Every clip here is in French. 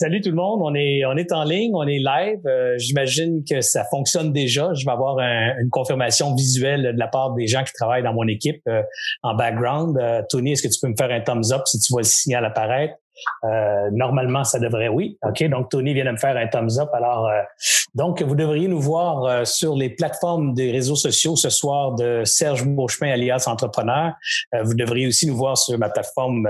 Salut tout le monde, on est on est en ligne, on est live. Euh, j'imagine que ça fonctionne déjà. Je vais avoir une confirmation visuelle de la part des gens qui travaillent dans mon équipe euh, en background. Euh, Tony, est-ce que tu peux me faire un thumbs up si tu vois le signal apparaître? normalement, ça devrait oui. OK, donc Tony vient de me faire un thumbs up. Alors, donc, vous devriez nous voir sur les plateformes des réseaux sociaux ce soir de Serge Beauchemin, alias Entrepreneur. vous devriez aussi nous voir sur ma plateforme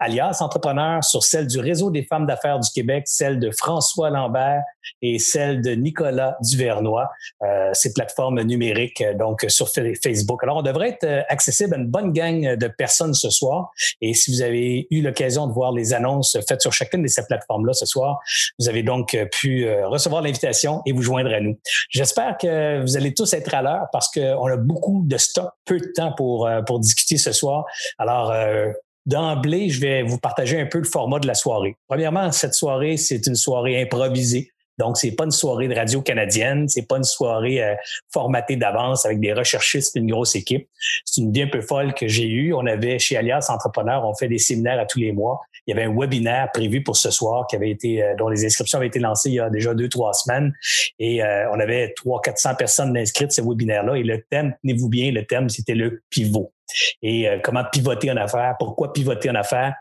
alias entrepreneur, sur celle du Réseau des femmes d'affaires du Québec, celle de François Lambert et celle de Nicolas Duvernois, euh, ces plateformes numériques, euh, donc sur Facebook. Alors, on devrait être euh, accessible à une bonne gang de personnes ce soir. Et si vous avez eu l'occasion de voir les annonces faites sur chacune de ces plateformes-là ce soir, vous avez donc pu recevoir l'invitation et vous joindre à nous. J'espère que vous allez tous être à l'heure parce qu'on a beaucoup de stock, peu de temps pour, pour discuter ce soir. Alors, D'emblée, je vais vous partager un peu le format de la soirée. Premièrement, cette soirée, c'est une soirée improvisée. Donc, c'est pas une soirée de radio canadienne, c'est pas une soirée euh, formatée d'avance avec des recherchistes et une grosse équipe. C'est une idée un peu folle que j'ai eue. On avait chez Alias Entrepreneurs, on fait des séminaires à tous les mois. Il y avait un webinaire prévu pour ce soir qui avait été, euh, dont les inscriptions avaient été lancées il y a déjà deux, trois semaines. Et euh, on avait trois, 400 personnes inscrites à ce webinaire-là. Et le thème, tenez-vous bien, le thème, c'était le pivot. Et comment pivoter en affaires, pourquoi pivoter en affaires.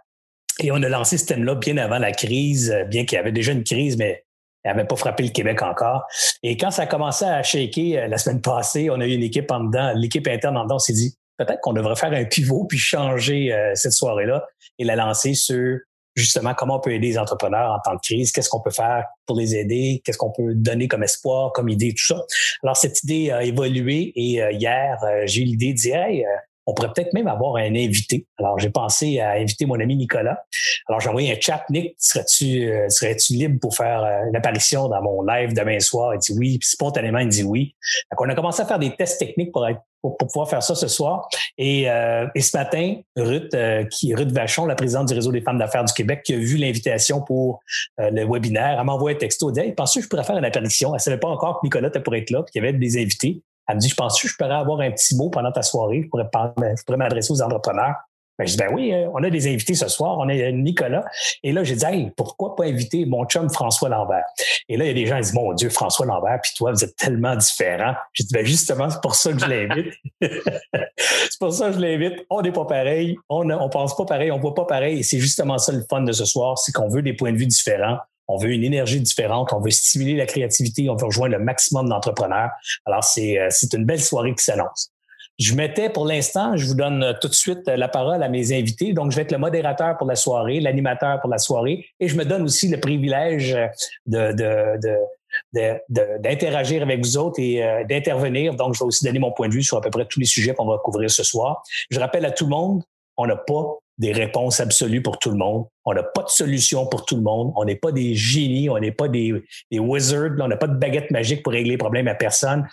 Et on a lancé ce thème-là bien avant la crise, bien qu'il y avait déjà une crise, mais elle n'avait pas frappé le Québec encore. Et quand ça a commencé à shaker euh, la semaine passée, on a eu une équipe en dedans, l'équipe interne en dedans s'est dit peut-être qu'on devrait faire un pivot puis changer euh, cette soirée-là et la lancer sur justement comment on peut aider les entrepreneurs en temps de crise, qu'est-ce qu'on peut faire pour les aider, qu'est-ce qu'on peut donner comme espoir, comme idée, tout ça. Alors cette idée a évolué et euh, hier, j'ai eu l'idée de dire hey, on pourrait peut-être même avoir un invité. Alors, j'ai pensé à inviter mon ami Nicolas. Alors, j'ai envoyé un chat. Nick, serais-tu euh, serais-tu libre pour faire euh, une apparition dans mon live demain soir? Il dit oui. Puis spontanément, il dit oui. Donc, on a commencé à faire des tests techniques pour pouvoir faire ça ce soir. Et, euh, ce matin, Ruth, qui Ruth Vachon, la présidente du réseau des femmes d'affaires du Québec, qui a vu l'invitation pour le webinaire, elle m'a envoyé un texto. Elle dit hey, que je pourrais faire une apparition? Elle savait pas encore que Nicolas était pour être là, qu'il y avait des invités. Elle me dit, je pense que je pourrais avoir un petit mot pendant ta soirée? Je pourrais, pourrais m'adresser aux entrepreneurs. Ben, je dis, ben oui, euh, on a des invités ce soir. On a Nicolas. Et là, j'ai dit, hey, pourquoi pas inviter mon chum François Lambert? Et là, il y a des gens qui disent, mon Dieu, François Lambert, puis toi, vous êtes tellement différents. J'ai dit, ben justement, c'est pour ça que je l'invite. c'est pour ça que je l'invite. On n'est pas pareil. On ne on pense pas pareil. On voit pas pareil. Et c'est justement ça le fun de ce soir, c'est qu'on veut des points de vue différents on veut une énergie différente, on veut stimuler la créativité, on veut rejoindre le maximum d'entrepreneurs. Alors, c'est, euh, c'est une belle soirée qui s'annonce. Je mettais pour l'instant, je vous donne euh, tout de suite euh, la parole à mes invités. Donc, je vais être le modérateur pour la soirée, l'animateur pour la soirée, et je me donne aussi le privilège de, de, d'interagir avec vous autres et d'intervenir. Donc, je vais aussi donner mon point de vue sur à peu près tous les sujets qu'on va couvrir ce soir. Je rappelle à tout le monde, on n'a pas des réponses absolues pour tout le monde. On n'a pas de solution pour tout le monde. On n'est pas des génies, on n'est pas des, des wizards, on n'a pas de baguette magique pour régler les problèmes à personne.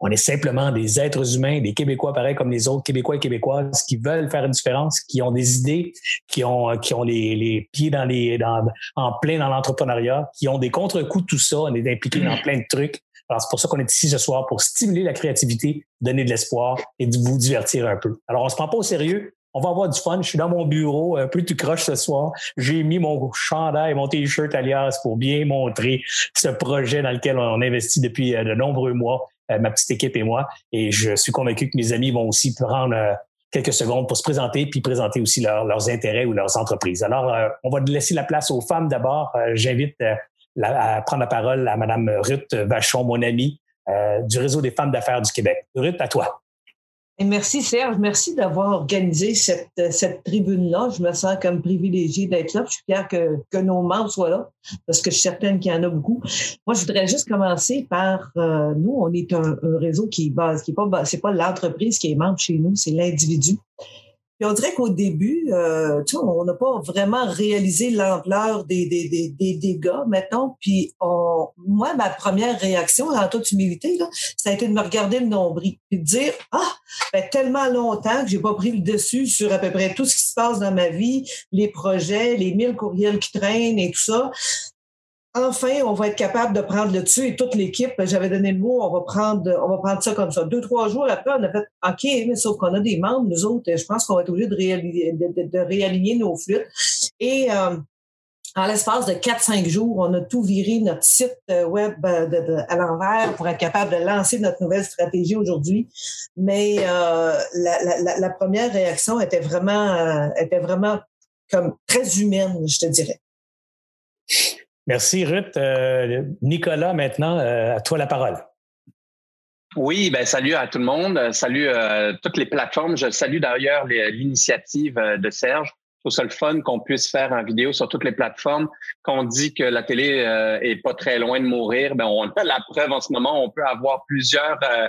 On est simplement des êtres humains, des Québécois pareils comme les autres Québécois et Québécoises qui veulent faire une différence, qui ont des idées, qui ont, qui ont les, les pieds dans les, dans, en plein dans l'entrepreneuriat, qui ont des contre-coups de tout ça. On est impliqués dans plein de trucs. Alors, c'est pour ça qu'on est ici ce soir pour stimuler la créativité, donner de l'espoir et vous divertir un peu. Alors, on se prend pas au sérieux, on va avoir du fun. Je suis dans mon bureau, un peu tout croche ce soir. J'ai mis mon chandail, mon t-shirt alias pour bien montrer ce projet dans lequel on investit depuis euh, de nombreux mois, euh, ma petite équipe et moi. Et je suis convaincu que mes amis vont aussi prendre euh, quelques secondes pour se présenter puis présenter aussi leurs intérêts ou leurs entreprises. Alors, on va laisser la place aux femmes d'abord. J'invite à prendre la parole à Madame Ruth Vachon, mon amie du réseau des femmes d'affaires du Québec. Ruth, à toi merci Serge, merci d'avoir organisé cette, cette tribune-là. Je me sens comme privilégiée d'être là. Je suis fière que, que nos membres soient là parce que je suis certaine qu'il y en a beaucoup. Moi, je voudrais juste commencer par euh, nous, on est un, réseau qui est base, qui est pas, c'est pas l'entreprise qui est membre chez nous, c'est l'individu. Puis on dirait qu'au début, euh, tu vois, on n'a pas vraiment réalisé l'ampleur des, des, des, des dégâts, mettons. Puis on, moi, ma première réaction, en toute humilité, là, ça a été de me regarder le nombril puis de dire Ah, ben, tellement longtemps que j'ai pas pris le dessus sur à peu près tout ce qui se passe dans ma vie, les projets, les mille courriels qui traînent et tout ça enfin, on va être capable de prendre le dessus et toute l'équipe, ben, j'avais donné le mot, on va prendre, on va prendre ça comme ça. Deux, trois jours après, on a fait, OK, mais sauf qu'on a des membres, nous autres, je pense qu'on va être obligé de, réaligner, nos flûtes. Et, euh, en l'espace de 4-5 jours, on a tout viré notre site euh, web euh, à l'envers pour être capable de lancer notre nouvelle stratégie aujourd'hui. Mais euh, la, première réaction était vraiment, était vraiment comme très humaine, je te dirais. Merci Ruth. Nicolas, maintenant, à toi la parole. Oui, ben salut à tout le monde, salut toutes les plateformes. Je salue d'ailleurs l'initiative de Serge trouve ça le fun qu'on puisse faire en vidéo sur toutes les plateformes. Quand on dit que la télé euh, est pas très loin de mourir, ben on a la preuve en ce moment. On peut avoir plusieurs euh,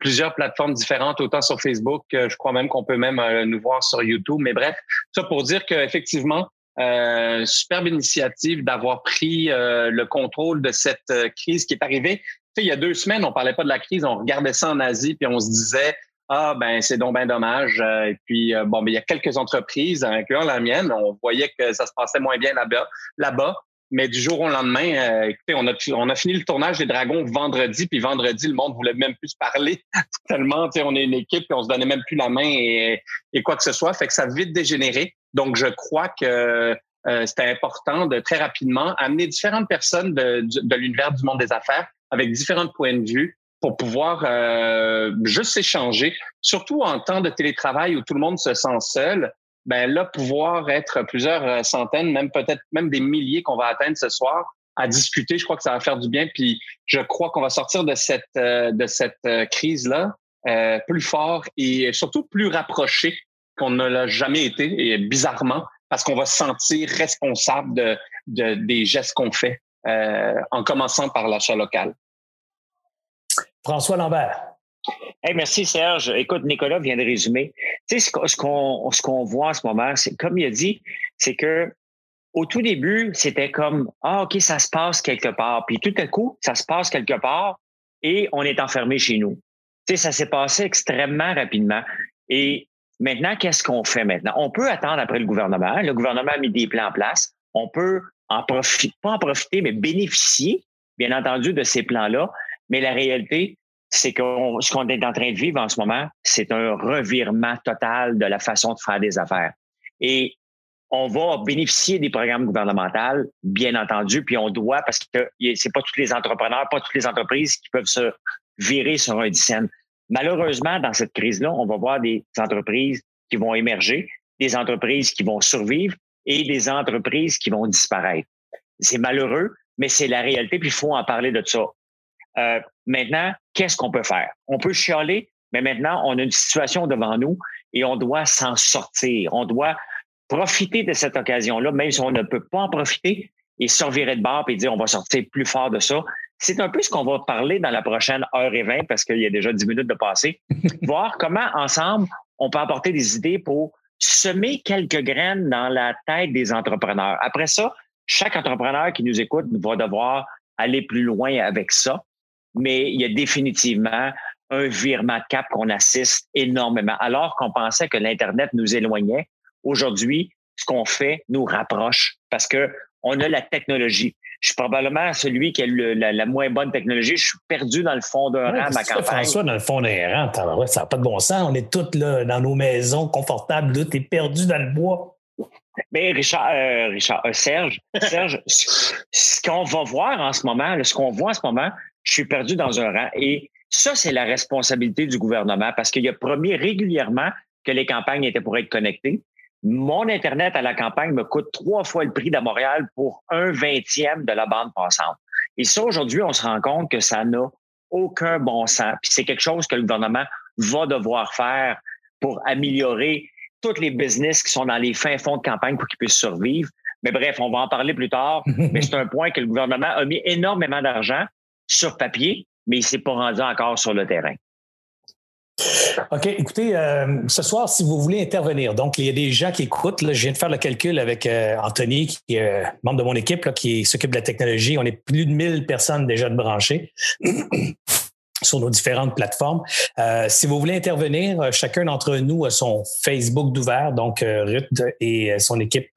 plusieurs plateformes différentes, autant sur Facebook, je crois même qu'on peut même euh, nous voir sur YouTube. Mais bref, ça pour dire qu'effectivement, euh, superbe initiative d'avoir pris le contrôle de cette crise qui est arrivée. Tu sais, il y a deux semaines, on parlait pas de la crise, on regardait ça en Asie, puis on se disait ah ben c'est donc dommage. Euh, et puis euh, bon, mais il y a quelques entreprises, incluant la mienne, on voyait que ça se passait moins bien là-bas. Là-bas, mais du jour au lendemain, euh, écoutez, on a, on a fini le tournage des Dragons vendredi, puis vendredi, le monde voulait même plus se parler tellement, tu sais, on est une équipe, puis on se donnait même plus la main et, et quoi que ce soit. Fait que ça a vite dégénéré. Donc, je crois que c'était important de très rapidement amener différentes personnes de, de l'univers du monde des affaires avec différents points de vue pour pouvoir euh, juste s'échanger, surtout en temps de télétravail où tout le monde se sent seul. Ben là, pouvoir être plusieurs euh, centaines, même peut-être même des milliers qu'on va atteindre ce soir à discuter, je crois que ça va faire du bien. Puis je crois qu'on va sortir de cette euh, de cette crise là plus fort et surtout plus rapproché qu'on ne l'a jamais été et bizarrement parce qu'on va se sentir responsable de, de des gestes qu'on fait en commençant par l'achat local. François Lambert. merci Serge. Écoute, Nicolas vient de résumer. Tu sais, ce qu'on ce qu'on voit en ce moment, c'est comme il a dit, c'est que au tout début, c'était comme ah ok, ça se passe quelque part, puis tout à coup, ça se passe quelque part et on est enfermé chez nous. Tu sais, ça s'est passé extrêmement rapidement. Et maintenant, qu'est-ce qu'on fait maintenant? On peut attendre après le gouvernement. Le gouvernement a mis des plans en place. On peut en profiter, pas en profiter, mais bénéficier, bien entendu, de ces plans-là. Mais la réalité, c'est que ce qu'on est en train de vivre en ce moment, c'est un revirement total de la façon de faire des affaires. Et on va bénéficier des programmes gouvernementaux, bien entendu, puis on doit, parce que c'est pas tous les entrepreneurs, pas toutes les entreprises qui peuvent se virer sur un dizaine. Malheureusement, dans cette crise-là, on va voir des entreprises qui vont émerger, des entreprises qui vont survivre et des entreprises qui vont disparaître. C'est malheureux, mais c'est la réalité, puis il faut en parler de ça. Euh, maintenant, qu'est-ce qu'on peut faire? On peut chialer, mais maintenant, on a une situation devant nous et on doit s'en sortir. On doit profiter de cette occasion-là, même si on ne peut pas en profiter, et se de bord et dire on va sortir plus fort de ça. C'est un peu ce qu'on va parler dans la prochaine heure et vingt parce qu'il y a déjà dix minutes de passé. Voir comment ensemble on peut apporter des idées pour semer quelques graines dans la tête des entrepreneurs. Après ça, chaque entrepreneur qui nous écoute va devoir aller plus loin avec ça mais il y a définitivement un virement de cap qu'on assiste énormément. Alors qu'on pensait que l'Internet nous éloignait, aujourd'hui, ce qu'on fait nous rapproche parce que on a la technologie. Je suis probablement celui qui a la, moins bonne technologie. Je suis perdu dans le fond d'un rang ma campagne. François, dans le fond d'un rang, ça n'a pas de bon sens. On est tous là dans nos maisons confortables. Tu es perdu dans le bois. Mais Richard, euh, Richard euh, Serge, Serge, ce qu'on va voir en ce moment, ce qu'on voit en ce moment, je suis perdu dans un rang. Et ça, c'est la responsabilité du gouvernement parce qu'il a promis régulièrement que les campagnes étaient pour être connectées. Mon Internet à la campagne me coûte trois fois le prix de Montréal pour un vingtième de la bande passante. Et ça, aujourd'hui, on se rend compte que ça n'a aucun bon sens. Puis c'est quelque chose que le gouvernement va devoir faire pour améliorer tous les business qui sont dans les fins fonds de campagne pour qu'ils puissent survivre. Mais bref, on va en parler plus tard. mais c'est un point que le gouvernement a mis énormément d'argent sur papier, mais il ne s'est pas rendu encore sur le terrain. OK, écoutez, euh, ce soir, si vous voulez intervenir, donc il y a des gens qui écoutent. je viens de faire le calcul avec euh, Anthony, qui est euh, membre de mon équipe, qui s'occupe de la technologie. On est plus de 1000 personnes déjà de branchées. sur nos différentes plateformes. Euh, si vous voulez intervenir, euh, chacun d'entre nous a son Facebook d'ouvert. Donc, euh, Ruth et son équipe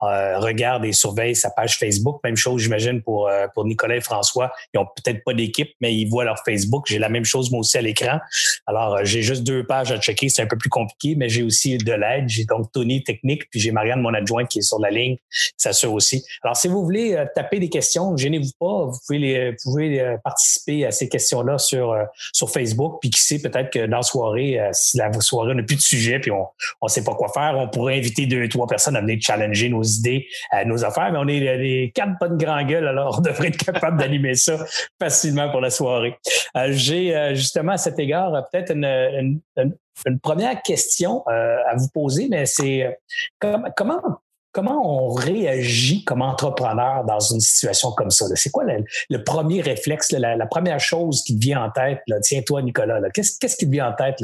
regardent et surveillent sa page Facebook. Même chose, j'imagine, pour, pour Nicolas et François. Ils ont peut-être pas d'équipe, mais ils voient leur Facebook. J'ai la même chose, moi aussi, à l'écran. Alors, j'ai juste deux pages à checker. C'est un peu plus compliqué, mais j'ai aussi de l'aide. J'ai donc Tony Technique, puis j'ai Marianne, mon adjointe, qui est sur la ligne. Ça s'assure aussi. Alors, si vous voulez taper des questions, gênez-vous pas. Vous pouvez, les, vous pouvez participer à ces questions-là sur, euh, sur Facebook. Puis qui sait, peut-être que dans la soirée, euh, si la soirée n'a plus de sujet, puis on ne sait pas quoi faire, on pourrait inviter deux, trois personnes à venir challenger nos idées, nos affaires. Mais on est les quatre bonnes grand gueules, alors on devrait être capable d'animer ça facilement pour la soirée. Euh, j'ai justement à cet égard peut-être une, une, première question à vous poser, mais c'est Comment on réagit comme entrepreneur dans une situation comme ça? C'est quoi le, premier réflexe, la, première chose qui vient en tête? Tiens, toi, Nicolas, qu'est-ce qui te vient en tête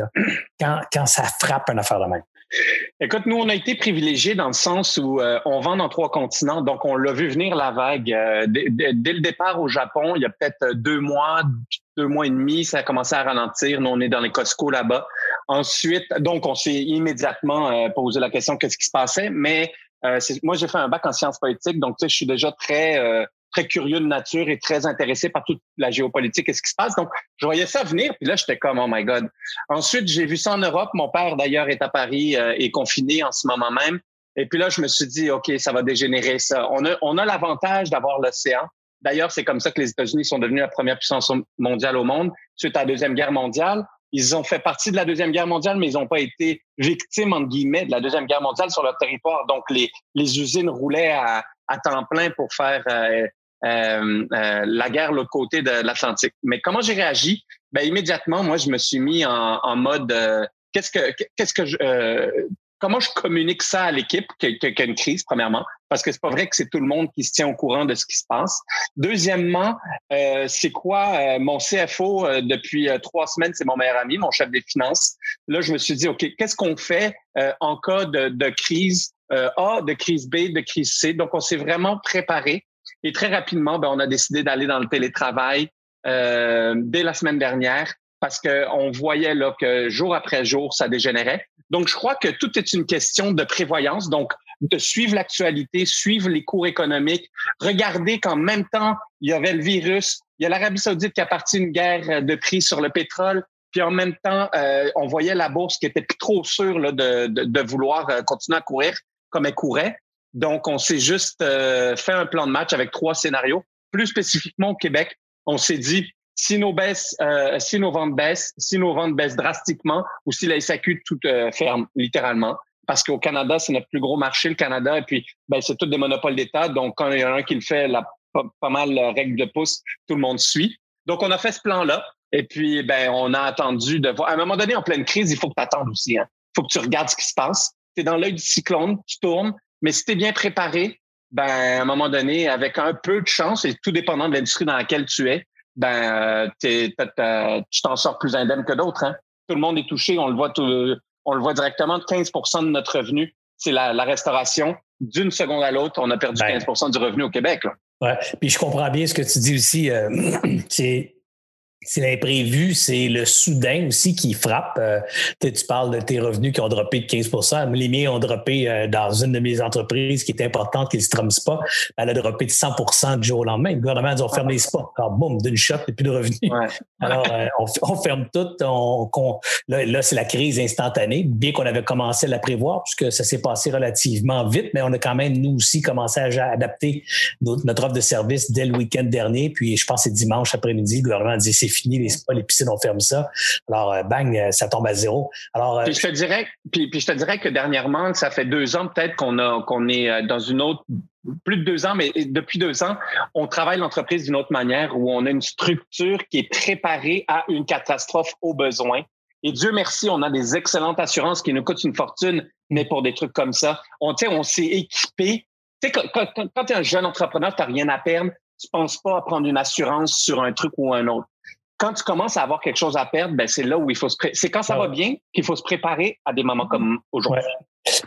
quand, ça frappe une affaire de même? Écoute, nous, on a été privilégiés dans le sens où euh, on vend dans trois continents, donc on l'a vu venir la vague. Euh, dès, le départ au Japon, il y a peut-être deux mois, deux mois et demi, ça a commencé à ralentir. Nous, on est dans les Costco là-bas. Ensuite, donc, on s'est immédiatement euh, posé la question qu'est-ce qui se passait, mais euh, moi, j'ai fait un bac en sciences politiques, donc tu sais, je suis déjà très euh, très curieux de nature et très intéressé par toute la géopolitique et ce qui se passe. Donc, je voyais ça venir, puis là, j'étais comme, oh my God. Ensuite, j'ai vu ça en Europe. Mon père, d'ailleurs, est à Paris, euh, est confiné en ce moment même. Et puis là, je me suis dit, OK, ça va dégénérer ça. On a, on a l'avantage d'avoir l'océan. D'ailleurs, c'est comme ça que les États-Unis sont devenus la première puissance mondiale au monde suite à la Deuxième Guerre mondiale. Ils ont fait partie de la Deuxième Guerre mondiale, mais ils n'ont pas été victimes, entre guillemets, de la Deuxième Guerre mondiale sur leur territoire. Donc, les, les usines roulaient à, à temps plein pour faire euh, euh, euh la guerre l'autre côté de l'Atlantique. Mais comment j'ai réagi? Ben, immédiatement, moi, je me suis mis en, en mode euh, qu'est-ce que qu'est-ce que je comment je communique ça à l'équipe qu'il y a une crise, premièrement, parce que c'est pas vrai que c'est tout le monde qui se tient au courant de ce qui se passe. Deuxièmement, euh, c'est quoi euh, mon CFO euh, depuis trois semaines, c'est mon meilleur ami, mon chef des finances. Là, je me suis dit, OK, qu'est-ce qu'on fait en cas de, de crise A, de crise B, de crise C? Donc, on s'est vraiment préparé. Et très rapidement, ben, on a décidé d'aller dans le télétravail dès la semaine dernière parce qu'on voyait là que jour après jour, ça dégénérait. Donc, je crois que tout est une question de prévoyance. Donc, de suivre l'actualité, suivre les cours économiques, regarder qu'en même temps, il y avait le virus, il y a l'Arabie saoudite qui a parti une guerre de prix sur le pétrole, puis en même temps, euh, on voyait la bourse qui était plus trop sûre là, de, de, de, vouloir euh, continuer à courir comme elle courait. Donc, on s'est juste euh, fait un plan de match avec trois scénarios. Plus spécifiquement au Québec, on s'est dit, si nos, baisses, euh, si nos ventes baissent, si nos ventes baissent drastiquement ou si la SAQ tout euh, ferme, littéralement. Parce qu'au Canada, c'est notre plus gros marché, le Canada, et puis ben, c'est tous des monopoles d'État. Donc, quand il y en a un qui le fait, la, pas, mal la règle de pouce, tout le monde suit. Donc, on a fait ce plan-là. Et puis, ben, on a attendu de voir. À un moment donné, en pleine crise, il faut que tu attendes aussi. Il hein. faut que tu regardes ce qui se passe. Tu es dans l'œil du cyclone, tu tournes. Mais si tu es bien préparé, ben, à un moment donné, avec un peu de chance, et tout dépendant de l'industrie dans laquelle tu es, ben euh, tu t'en sors plus indemne que d'autres. Hein? Tout le monde est touché, on le voit tout, on le voit directement. 15% de notre revenu, c'est la, restauration. D'une seconde à l'autre, on a perdu 15% ben. du revenu au Québec. Là. Ouais. Puis je comprends bien ce que tu dis aussi. Euh, c'est c'est l'imprévu, c'est le soudain aussi qui frappe. Euh, tu parles de tes revenus qui ont droppé de 15% Les miens ont droppé euh, dans une de mes entreprises qui est importante, qui est le Strom Spa. Elle a droppé de 100% du jour au lendemain. Le gouvernement a dit on ferme les spas. Alors, boum, d'une shot, il n'y plus de revenus. Alors, euh, on, ferme tout. On, là, c'est la crise instantanée, bien qu'on avait commencé à la prévoir, puisque ça s'est passé relativement vite, mais on a quand même, nous aussi, commencé à adapter notre, offre de service dès le week-end dernier. Puis, je pense que c'est dimanche après-midi, le gouvernement a dit c'est fini, les spas, les piscines, on ferme ça. Alors, euh, bang, euh, ça tombe à zéro. Alors, euh, puis je te dirais, puis, je te dirais que dernièrement, ça fait deux ans peut-être qu'on a qu'on est dans une autre plus de deux ans, mais depuis deux ans, on travaille l'entreprise d'une autre manière où on a une structure qui est préparée à une catastrophe au besoin. Et Dieu merci, on a des excellentes assurances qui nous coûtent une fortune, mais pour des trucs comme ça, on, on s'est équipé. Quand, quand, tu es un jeune entrepreneur, tu n'as rien à perdre, tu penses pas à prendre une assurance sur un truc ou un autre quand tu commences à avoir quelque chose à perdre, ben c'est là où il faut se c'est quand ça va bien qu'il faut se préparer à des moments comme aujourd'hui.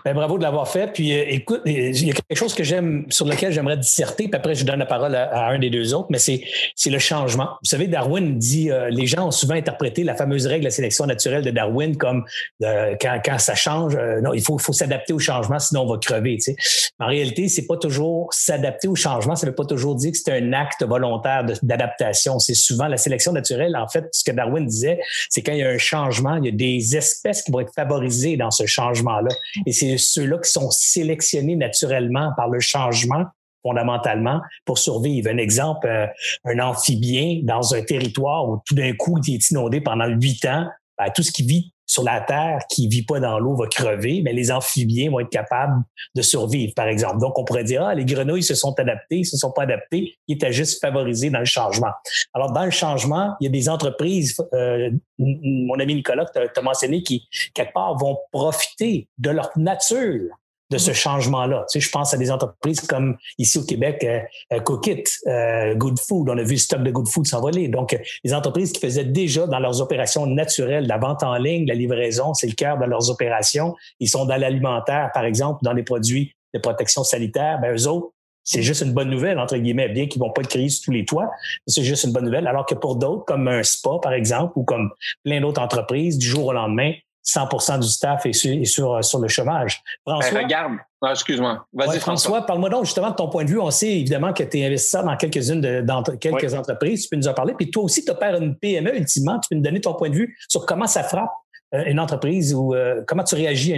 Ben, bravo de l'avoir fait. Puis euh, écoute, il y a quelque chose que j'aime, sur lequel j'aimerais disserter, puis après je donne la parole à, un des deux autres, mais c'est, le changement. Vous savez, Darwin dit euh, les gens ont souvent interprété la fameuse règle de la sélection naturelle de Darwin comme euh, quand, quand ça change, non, il faut, faut s'adapter au changement, sinon on va crever. Tu sais. En réalité, c'est pas toujours s'adapter au changement, ça veut pas toujours dire que c'est un acte volontaire d'adaptation. C'est souvent la sélection naturelle. En fait, ce que Darwin disait, c'est quand il y a un changement, il y a des espèces qui vont être favorisées dans ce changement-là. C'est ceux-là qui sont sélectionnés naturellement par le changement fondamentalement pour survivre. Un exemple, euh, un amphibien dans un territoire où tout d'un coup il est inondé pendant huit ans, ben, tout ce qui vit sur la Terre qui vit pas dans l'eau va crever, mais les amphibiens vont être capables de survivre, par exemple. Donc, on pourrait dire, ah, les grenouilles se sont adaptées, ils se sont pas adaptés, ils étaient juste favorisés dans le changement. Alors, dans le changement, il y a des entreprises, euh, mon ami Nicolas, tu as mentionné, qui, quelque part, vont profiter de leur nature de ce changement-là. Tu sais, je pense à des entreprises comme ici au Québec, euh, euh Cookit, euh, Good Food. On a vu le stock de Good Food s'envoler. Donc, les entreprises qui faisaient déjà dans leurs opérations naturelles, la vente en ligne, la livraison, c'est le cœur de leurs opérations. Ils sont dans l'alimentaire, par exemple, dans les produits de protection sanitaire. Ben, eux autres, c'est juste une bonne nouvelle, entre guillemets, bien qu'ils vont pas être créés sur tous les toits, c'est juste une bonne nouvelle. Alors que pour d'autres, comme un spa, par exemple, ou comme plein d'autres entreprises, du jour au lendemain, 100% du staff est sur, sur, le chômage. François, ben, regarde, ah, excuse-moi. Vas-y, François. parle-moi donc justement de ton point de vue. On sait évidemment que tu es investisseur dans quelques-unes de, dans quelques entreprises. Tu peux nous en parler. Puis toi aussi, tu opères une PME ultimement. Tu peux nous donner ton point de vue sur comment ça frappe euh, une entreprise ou euh, comment tu réagis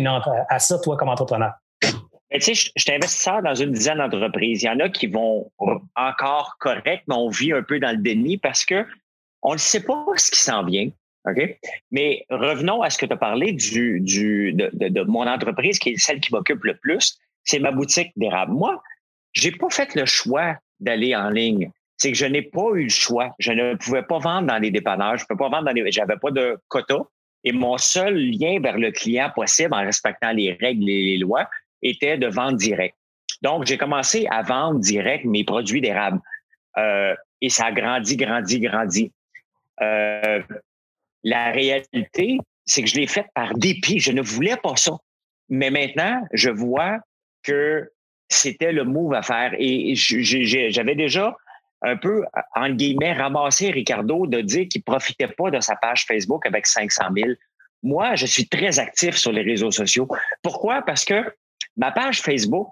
à, ça, toi, comme entrepreneur? Ben, tu sais, je suis investisseur dans une dizaine d'entreprises. Il y en a qui vont encore correct, mais on vit un peu dans le déni parce que on ne sait pas ce qui s'en vient. OK? Mais revenons à ce que tu as parlé du, du, de, de, mon entreprise, qui est celle qui m'occupe le plus, c'est ma boutique d'érable. Moi, j'ai pas fait le choix d'aller en ligne. C'est que je n'ai pas eu le choix. Je ne pouvais pas vendre dans les dépanneurs, je pouvais pas vendre dans les. J'avais pas de quota. Et mon seul lien vers le client possible, en respectant les règles et les lois, était de vendre direct. Donc, j'ai commencé à vendre direct mes produits d'érable. Euh, et ça a grandi, grandi, grandi. Euh, la réalité, c'est que je l'ai fait par dépit. Je ne voulais pas ça. Mais maintenant, je vois que c'était le move à faire. Et j'avais déjà un peu, en guillemets, ramassé Ricardo de dire qu'il profitait pas de sa page Facebook avec 500 000. Moi, je suis très actif sur les réseaux sociaux. Pourquoi? Parce que ma page Facebook,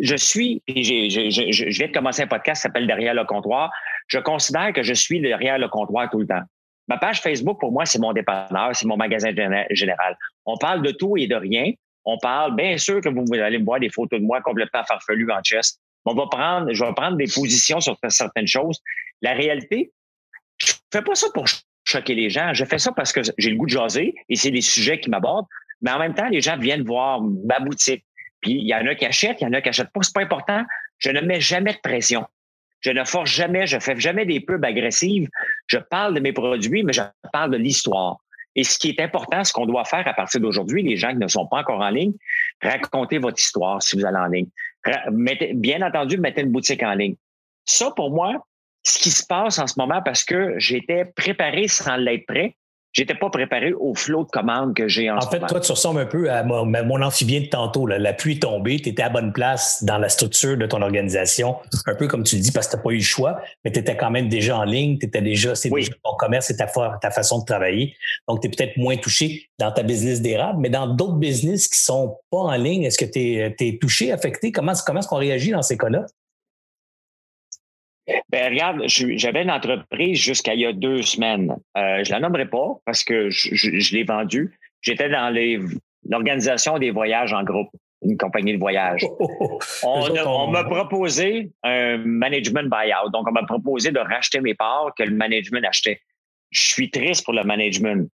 je suis, je, de commencer un podcast qui s'appelle Derrière le comptoir. Je considère que je suis derrière le comptoir tout le temps. Ma page Facebook, pour moi, c'est mon dépanneur, c'est mon magasin général. On parle de tout et de rien. On parle, bien sûr que vous allez me voir des photos de moi complètement farfelues en chest. On va prendre, je vais prendre des positions sur certaines choses. La réalité, je fais pas ça pour choquer les gens. Je fais ça parce que j'ai le goût de jaser et c'est des sujets qui m'abordent. Mais en même temps, les gens viennent voir ma boutique. Puis il y en a qui achètent, il y en a qui achètent pas. C'est pas important. Je ne mets jamais de pression. Je ne force jamais, je fais jamais des pubs agressives. Je parle de mes produits, mais je parle de l'histoire. Et ce qui est important, ce qu'on doit faire à partir d'aujourd'hui, les gens qui ne sont pas encore en ligne, racontez votre histoire si vous allez en ligne. Bien entendu, mettez une boutique en ligne. Ça, pour moi, ce qui se passe en ce moment, parce que j'étais préparé sans l'être prêt, j'étais pas préparé au flot de commandes que j'ai en, en fait, toi, tu ressembles un peu à mon, amphibien de tantôt. La pluie est tombée, tu étais à bonne place dans la structure de ton organisation, un peu comme tu le dis, parce que tu n'as pas eu le choix, mais tu étais quand même déjà en ligne, tu étais déjà, c'est déjà ton commerce et ta, ta façon de travailler. Donc, tu es peut-être moins touché dans ta business d'érable, mais dans d'autres business qui sont pas en ligne, est-ce que tu es, touché, affecté? Comment, comment est-ce qu'on réagit dans ces cas-là? Ben regarde, j'avais une entreprise jusqu'à il y a deux semaines. Euh, je la nommerai pas parce que je, je, l'ai vendue. J'étais dans l'organisation des voyages en groupe, une compagnie de voyage. On, m'a proposé un management buyout. Donc, on m'a proposé de racheter mes parts que le management achetait. Je suis triste pour le management.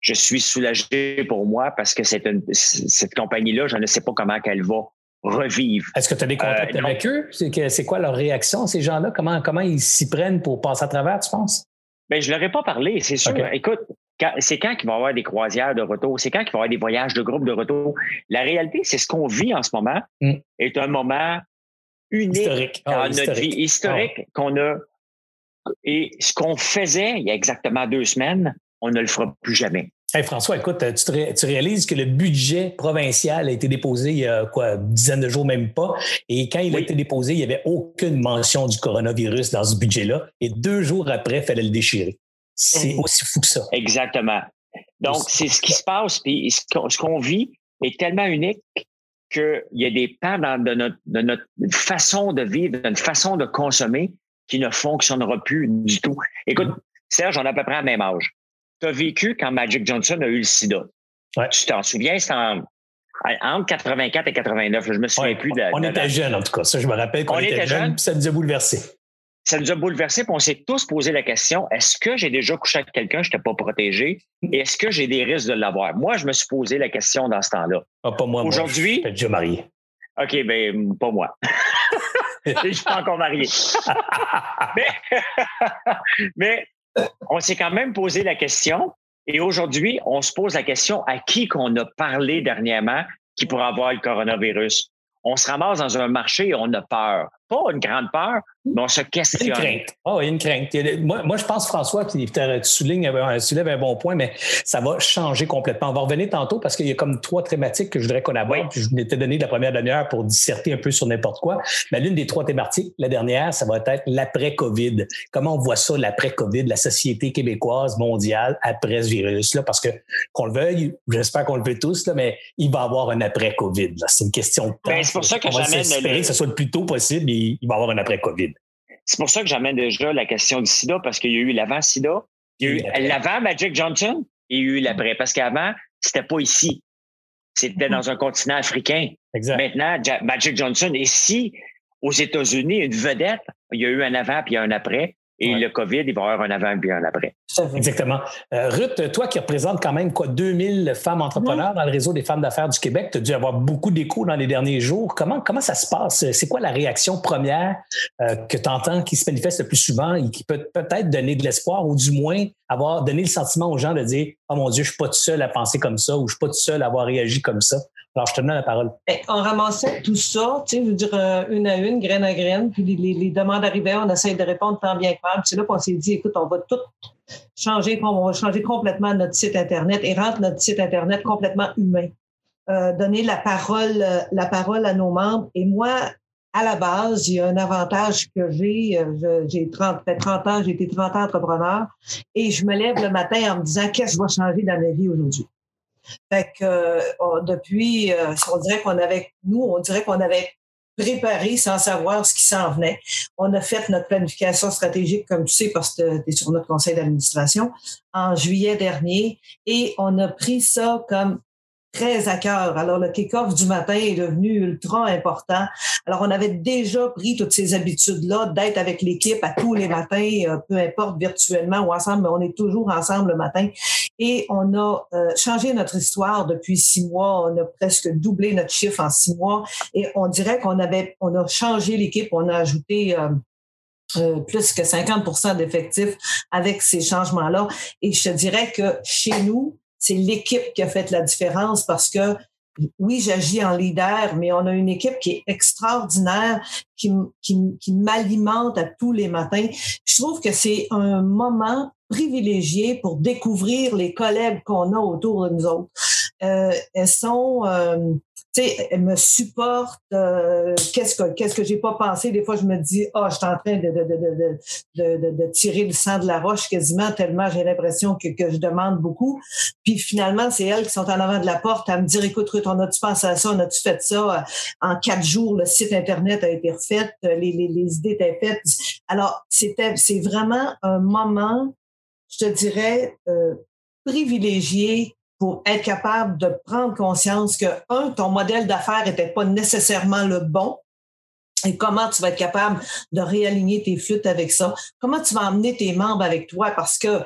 Je suis soulagé pour moi parce que cette compagnie-là, je ne sais pas comment qu'elle va revivre. Est-ce que tu as des contacts euh, avec eux? C'est quoi leur réaction, ces gens-là? Comment, comment ils s'y prennent pour passer à travers, tu penses? Bien, je ne leur ai pas parlé, c'est sûr. Écoute, c'est quand qu'il va y avoir des croisières de retour? C'est quand qu'il va y avoir des voyages de groupe de retour? La réalité, c'est ce qu'on vit en ce moment mm. est un moment unique historique. dans ah, notre vie, historique ah. qu'on a. Et ce qu'on faisait il y a exactement deux semaines, on ne le fera plus jamais. François, écoute, tu, réalises que le budget provincial a été déposé il y a quoi, une dizaine de jours, même pas? Et quand il a été déposé, il n'y avait aucune mention du coronavirus dans ce budget-là. Et deux jours après, il fallait le déchirer. C'est mmh. aussi fou que ça. Exactement. Donc, c'est ce qui se passe. Puis ce qu'on vit est tellement unique qu'il y a des pans de, notre, de notre façon de vivre, de notre façon de consommer qui ne fonctionnera plus du tout. Écoute, Serge, on a à peu près le même âge. Tu as vécu quand Magic Johnson a eu le sida. Ouais. Tu t'en souviens, c'était entre 84 et 89. Je me souviens plus de On était jeunes, en tout cas. Ça, je me rappelle qu'on était, jeunes, ça nous a bouleversé. Ça nous a bouleversé, puis on s'est tous posé la question est-ce que j'ai déjà couché avec quelqu'un, je n'étais pas protégé Et est-ce que j'ai des risques de l'avoir? Moi, je me suis posé la question dans ce temps-là. Ah, pas moi. Aujourd'hui? Je suis déjà marié. OK, ben, pas moi. je suis pas encore marié. mais, on s'est quand même posé la question. Et aujourd'hui, on se pose la question à qui qu'on a parlé dernièrement qui pourrait avoir le coronavirus. On se ramasse dans un marché et on a peur pas une grande peur, mais on se questionne. Une crainte. Oh, une crainte. Moi, moi, je pense, François, que tu soulignes, soulèves un bon point, mais ça va changer complètement. On va revenir tantôt parce qu'il y a comme trois thématiques que je voudrais qu'on aborde. Puis je m'étais donné la première demi-heure pour disserter un peu sur n'importe quoi. Mais l'une des trois thématiques, la dernière, ça va être l'après-COVID. Comment on voit ça, l'après-COVID, la société québécoise, mondiale, après ce virus-là? Parce que, qu'on le veuille, j'espère qu'on le veut tous, là, mais il va y avoir un après-COVID. C'est une question de temps. Ben, c'est pour ça que j'amène. que ce soit le plus tôt possible il va y avoir un après-COVID. C'est pour ça que j'amène déjà la question du sida, parce qu'il y a eu l'avant-sida, il y a eu l'avant Magic Johnson et il y a eu l'après. Parce qu'avant, c'était pas ici. C'était dans un continent africain. Maintenant, Magic Johnson est ici, aux États-Unis, une vedette. Il y a eu un avant puis un après. Et le COVID, il va y avoir un avant et un après. Exactement. Euh, Ruth, toi qui représentes quand même quoi 2000 femmes entrepreneurs dans le réseau des femmes d'affaires du Québec, tu as dû avoir beaucoup d'échos dans les derniers jours. Comment, comment ça se passe? C'est quoi la réaction première euh, que tu entends qui se manifeste le plus souvent et qui peut peut-être donner de l'espoir ou du moins avoir donné le sentiment aux gens de dire Oh mon Dieu, je suis pas tout seul à penser comme ça ou je suis pas tout seul à avoir réagi comme ça. Alors, je te donne la parole. Ben, on ramassait tout ça, tu sais, je veux dire, euh, une à une, graine à graine, puis les, demandes arrivaient, on essaie de répondre tant bien que mal. C'est là qu'on s'est dit, écoute, on va tout changer, on va changer complètement notre site Internet et rendre notre site Internet complètement humain. Euh, donner la parole, euh, la parole à nos membres. Et moi, à la base, il y a un avantage que j'ai. J'ai 30, fait 30 ans, j'ai été 30 ans entrepreneur et je me lève le matin en me disant qu'est-ce que je vais changer dans ma vie aujourd'hui? Fait que euh, depuis, euh, on dirait qu'on avait, nous, on dirait qu'on avait préparé sans savoir ce qui s'en venait. On a fait notre planification stratégique, comme tu sais, parce que tu es sur notre conseil d'administration, en juillet dernier, et on a pris ça comme très à cœur. Alors, le kick-off du matin est devenu ultra important. Alors, on avait déjà pris toutes ces habitudes-là d'être avec l'équipe à tous les matins, euh, peu importe virtuellement ou ensemble, mais on est toujours ensemble le matin. Et on a euh, changé notre histoire depuis six mois. On a presque doublé notre chiffre en six mois. Et on dirait qu'on avait, on a changé l'équipe. On a ajouté euh, plus que 50% d'effectifs avec ces changements-là. Et je te dirais que chez nous, c'est l'équipe qui a fait la différence parce que oui, j'agis en leader, mais on a une équipe qui est extraordinaire, qui, m'alimente à tous les matins. Je trouve que c'est un moment privilégié pour découvrir les collègues qu'on a autour de nous autres. Euh, elles sont, euh, elles me supportent. Euh, qu'est-ce que qu'est-ce que j'ai pas pensé? Des fois, je me dis, ah, oh, je suis en train de tirer le sang de la roche quasiment tellement j'ai l'impression que, je demande beaucoup. Puis finalement, c'est elles qui sont en avant de la porte à me dire, écoute, Ruth, on a-tu pensé à ça? On a-tu fait ça? En quatre jours, le site internet a été refait, les, les, idées étaient faites. Alors, c'était c'est vraiment un moment, je te dirais, euh, privilégié pour être capable de prendre conscience que, un, ton modèle d'affaires n'était pas nécessairement le bon. Et comment tu vas être capable de réaligner tes flûtes avec ça? Comment tu vas emmener tes membres avec toi? Parce que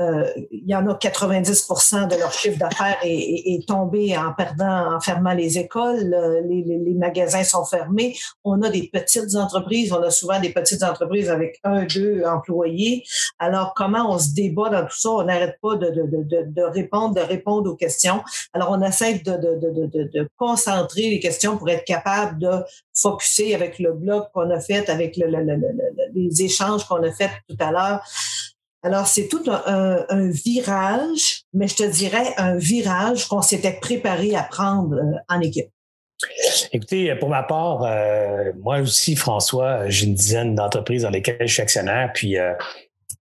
euh, il y en a 90% de leur chiffre d'affaires est, tombé en perdant, en fermant les écoles. Les, magasins sont fermés. On a des petites entreprises. On a souvent des petites entreprises avec un, deux employés. Alors, comment on se débat dans tout ça? On n'arrête pas de, de, répondre, de répondre aux questions. Alors, on essaie de, de, concentrer les questions pour être capable de focuser avec le blog qu'on a fait, avec les échanges qu'on a fait tout à l'heure. Alors, c'est tout un, virage mais je te dirais un virage qu'on s'était préparé à prendre euh, en équipe. Écoutez, pour ma part, euh, moi aussi, François, j'ai une dizaine d'entreprises dans lesquelles je suis actionnaire, puis euh,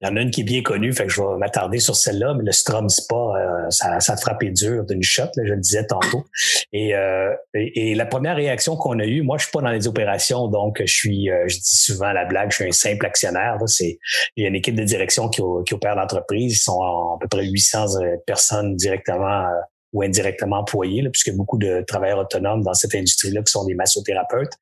il y en a une qui est bien connue, fait que je vais m'attarder sur celle-là, mais le Strom Spa, ça, ça a frappé dur d'une shot, là, je le disais tantôt. Et, euh, et, la première réaction qu'on a eue, moi, je suis pas dans les opérations, donc je suis, euh, je dis souvent la blague, je suis un simple actionnaire. C'est il y a une équipe de direction qui, opère l'entreprise, ils sont à peu près 800 personnes directement ou indirectement employés, là, puisque beaucoup de travailleurs autonomes dans cette industrie-là qui sont des massothérapeutes.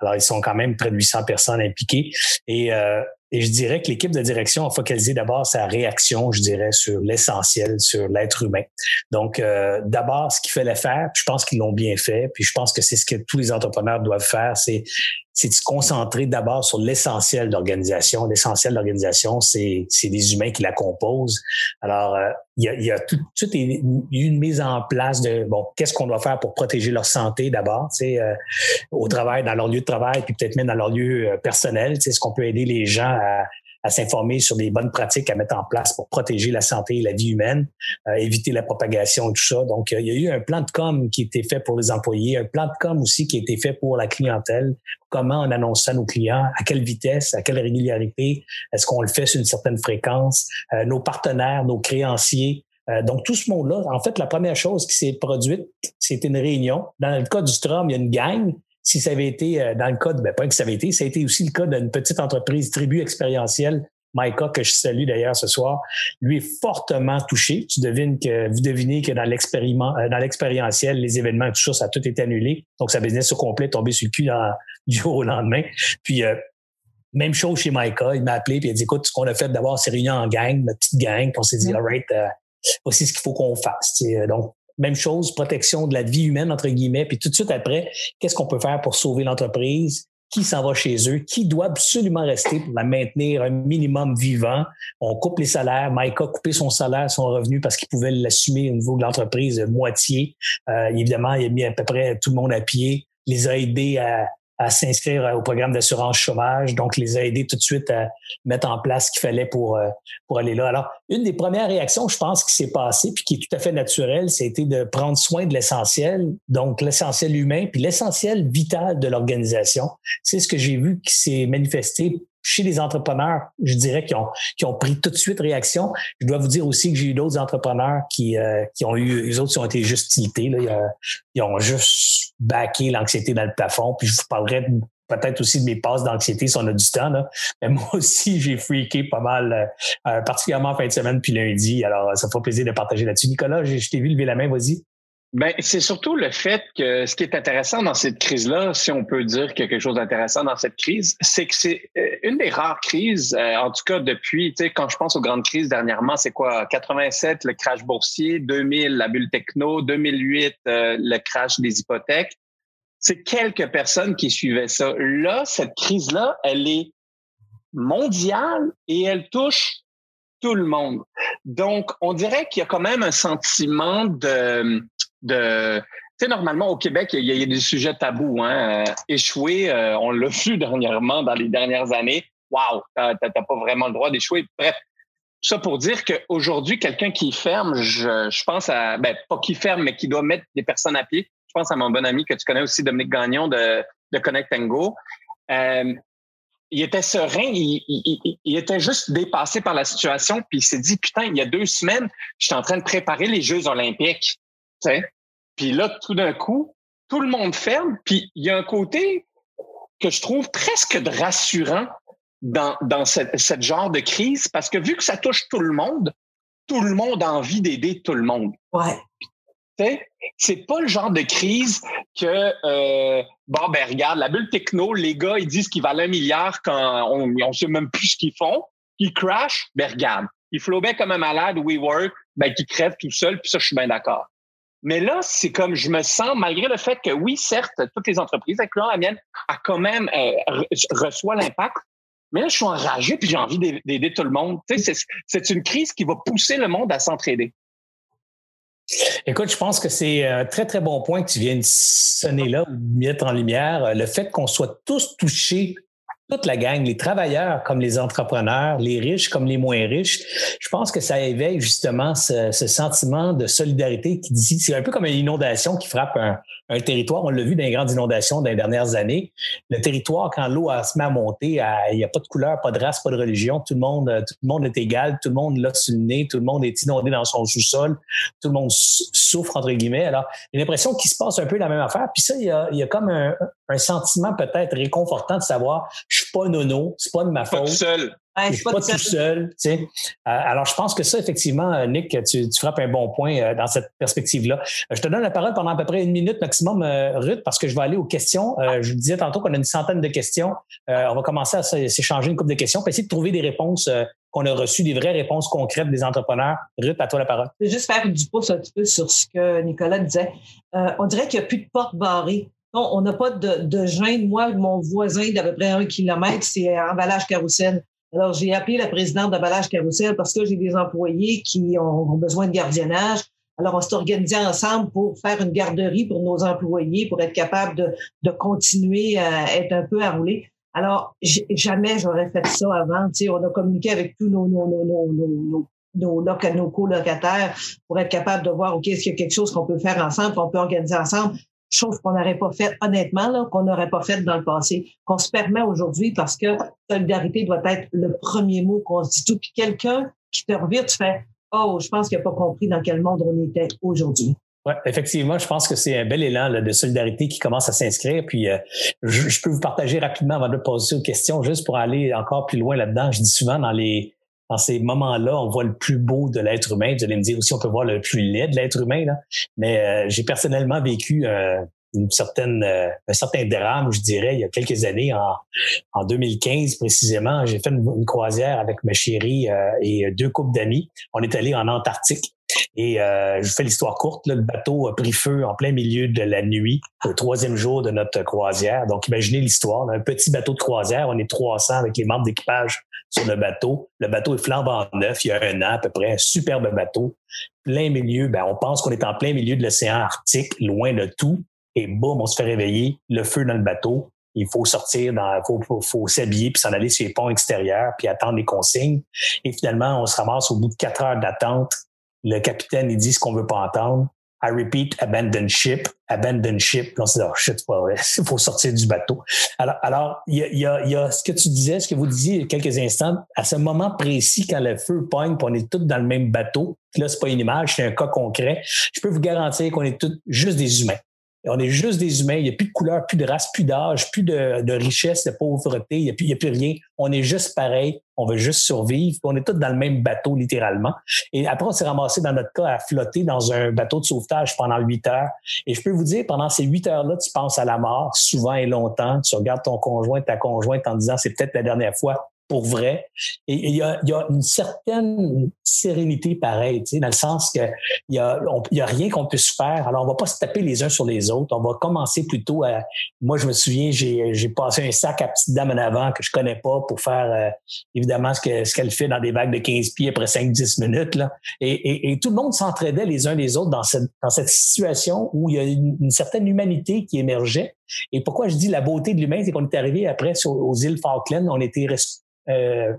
Alors, ils sont quand même près de 800 personnes impliquées. Et, euh, et je dirais que l'équipe de direction a focalisé d'abord sa réaction, je dirais, sur l'essentiel, sur l'être humain. Donc, euh, d'abord, ce qu'il fallait faire, je pense qu'ils l'ont bien fait, puis je pense que c'est ce que tous les entrepreneurs doivent faire, c'est c'est de se concentrer d'abord sur l'essentiel d'organisation. L'essentiel d'organisation, c'est c'est les humains qui la composent. Alors, euh, il y a, il y a tout, tout est, une mise en place de bon, qu'est-ce qu'on doit faire pour protéger leur santé d'abord, tu sais, euh, au travail, dans leur lieu de travail, puis peut-être même dans leur lieu euh, personnel. Tu sais, est-ce qu'on peut aider les gens à, à s'informer sur des bonnes pratiques à mettre en place pour protéger la santé et la vie humaine, euh, éviter la propagation et tout ça. Donc, euh, il y a eu un plan de com qui a été fait pour les employés, un plan de com aussi qui a été fait pour la clientèle. Comment on annonce ça à nos clients, à quelle vitesse, à quelle régularité, est-ce qu'on le fait sur une certaine fréquence, euh, nos partenaires, nos créanciers. donc, tout ce monde-là, en fait, la première chose qui s'est produite, c'était une réunion. Dans le cas du Strom, il y a une gang si ça avait été euh, dans le cas de, ben pas que ça avait été, ça a été aussi le cas d'une petite entreprise tribu expérientielle, Maïka, que je salue d'ailleurs ce soir, lui est fortement touché. Tu devines que, vous devinez que dans l'expériment, euh, dans l'expérientiel, les événements, tout ça, ça a tout été annulé. Donc, sa business au complet est tombé sur le cul dans, du jour au lendemain. Puis, euh, même chose chez Maïka, il m'a appelé puis il a dit, écoute, ce qu'on a fait d'abord, c'est réunir en gang, notre petite gang, puis on s'est dit, mm. all right, voici ce qu'il faut qu'on fasse. Donc, même chose, protection de la vie humaine, entre guillemets. Puis tout de suite après, qu'est-ce qu'on peut faire pour sauver l'entreprise? Qui s'en va chez eux? Qui doit absolument rester pour la maintenir un minimum vivant? On coupe les salaires. Mike a coupé son salaire, son revenu parce qu'il pouvait l'assumer au niveau de l'entreprise moitié. Euh, évidemment, il a mis à peu près tout le monde à pied, les a aidés à, à s'inscrire au programme d'assurance chômage, donc les a aidés tout de suite à mettre en place ce qu'il fallait pour euh, pour aller là. Alors, une des premières réactions, je pense, qui s'est passée, puis qui est tout à fait naturelle, c'était de prendre soin de l'essentiel, donc l'essentiel humain, puis l'essentiel vital de l'organisation. C'est ce que j'ai vu qui s'est manifesté chez les entrepreneurs, je dirais, qui ont, qui ont pris tout de suite réaction. Je dois vous dire aussi que j'ai eu d'autres entrepreneurs qui, euh, qui ont eu, les autres qui ont été juste tiltés. Là. Ils ont juste baqué l'anxiété dans le plafond. Puis je vous parlerai peut-être aussi de mes passes d'anxiété si on a du temps. Là. Mais moi aussi, j'ai freaké pas mal, euh, particulièrement en fin de semaine puis lundi. Alors, ça fait plaisir de partager là-dessus. Nicolas, je t'ai vu lever la main, vas-y. Ben, c'est surtout le fait que ce qui est intéressant dans cette crise-là, si on peut dire quelque chose d'intéressant dans cette crise, c'est que c'est euh, une des rares crises, euh, en tout cas depuis, tu sais, quand je pense aux grandes crises dernièrement, c'est quoi, 87, le crash boursier, 2000, la bulle techno, 2008, euh, le crash des hypothèques. C'est quelques personnes qui suivaient ça. Là, cette crise-là, elle est mondiale et elle touche tout le monde. Donc, on dirait qu'il y a quand même un sentiment de de tu sais, normalement, au Québec, il y, a des sujets tabous. Hein? Euh, échouer, euh, on l'a vu dernièrement, dans les dernières années. Waouh, t'as pas vraiment le droit d'échouer. Bref, ça pour dire qu'aujourd'hui, quelqu'un qui ferme, je, je, pense à, ben, pas qui ferme, mais qui doit mettre des personnes à pied. Je pense à mon bon ami que tu connais aussi, Dominique Gagnon de, de Connect Go. Euh, il était serein, il, il, il, était juste dépassé par la situation, puis il s'est dit, putain, il y a deux semaines, j'étais en train de préparer les Jeux olympiques. Puis là, tout d'un coup, tout le monde ferme. Puis il y a un côté que je trouve presque de rassurant dans, dans cette, cette genre de crise parce que vu que ça touche tout le monde, tout le monde a envie d'aider tout le monde. Ouais. C'est pas le genre de crise que euh, bon ben regarde la bulle techno, les gars ils disent qu'ils valent un milliard quand on on sait même plus ce qu'ils font, ils crash, ben regarde, ils flobaient comme un malade, we work, ben qui crèvent tout seul, puis ça je suis bien d'accord. Mais là, c'est comme je me sens, malgré le fait que oui, certes, toutes les entreprises, incluant la mienne, a quand même euh, reçoit l'impact. Mais là, je suis enragé puis j'ai envie d'aider tout le monde. C'est une crise qui va pousser le monde à s'entraider. Écoute, je pense que c'est un très, très bon point que tu viens de sonner là, mettre en lumière. Le fait qu'on soit tous touchés toute la gang, les travailleurs comme les entrepreneurs, les riches comme les moins riches. Je pense que ça éveille justement ce, sentiment de solidarité qui dit, c'est un peu comme une inondation qui frappe un, territoire. On l'a vu dans les grandes inondations les dernières années. Le territoire, quand l'eau se met à monter, il n'y a pas de couleur, pas de race, pas de religion. Tout le monde, tout le monde est égal. Tout le monde l'a sur nez. Tout le monde est inondé dans son sous-sol. Tout le monde souffre, entre guillemets. Alors, j'ai l'impression qu'il se passe un peu la même affaire. Puis ça, il y a comme un, un sentiment peut-être réconfortant de savoir, je suis pas nono, c'est pas de ma faute. Pas tout seul. je suis pas, tout seul. Tu sais. Euh, alors, je pense que ça, effectivement, Nick, tu, tu frappes un bon point euh, dans cette perspective-là. Euh, je te donne la parole pendant à peu près une minute maximum, Ruth, parce que je vais aller aux questions. je vous disais tantôt qu'on a une centaine de questions. on va commencer à s'échanger une couple de questions, pour essayer de trouver des réponses qu'on a reçues, des vraies réponses concrètes des entrepreneurs. Ruth, à toi la parole. Je vais juste faire du pouce un petit peu sur ce que Nicolas disait. on dirait qu'il n'y a plus de porte barrée non, on n'a pas de, de. Moi, mon voisin d'à peu près un kilomètre, c'est emballage carrousel. Alors, j'ai appelé la présidente d'emballage carrousel parce que j'ai des employés qui ont, besoin de gardiennage. Alors, on s'est organisé ensemble pour faire une garderie pour nos employés, pour être capable de, de continuer à être un peu à rouler. Alors, jamais j'aurais fait ça avant. Tu sais, on a communiqué avec tous nos, nos, nos, nos, nos nos, nos colocataires pour être capable de voir, OK, est-ce qu'il y a quelque chose qu'on peut faire ensemble, qu'on peut organiser ensemble chose qu'on n'aurait pas fait, honnêtement, qu'on n'aurait pas fait dans le passé, qu'on se permet aujourd'hui parce que solidarité doit être le premier mot qu'on se dit tout. Puis quelqu'un qui te revient, tu fais Oh, je pense qu'il n'a pas compris dans quel monde on était aujourd'hui. Oui, effectivement, je pense que c'est un bel élan de solidarité qui commence à s'inscrire. Puis euh, je, peux vous partager rapidement avant de poser aux questions, juste pour aller encore plus loin là-dedans. Je dis souvent dans les dans ces moments-là, on voit le plus beau de l'être humain. Vous allez me dire aussi, on peut voir le plus laid de l'être humain. Là. Mais euh, j'ai personnellement vécu euh, une certaine, euh, un certain drame, je dirais, il y a quelques années, en, en 2015 précisément. J'ai fait une, croisière avec ma chérie et deux couples d'amis. On est allé en Antarctique. Et euh, je vous fais l'histoire courte. le bateau a pris feu en plein milieu de la nuit, le troisième jour de notre croisière. Donc, imaginez l'histoire. Un petit bateau de croisière, on est 300 avec les membres d'équipage sur le bateau. Le bateau est flambant neuf, il y a un an à peu près, un superbe bateau. Plein milieu, ben, on pense qu'on est en plein milieu de l'océan Arctique, loin de tout. Et boum, on se fait réveiller, le feu dans le bateau. Il faut sortir, il faut, faut, faut s'habiller puis s'en aller sur les ponts extérieurs puis attendre les consignes. Et finalement, on se ramasse au bout de quatre heures d'attente le capitaine, il dit ce qu'on veut pas entendre. I repeat, abandon ship, abandon ship. on s'est dit, oh shit. Il faut sortir du bateau. Alors, alors, il y a, y, a, y a, ce que tu disais, ce que vous disiez il y a quelques instants, à ce moment précis, quand le feu pogne, on est tous dans le même bateau, là, c'est pas une image, c'est un cas concret. Je peux vous garantir qu'on est tous juste des humains. On est juste des humains. Il n'y a plus de couleur, plus de race, plus d'âge, plus de, richesse, de pauvreté. Il n'y a plus rien. On est juste pareil. On veut juste survivre. On est tous dans le même bateau, littéralement. Et après, on s'est ramassé, dans notre cas, à flotter dans un bateau de sauvetage pendant huit heures. Et je peux vous dire, pendant ces huit heures-là, tu penses à la mort souvent et longtemps. Tu regardes ton conjoint, ta conjointe en disant, c'est peut-être la dernière fois pour vrai. Et il y a, y a, une certaine sérénité pareille, dans le sens que il y a, y a rien qu'on puisse faire. Alors, on va pas se taper les uns sur les autres. On va commencer plutôt à... Moi, je me souviens, j'ai, passé un sac à petite dame en avant que je connais pas pour faire, euh, évidemment, ce, que, ce qu'elle fait dans des vagues de 15 pieds après 5-10 minutes. Là. Et, et, tout le monde s'entraidait les uns les autres dans cette, dans cette situation où il y a une certaine humanité qui émergeait. Et pourquoi je dis la beauté de l'humain, c'est qu'on est arrivé après sur, aux îles Falkland, on était euh,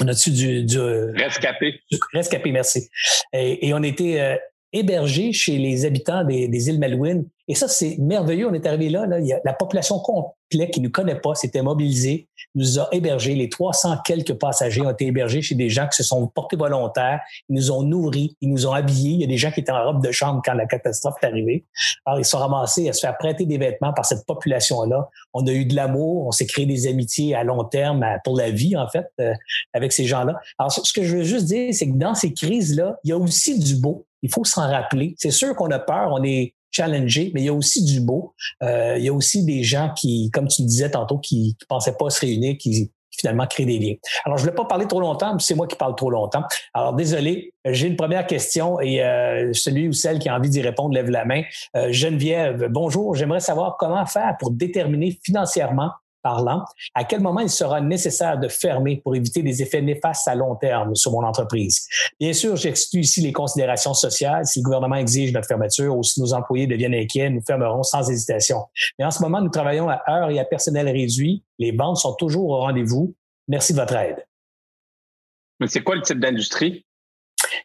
on a-dessus du, du rescapé. Rescapé, merci. Et, et on était euh, hébergés chez les habitants des, îles Malouines et ça, c'est merveilleux. On est arrivé là, là, la population complète qui ne nous connaît pas s'était mobilisée, nous a hébergés. Les 300 quelques passagers ont été hébergés chez des gens qui se sont portés volontaires. Ils nous ont nourris, ils nous ont habillés. Il y a des gens qui étaient en robe de chambre quand la catastrophe est arrivée. Alors, ils sont ramassés à se faire prêter des vêtements par cette population-là. On a eu de l'amour, on s'est créé des amitiés à long terme, pour la vie, en fait, euh, avec ces gens-là. Alors, ce que je veux juste dire, c'est que dans ces crises-là, il y a aussi du beau. Il faut s'en rappeler. C'est sûr qu'on a peur, on est challenger, mais il y a aussi du beau. Euh, il y a aussi des gens qui, comme tu disais tantôt, qui ne pensaient pas se réunir, qui, finalement créent des liens. Alors, je ne voulais pas parler trop longtemps, mais c'est moi qui parle trop longtemps. Alors, désolé, j'ai une première question et euh, celui ou celle qui a envie d'y répondre lève la main. Euh, Geneviève, bonjour. J'aimerais savoir comment faire pour déterminer financièrement parlant, à quel moment il sera nécessaire de fermer pour éviter des effets néfastes à long terme sur mon entreprise? Bien sûr, j'exclus ici les considérations sociales. Si le gouvernement exige notre fermeture ou si nos employés deviennent inquiets, nous fermerons sans hésitation. Mais en ce moment, nous travaillons à heure et à personnel réduit. Les ventes sont toujours au rendez-vous. Merci de votre aide. Mais c'est quoi le type d'industrie?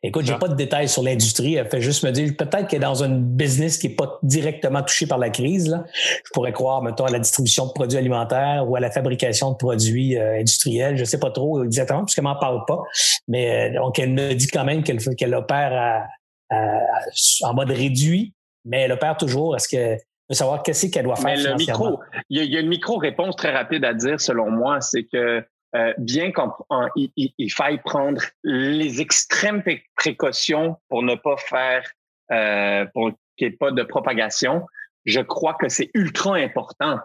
Écoute, j'ai pas de détails sur l'industrie. Elle fait juste me dire peut-être qu'elle est dans un business qui est pas directement touché par la crise. Là. Je pourrais croire, mettons, à la distribution de produits alimentaires ou à la fabrication de produits euh, industriels. Je sais pas trop exactement puisqu'elle m'en parle pas. Mais euh, donc, elle me dit quand même qu'elle qu'elle opère en mode réduit, mais elle opère toujours. Est-ce que de savoir qu'est-ce qu'elle doit faire. Mais le micro, il y, a, une micro-réponse très rapide à dire, selon moi, c'est que euh, bien qu'il faille prendre les extrêmes précautions pour ne pas faire, euh, pour qu'il n'y ait pas de propagation, je crois que c'est ultra important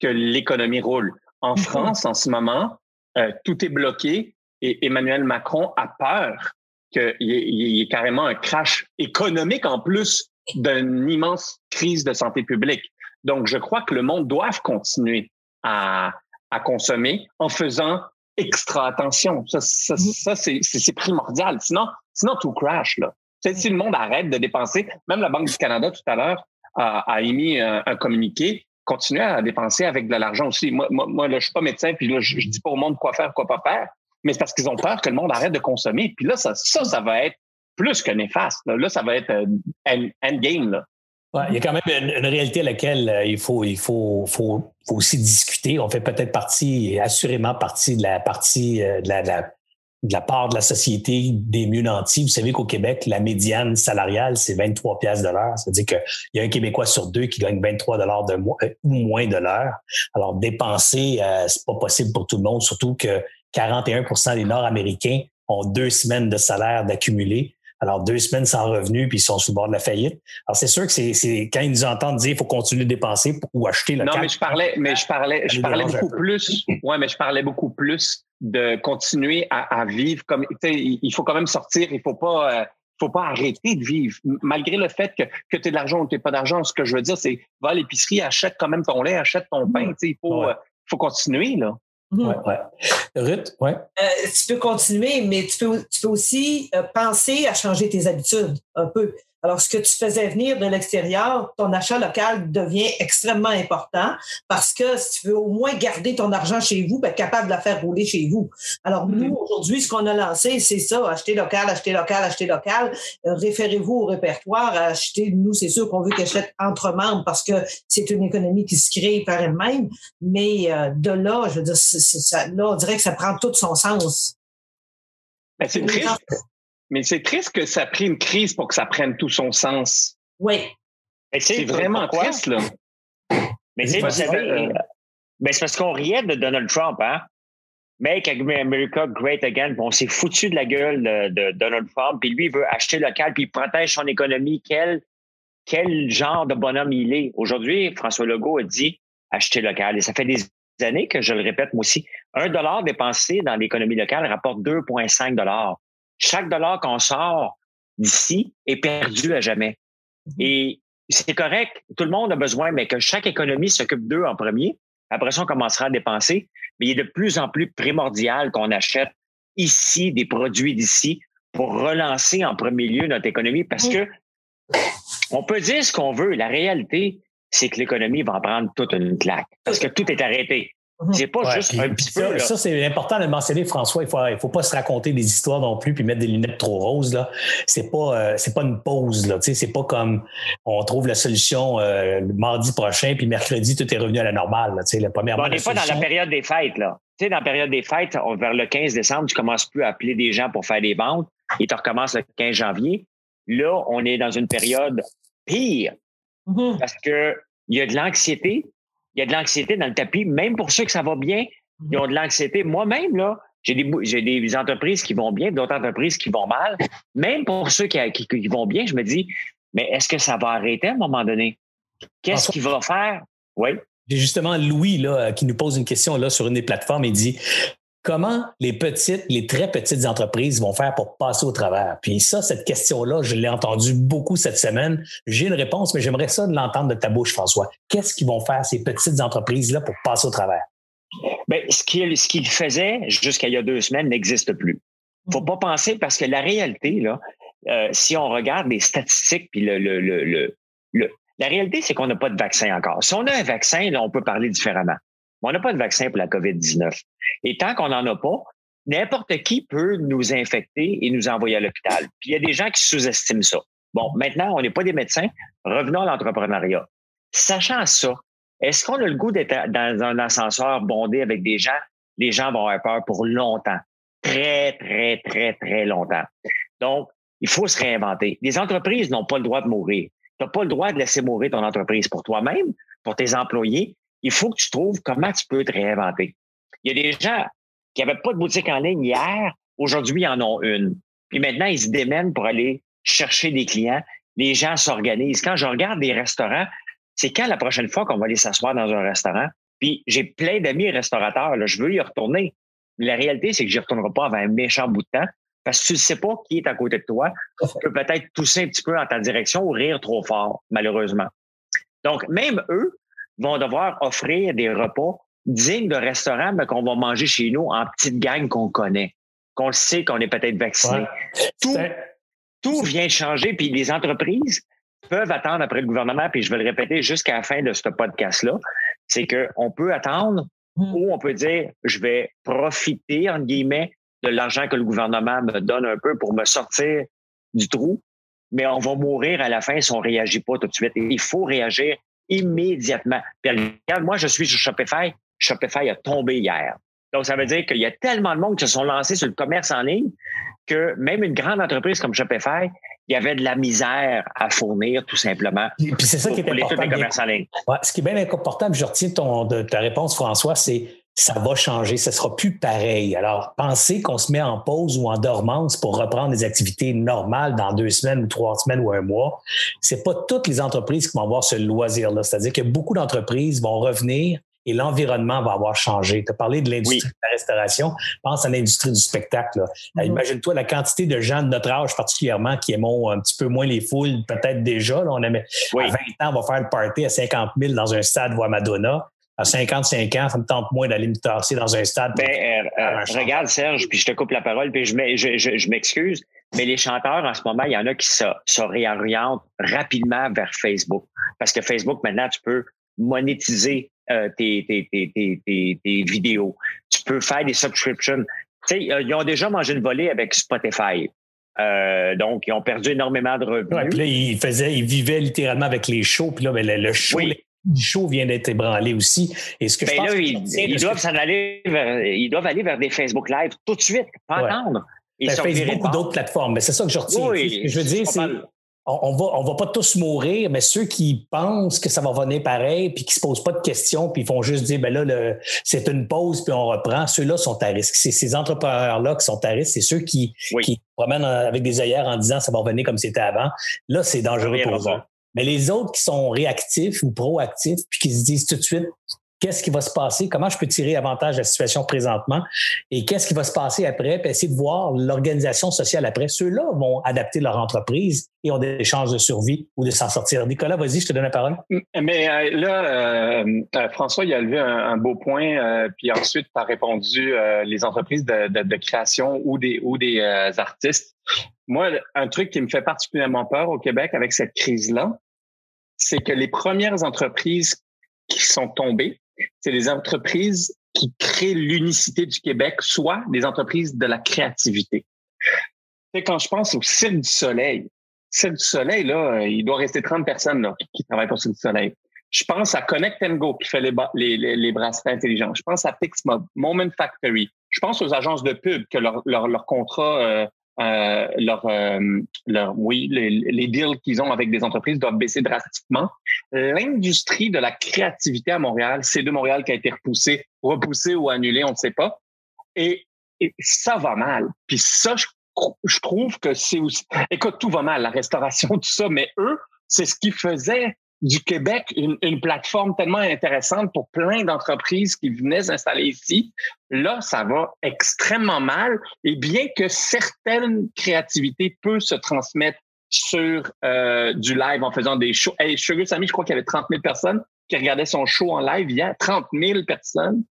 que l'économie roule. En mm-hmm. France, en ce moment, euh, tout est bloqué et Emmanuel Macron a peur qu'il y, ait carrément un crash économique en plus d'une immense crise de santé publique. Donc, je crois que le monde doit continuer à, à consommer en faisant extra attention. Ça, ça, mm-hmm. c'est primordial. Sinon, sinon, tout crash. Là. Si le monde arrête de dépenser, même la Banque du Canada tout à l'heure a, a, émis un, communiqué, continuer à dépenser avec de l'argent aussi. Moi, moi, moi là, je suis pas médecin, puis là, je, dis pas au monde quoi faire, quoi pas faire, mais c'est parce qu'ils ont peur que le monde arrête de consommer. Puis là, ça, ça, ça va être plus que néfaste. Là, ça va être un endgame. Là il y a quand même une, réalité à laquelle euh, il faut, il faut, faut, aussi discuter. On fait peut-être partie, assurément partie de la partie euh, de la, part de la société des mieux nantis. Vous savez qu'au Québec, la médiane salariale, c'est 23 pièces de l'heure. C'est-à-dire qu'il y a un Québécois sur deux qui gagne 23 dollars de euh, ou moins de l'heure. Alors, dépenser, c'est pas possible pour tout le monde, surtout que 41% des Nord-Américains ont deux semaines de salaire d'accumuler. Alors, deux semaines sans revenus, puis ils sont sous le bord de la faillite. Alors, c'est sûr que c'est, quand ils nous entendent dire qu'il faut continuer de dépenser ou acheter le Non, mais je parlais, mais je parlais, je parlais beaucoup plus. Ouais, mais je parlais beaucoup plus de continuer à, vivre comme, tu sais, il faut quand même sortir, il faut pas, euh, faut pas arrêter de vivre. Malgré le fait que, que tu aies de l'argent ou tu pas d'argent, ce que je veux dire, c'est va à l'épicerie, achète quand même ton lait, achète ton pain. Tu sais, il faut, euh, faut continuer, là. Ouais, ouais. Ruth, ouais. Euh, tu peux continuer, mais tu peux, tu peux aussi euh, penser à changer tes habitudes un peu. Alors, ce que tu faisais venir de l'extérieur, ton achat local devient extrêmement important parce que si tu veux au moins garder ton argent chez vous, ben, capable de la faire rouler chez vous. Alors, nous, mm-hmm. aujourd'hui, ce qu'on a lancé, c'est ça, acheter local, acheter local, acheter local. Euh, référez-vous au répertoire, acheter, nous, c'est sûr qu'on veut qu'elle achète entre membres parce que c'est une économie qui se crée par elle-même. Mais euh, de là, je veux dire, ça, là, on dirait que ça prend tout son sens. Ben, c'est triste. Mais c'est triste que ça a pris une crise pour que ça prenne tout son sens. Oui. C'est vraiment triste, là. Mais c'est, euh, ben, c'est parce qu'on riait de Donald Trump, hein? Make America Great Again. on s'est foutu de la gueule de, Donald Trump. Puis lui, il veut acheter local, puis il protège son économie. Quel, quel genre de bonhomme il est? Aujourd'hui, François Legault a dit acheter local. Et ça fait des années que je le répète moi aussi. Un dollar dépensé dans l'économie locale rapporte 2,5 dollars chaque dollar qu'on sort d'ici est perdu à jamais. Mhm. Et c'est correct, tout le monde a besoin, mais que chaque économie s'occupe d'eux en premier. Après ça, on commencera à dépenser. Mais il est de plus en plus primordial qu'on achète ici des produits d'ici pour relancer en premier lieu notre économie parce que on peut dire ce qu'on veut. La réalité, c'est que l'économie va en prendre toute une claque parce que tout est arrêté. Mhm. C'est pas juste un petit peu. Ça, c'est important de le mentionner, François. Il faut, il faut pas se raconter des histoires non plus puis mettre des lunettes trop roses. Là. C'est pas, euh, c'est pas une pause. Là. C'est pas comme on trouve la solution euh, le mardi prochain puis mercredi, tout est revenu à la normale. Là, la première on n'est pas dans la période des fêtes. Là. Tu sais, dans la période des fêtes, vers le 15 décembre, tu commences plus à appeler des gens pour faire des ventes et tu recommences le 15 janvier. Là, on est dans une période pire mhm. parce que il y a de l'anxiété, il y a de l'anxiété dans le tapis, même pour ceux que ça va bien, ils ont de l'anxiété. Moi-même, là, j'ai des, j'ai des entreprises qui vont bien, d'autres entreprises qui vont mal. Même pour ceux qui, qui, vont bien, je me dis, mais est-ce que ça va arrêter à un moment donné? Qu'est-ce qu'il va faire? Oui. J'ai justement Louis là, qui nous pose une question là, sur une des plateformes. Il dit Comment les petites, les très petites entreprises vont faire pour passer au travers? Puis ça, cette question-là, je l'ai entendue beaucoup cette semaine. J'ai une réponse, mais j'aimerais ça de l'entendre de ta bouche, François. Qu'est-ce qu'ils vont faire, ces petites entreprises-là, pour passer au travers? Bien, ce qu'il ce qu'il faisait jusqu'à il y a deux semaines n'existe plus. faut pas penser parce que la réalité, euh, si on regarde les statistiques puis le, la réalité, c'est qu'on n'a pas de vaccin encore. Si on a un vaccin, on peut parler différemment. On n'a pas de vaccin pour la COVID-19. Et tant qu'on n'en a pas, n'importe qui peut nous infecter et nous envoyer à l'hôpital. Puis il y a des gens qui sous-estiment ça. Bon, maintenant, on n'est pas des médecins. Revenons à l'entrepreneuriat. Sachant ça, est-ce qu'on a le goût d'être dans un ascenseur bondé avec des gens? Les gens vont avoir peur pour longtemps. Très, très, très, très longtemps. Donc, il faut se réinventer. Les entreprises n'ont pas le droit de mourir. Tu n'as pas le droit de laisser mourir ton entreprise pour toi-même, pour tes employés. Il faut que tu trouves comment tu peux te réinventer. Il y a des gens qui n'avaient pas de boutique en ligne hier, aujourd'hui, ils en ont une. Puis maintenant, ils se démènent pour aller chercher des clients. Les gens s'organisent. Quand je regarde des restaurants, c'est quand la prochaine fois qu'on va aller s'asseoir dans un restaurant? Puis j'ai plein d'amis restaurateurs, je veux y retourner. La réalité, c'est que je n'y retournerai pas avant un méchant bout de temps parce que tu ne sais pas qui est à côté de toi. Tu peux peut-être tousser un petit peu en ta direction ou rire trop fort, malheureusement. Donc, même eux vont devoir offrir des repas dignes de restaurants mais qu'on va manger chez nous en petite gang qu'on connaît, qu'on le sait qu'on est peut-être vacciné. Tout, tout vient changer, puis les entreprises peuvent attendre après le gouvernement, puis je vais le répéter jusqu'à la fin de ce podcast-là, c'est qu'on peut attendre mmh. ou on peut dire, je vais profiter, entre guillemets, de l'argent que le gouvernement me donne un peu pour me sortir du trou, mais on va mourir à la fin si on ne réagit pas tout de suite. il faut réagir immédiatement. Puis regarde, moi, je suis sur Shopify. Shopify a tombé hier. Donc, ça veut dire qu'il y a tellement de monde qui se sont lancés sur le commerce en ligne que même une grande entreprise comme Shopify, il y avait de la misère à fournir tout simplement. Puis c'est ça qui est important. Les commerces en ligne. ce qui est bien important, je retiens ton, de ta réponse, François, c'est ça va changer, ça sera plus pareil. Alors, penser qu'on se met en pause ou en dormance pour reprendre des activités normales dans deux semaines ou trois semaines ou un mois, c'est pas toutes les entreprises qui vont avoir ce loisir-là. C'est-à-dire que beaucoup d'entreprises vont revenir et l'environnement va avoir changé. Tu as parlé de l'industrie de la restauration. Pense à l'industrie du spectacle. Mm-hmm. Imagine-toi la quantité de gens de notre âge particulièrement qui aiment un petit peu moins les foules, peut-être déjà. on aimait, À 20 ans, on va faire le party à 50 000 dans un stade voir Madonna. À 55 ans, ça me tente moins d'aller me tasser dans un stade. Ben, euh, euh, regarde, Serge, puis je te coupe la parole, puis je, je, m'excuse, mais les chanteurs, en ce moment, il y en a qui se, se réorientent rapidement vers Facebook. Parce que Facebook, maintenant, tu peux monétiser euh, tes, tes, tes, tes, vidéos. Tu peux faire des subscriptions. Tu sais, ils ont déjà mangé une volée avec Spotify. Euh, donc, ils ont perdu énormément de revenus. Ouais, puis là, ils, faisaient, ils vivaient littéralement avec les shows. Puis là, ben, le, show, show vient d'être ébranlé aussi. Et ce que je ben pense ils, doivent aller vers, ils doivent aller vers des Facebook Live tout de suite, pas attendre. Ils ben, Facebook ou d'autres plateformes, mais c'est ça que je retiens. Oui, je veux dire, c'est on, va, on va pas tous mourir, mais ceux qui pensent que ça va venir pareil, puis qui se posent pas de questions, puis ils font juste dire, ben là, c'est une pause, puis on reprend, ceux-là sont à risque. C'est ces entrepreneurs-là qui sont à risque, c'est ceux qui, qui promènent avec des œillères en disant ça va revenir comme c'était avant. Là, c'est dangereux pour eux. Mais les autres qui sont réactifs ou proactifs, puis qui se disent tout de suite, qu'est-ce qui va se passer, comment je peux tirer avantage de la situation présentement? Et qu'est-ce qui va se passer après, puis essayer de voir l'organisation sociale après. Ceux-là vont adapter leur entreprise et ont des chances de survie ou de s'en sortir. Nicolas, vas-y, je te donne la parole. Mais euh, là, euh, euh, François, il a levé un, beau point, puis ensuite, tu as répondu les entreprises de, création ou des, ou des artistes. Moi, un truc qui me fait particulièrement peur au Québec avec cette crise-là, c'est que les premières entreprises qui sont tombées, c'est les entreprises qui créent l'unicité du Québec, soit les entreprises de la créativité. Et quand je pense au Cirque du Soleil, Cirque du Soleil, là, il doit rester 30 personnes là, qui, travaillent pour Cirque du Soleil. Je pense à Connect Go qui fait les, les, les, bracelets intelligents. Je pense à Pixmob, Moment Factory. Je pense aux agences de pub que leur, leur, contrat euh, euh, leur, euh, leur, oui, les, les deals qu'ils ont avec des entreprises doivent baisser drastiquement. L'industrie de la créativité à Montréal, c'est de Montréal qui a été repoussé, repoussé ou annulé, on ne sait pas. Et, et, ça va mal. Puis ça, je, je trouve que c'est aussi. Écoute, tout va mal, la restauration, tout ça, mais eux, c'est ce qui faisait du Québec une, une, plateforme tellement intéressante pour plein d'entreprises qui venaient s'installer ici. Là, ça va extrêmement mal. Et bien que certaines créativités peuvent se transmettre sur euh, du live en faisant des shows. Hey, Sugar Sammy, je crois qu'il y avait 30 000 personnes qui regardaient son show en live hier. 30 000 personnes.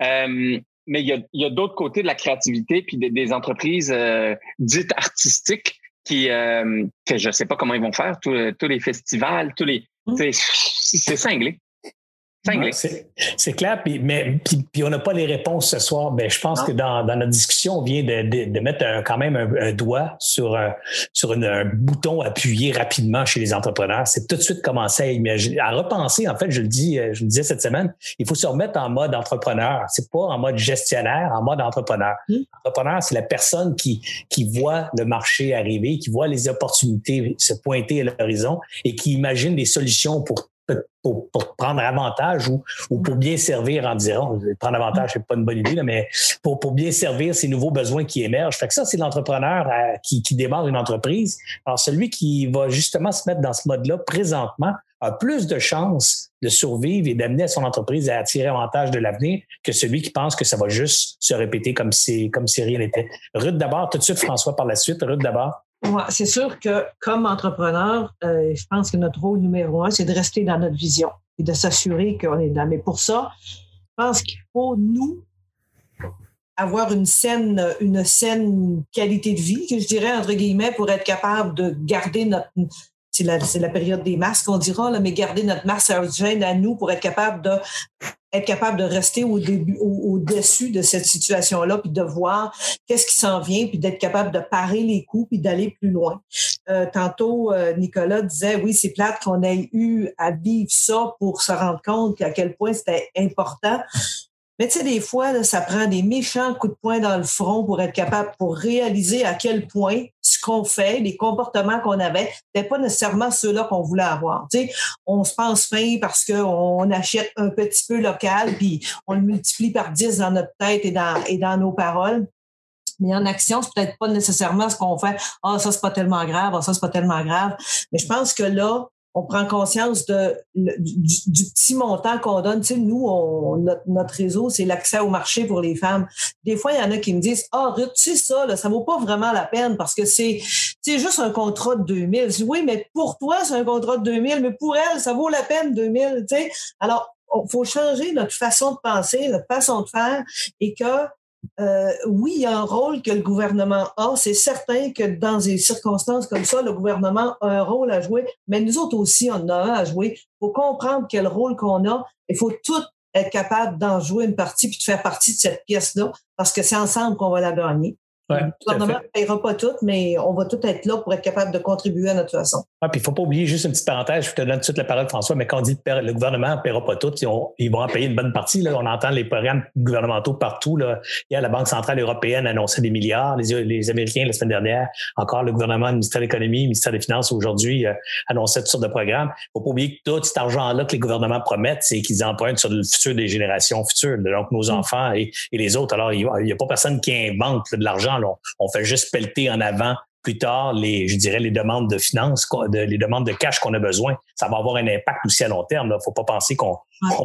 Euh, mais il y a, y a d'autres côtés de la créativité puis des, des entreprises euh, dites artistiques qui euh, que je sais pas comment ils vont faire tous, tous les festivals tous les. C'est cinglé c'est clair, puis, mais puis, on n'a pas les réponses ce soir. Mais je pense que dans, dans, notre discussion, on vient de, de, de mettre quand même un, doigt sur, un, sur un bouton appuyé rapidement chez les entrepreneurs. C'est tout de suite commencer à imaginer, à repenser. En fait, je le dis, je le disais cette semaine, il faut se remettre en mode entrepreneur. C'est pas en mode gestionnaire, en mode entrepreneur. Mmh. Entrepreneur, c'est la personne qui qui voit le marché arriver, qui voit les opportunités se pointer à l'horizon et qui imagine des solutions pour pour, prendre avantage ou, ou pour bien servir en disant prendre avantage c'est pas une bonne idée mais pour, pour bien servir ces nouveaux besoins qui émergent fait que ça c'est l'entrepreneur euh, qui, qui démarre une entreprise alors celui qui va justement se mettre dans ce mode là présentement a plus de chances de survivre et d'amener son entreprise à attirer avantage de l'avenir que celui qui pense que ça va juste se répéter comme si comme si rien n'était. Ruth d'abord, tout de suite François par la suite. Ruth d'abord. C'est sûr que comme entrepreneur, euh, je pense que notre rôle numéro un, c'est de rester dans notre vision et de s'assurer qu'on est là. Mais pour ça, je pense qu'il faut, nous, avoir une saine, une qualité de vie, que je dirais, entre guillemets, pour être capable de garder notre, c'est la, période des masques, on dira, là, mais garder notre masque à nous pour être capable de être capable de rester au début, au, dessus de cette situation-là, puis de voir qu'est-ce qui s'en vient, puis d'être capable de parer les coups, puis d'aller plus loin. Euh, tantôt, euh, Nicolas disait, oui, c'est plate qu'on ait eu à vivre ça pour se rendre compte à quel point c'était important. Mais tu sais, des fois, ça prend des méchants coups de poing dans le front pour être capable, pour réaliser à quel point ce qu'on fait, les comportements qu'on avait, n'étaient pas nécessairement ceux-là qu'on voulait avoir. On se pense fin parce qu'on achète un petit peu local, puis on le multiplie par 10 dans notre tête et dans, et dans nos paroles. Mais en action, c'est peut-être pas nécessairement ce qu'on fait. Ah, ça, c'est pas tellement grave. Ah, ça, c'est pas tellement grave. Mais je pense que là, on prend conscience de, du, petit montant qu'on donne. Tu sais, nous, on, notre, réseau, c'est l'accès au marché pour les femmes. Des fois, il y en a qui me disent, ah, oh, tu sais ça, là, ça vaut pas vraiment la peine parce que c'est, c'est juste un contrat de 2000. Je dis, oui, mais pour toi, c'est un contrat de 2000, mais pour elle, ça vaut la peine 2000. Tu sais, alors, il faut changer notre façon de penser, notre façon de faire et que euh, oui, il y a un rôle que le gouvernement a. C'est certain que dans des circonstances comme ça, le gouvernement a un rôle à jouer, mais nous autres aussi, on a un à jouer. Il faut comprendre quel rôle qu'on a. Il faut tout être capable d'en jouer une partie puis de faire partie de cette pièce-là parce que c'est ensemble qu'on va la gagner. Ouais, le gouvernement ne payera pas tout, mais on va tout être là pour être capable de contribuer à notre façon. Ah, puis il ne faut pas oublier juste une petite parenthèse, je te donne tout de suite la parole, François, mais quand on dit que le gouvernement ne paiera pas tout, ils, vont en payer une bonne partie. Là. On entend les programmes gouvernementaux partout. Là. Hier, la Banque centrale européenne annonçait des milliards. Les, les Américains, la semaine dernière, encore le gouvernement, le ministère de l'Économie, le ministère des Finances aujourd'hui euh, annonçaient toutes sortes de programmes. Il ne faut pas oublier que tout cet argent-là que les gouvernements promettent, c'est qu'ils empruntent sur le futur des générations futures, donc nos mm. enfants et, les autres. Alors, il n'y a, pas personne qui invente de l'argent. On, on fait juste pelleter en avant plus tard les, je dirais, les demandes de finances, les demandes de cash qu'on a besoin. Ça va avoir un impact aussi à long terme. Il ne faut pas penser qu'on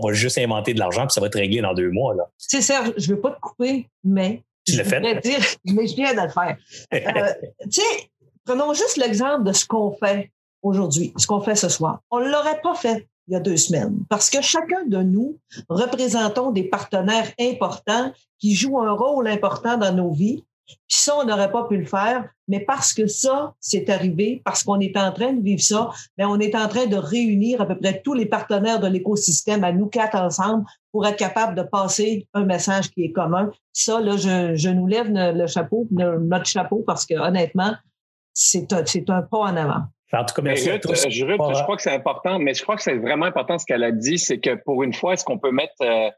va juste inventer de l'argent puis ça va être réglé dans deux mois. C'est Serge, je ne veux pas te couper, mais tu le fais. Dire, mais je viens de le faire. Euh, tu sais, prenons juste l'exemple de ce qu'on fait aujourd'hui, ce qu'on fait ce soir. On ne l'aurait pas fait il y a deux semaines parce que chacun de nous représentons des partenaires importants qui jouent un rôle important dans nos vies puis ça, on n'aurait pas pu le faire, mais parce que ça, c'est arrivé, parce qu'on est en train de vivre ça, mais on est en train de réunir à peu près tous les partenaires de l'écosystème à nous quatre ensemble pour être capable de passer un message qui est commun. Ça, là, je, je nous lève le chapeau, notre chapeau, parce que honnêtement, c'est un, c'est un pas en avant. En tout cas, merci Ruth, je, je, crois que c'est important, mais je crois que c'est vraiment important ce qu'elle a dit, c'est que pour une fois, est-ce qu'on peut mettre euh,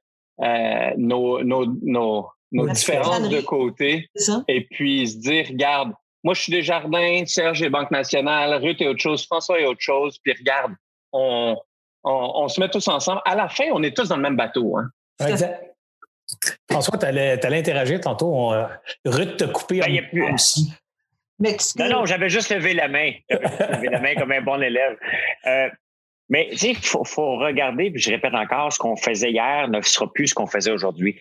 euh, nos, nos, nos, nos différences de côté et puis se dire, regarde, moi je suis des jardins, Serge est Banque nationale, Ruth est autre chose, François est autre chose, puis regarde, on, on, se met tous ensemble. À la fin, on est tous dans le même bateau. Hein. Exact. François, tu allais, interagir tantôt. Ruth t'a coupé ben, plus... aussi. Non, non, j'avais juste levé la main. levé la main comme un bon élève. Euh, mais il faut, faut, regarder, puis je répète encore, ce qu'on faisait hier ne sera plus ce qu'on faisait aujourd'hui.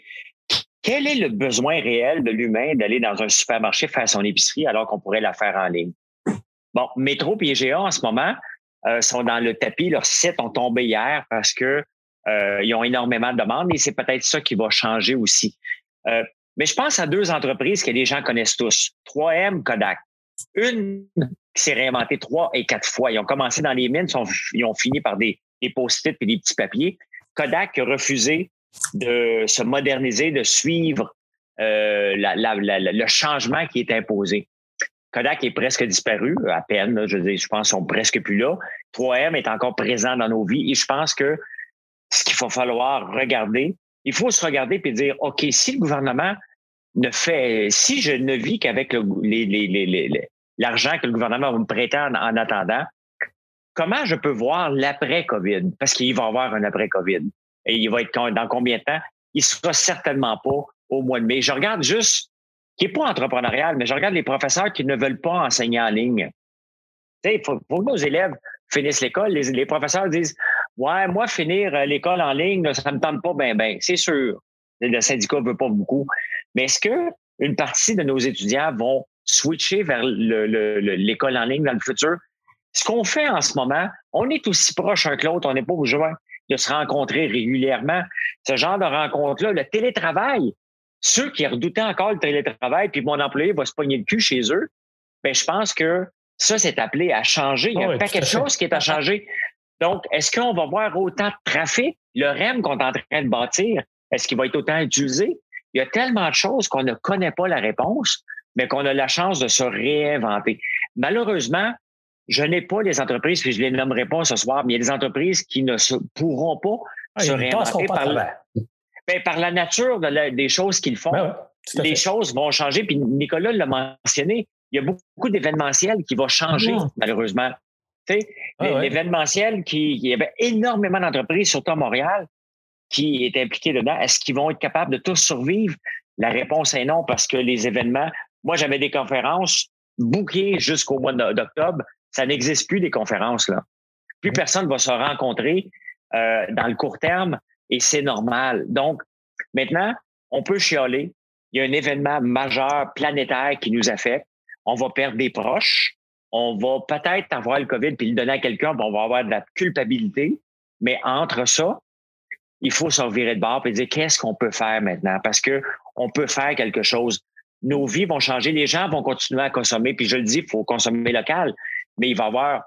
Quel est le besoin réel de l'humain d'aller dans un supermarché faire son épicerie alors qu'on pourrait la faire en ligne? Bon, Métro et IGA en ce moment euh, sont dans le tapis. Leurs sites ont tombé hier parce que Euh, ils ont énormément de demandes et c'est peut-être ça qui va changer aussi. Euh, mais je pense à deux entreprises que les gens connaissent tous. 3M, Kodak. Une qui s'est réinventée trois et quatre fois. Ils ont commencé dans les mines, ils ont fini par des, des post-it et des petits papiers. Kodak a refusé de se moderniser, de suivre euh, le changement qui est imposé. Kodak est presque disparu, à peine, je, veux je pense qu'ils sont presque plus là. 3M est encore présent dans nos vies et je pense que ce qu'il va falloir regarder, il faut se regarder et dire, OK, si le gouvernement ne fait, si je ne vis qu'avec l'argent que le gouvernement va me prêter en, attendant, comment je peux voir l'après-COVID? Parce qu'il va y avoir un après-COVID. Et il va être dans combien de temps? Il sera certainement pas au mois de mai. Je regarde juste, qui n'est pas entrepreneurial, mais je regarde les professeurs qui ne veulent pas enseigner en ligne. Il faut, faut, que nos élèves finissent l'école. Les, professeurs disent Ouais, moi, finir euh, l'école en ligne, ça ne me tente pas bien, bien. C'est sûr. Le syndicat ne veut pas beaucoup. Mais est-ce que une partie de nos étudiants vont switcher vers l'école en ligne dans le futur? Ce qu'on fait en ce moment, on est aussi proche un que l'autre, on n'est pas obligé de se rencontrer régulièrement. Ce genre de rencontre-là, le télétravail, ceux qui redoutaient encore le télétravail, puis mon employé va se pogner le cul chez eux, ben je pense que ça, c'est appelé à changer. Il y a ah pas quelque chose qui est à changer. Donc, est-ce qu'on va voir autant de trafic? Le REM qu'on est en train de bâtir, est-ce qu'il va être autant utilisé? Il y a tellement de choses qu'on ne connaît pas la réponse, mais qu'on a la chance de se réinventer. Malheureusement, je n'ai pas les entreprises, puis je les nommerai pas ce soir, mais il y a des entreprises qui ne se, pourront pas ah, se réinventer par, ben, par, la nature des choses qu'ils font. Ben les choses vont changer. Puis Nicolas l'a mentionné, il y a beaucoup d'événementiels qui vont changer, malheureusement. L'événementiel, qui, il y avait énormément d'entreprises, surtout à Montréal, qui est impliqué dedans. Est-ce qu'ils vont être capables de tous survivre? La réponse est non, parce que les événements, moi, j'avais des conférences bouquées jusqu'au mois d'octobre. Ça n'existe plus des conférences, là. Plus personne va se rencontrer euh, dans le court terme et c'est normal. Donc, maintenant, on peut chialer. Il y a un événement majeur planétaire qui nous affecte. On va perdre des proches. On va peut-être avoir le COVID puis le donner à quelqu'un, on va avoir de la culpabilité. Mais entre ça, il faut se revirer de bord et dire qu'est-ce qu'on peut faire maintenant? Parce que on peut faire quelque chose. Nos vies vont changer, les gens vont continuer à consommer. Puis je le dis, il faut consommer local, mais il va y avoir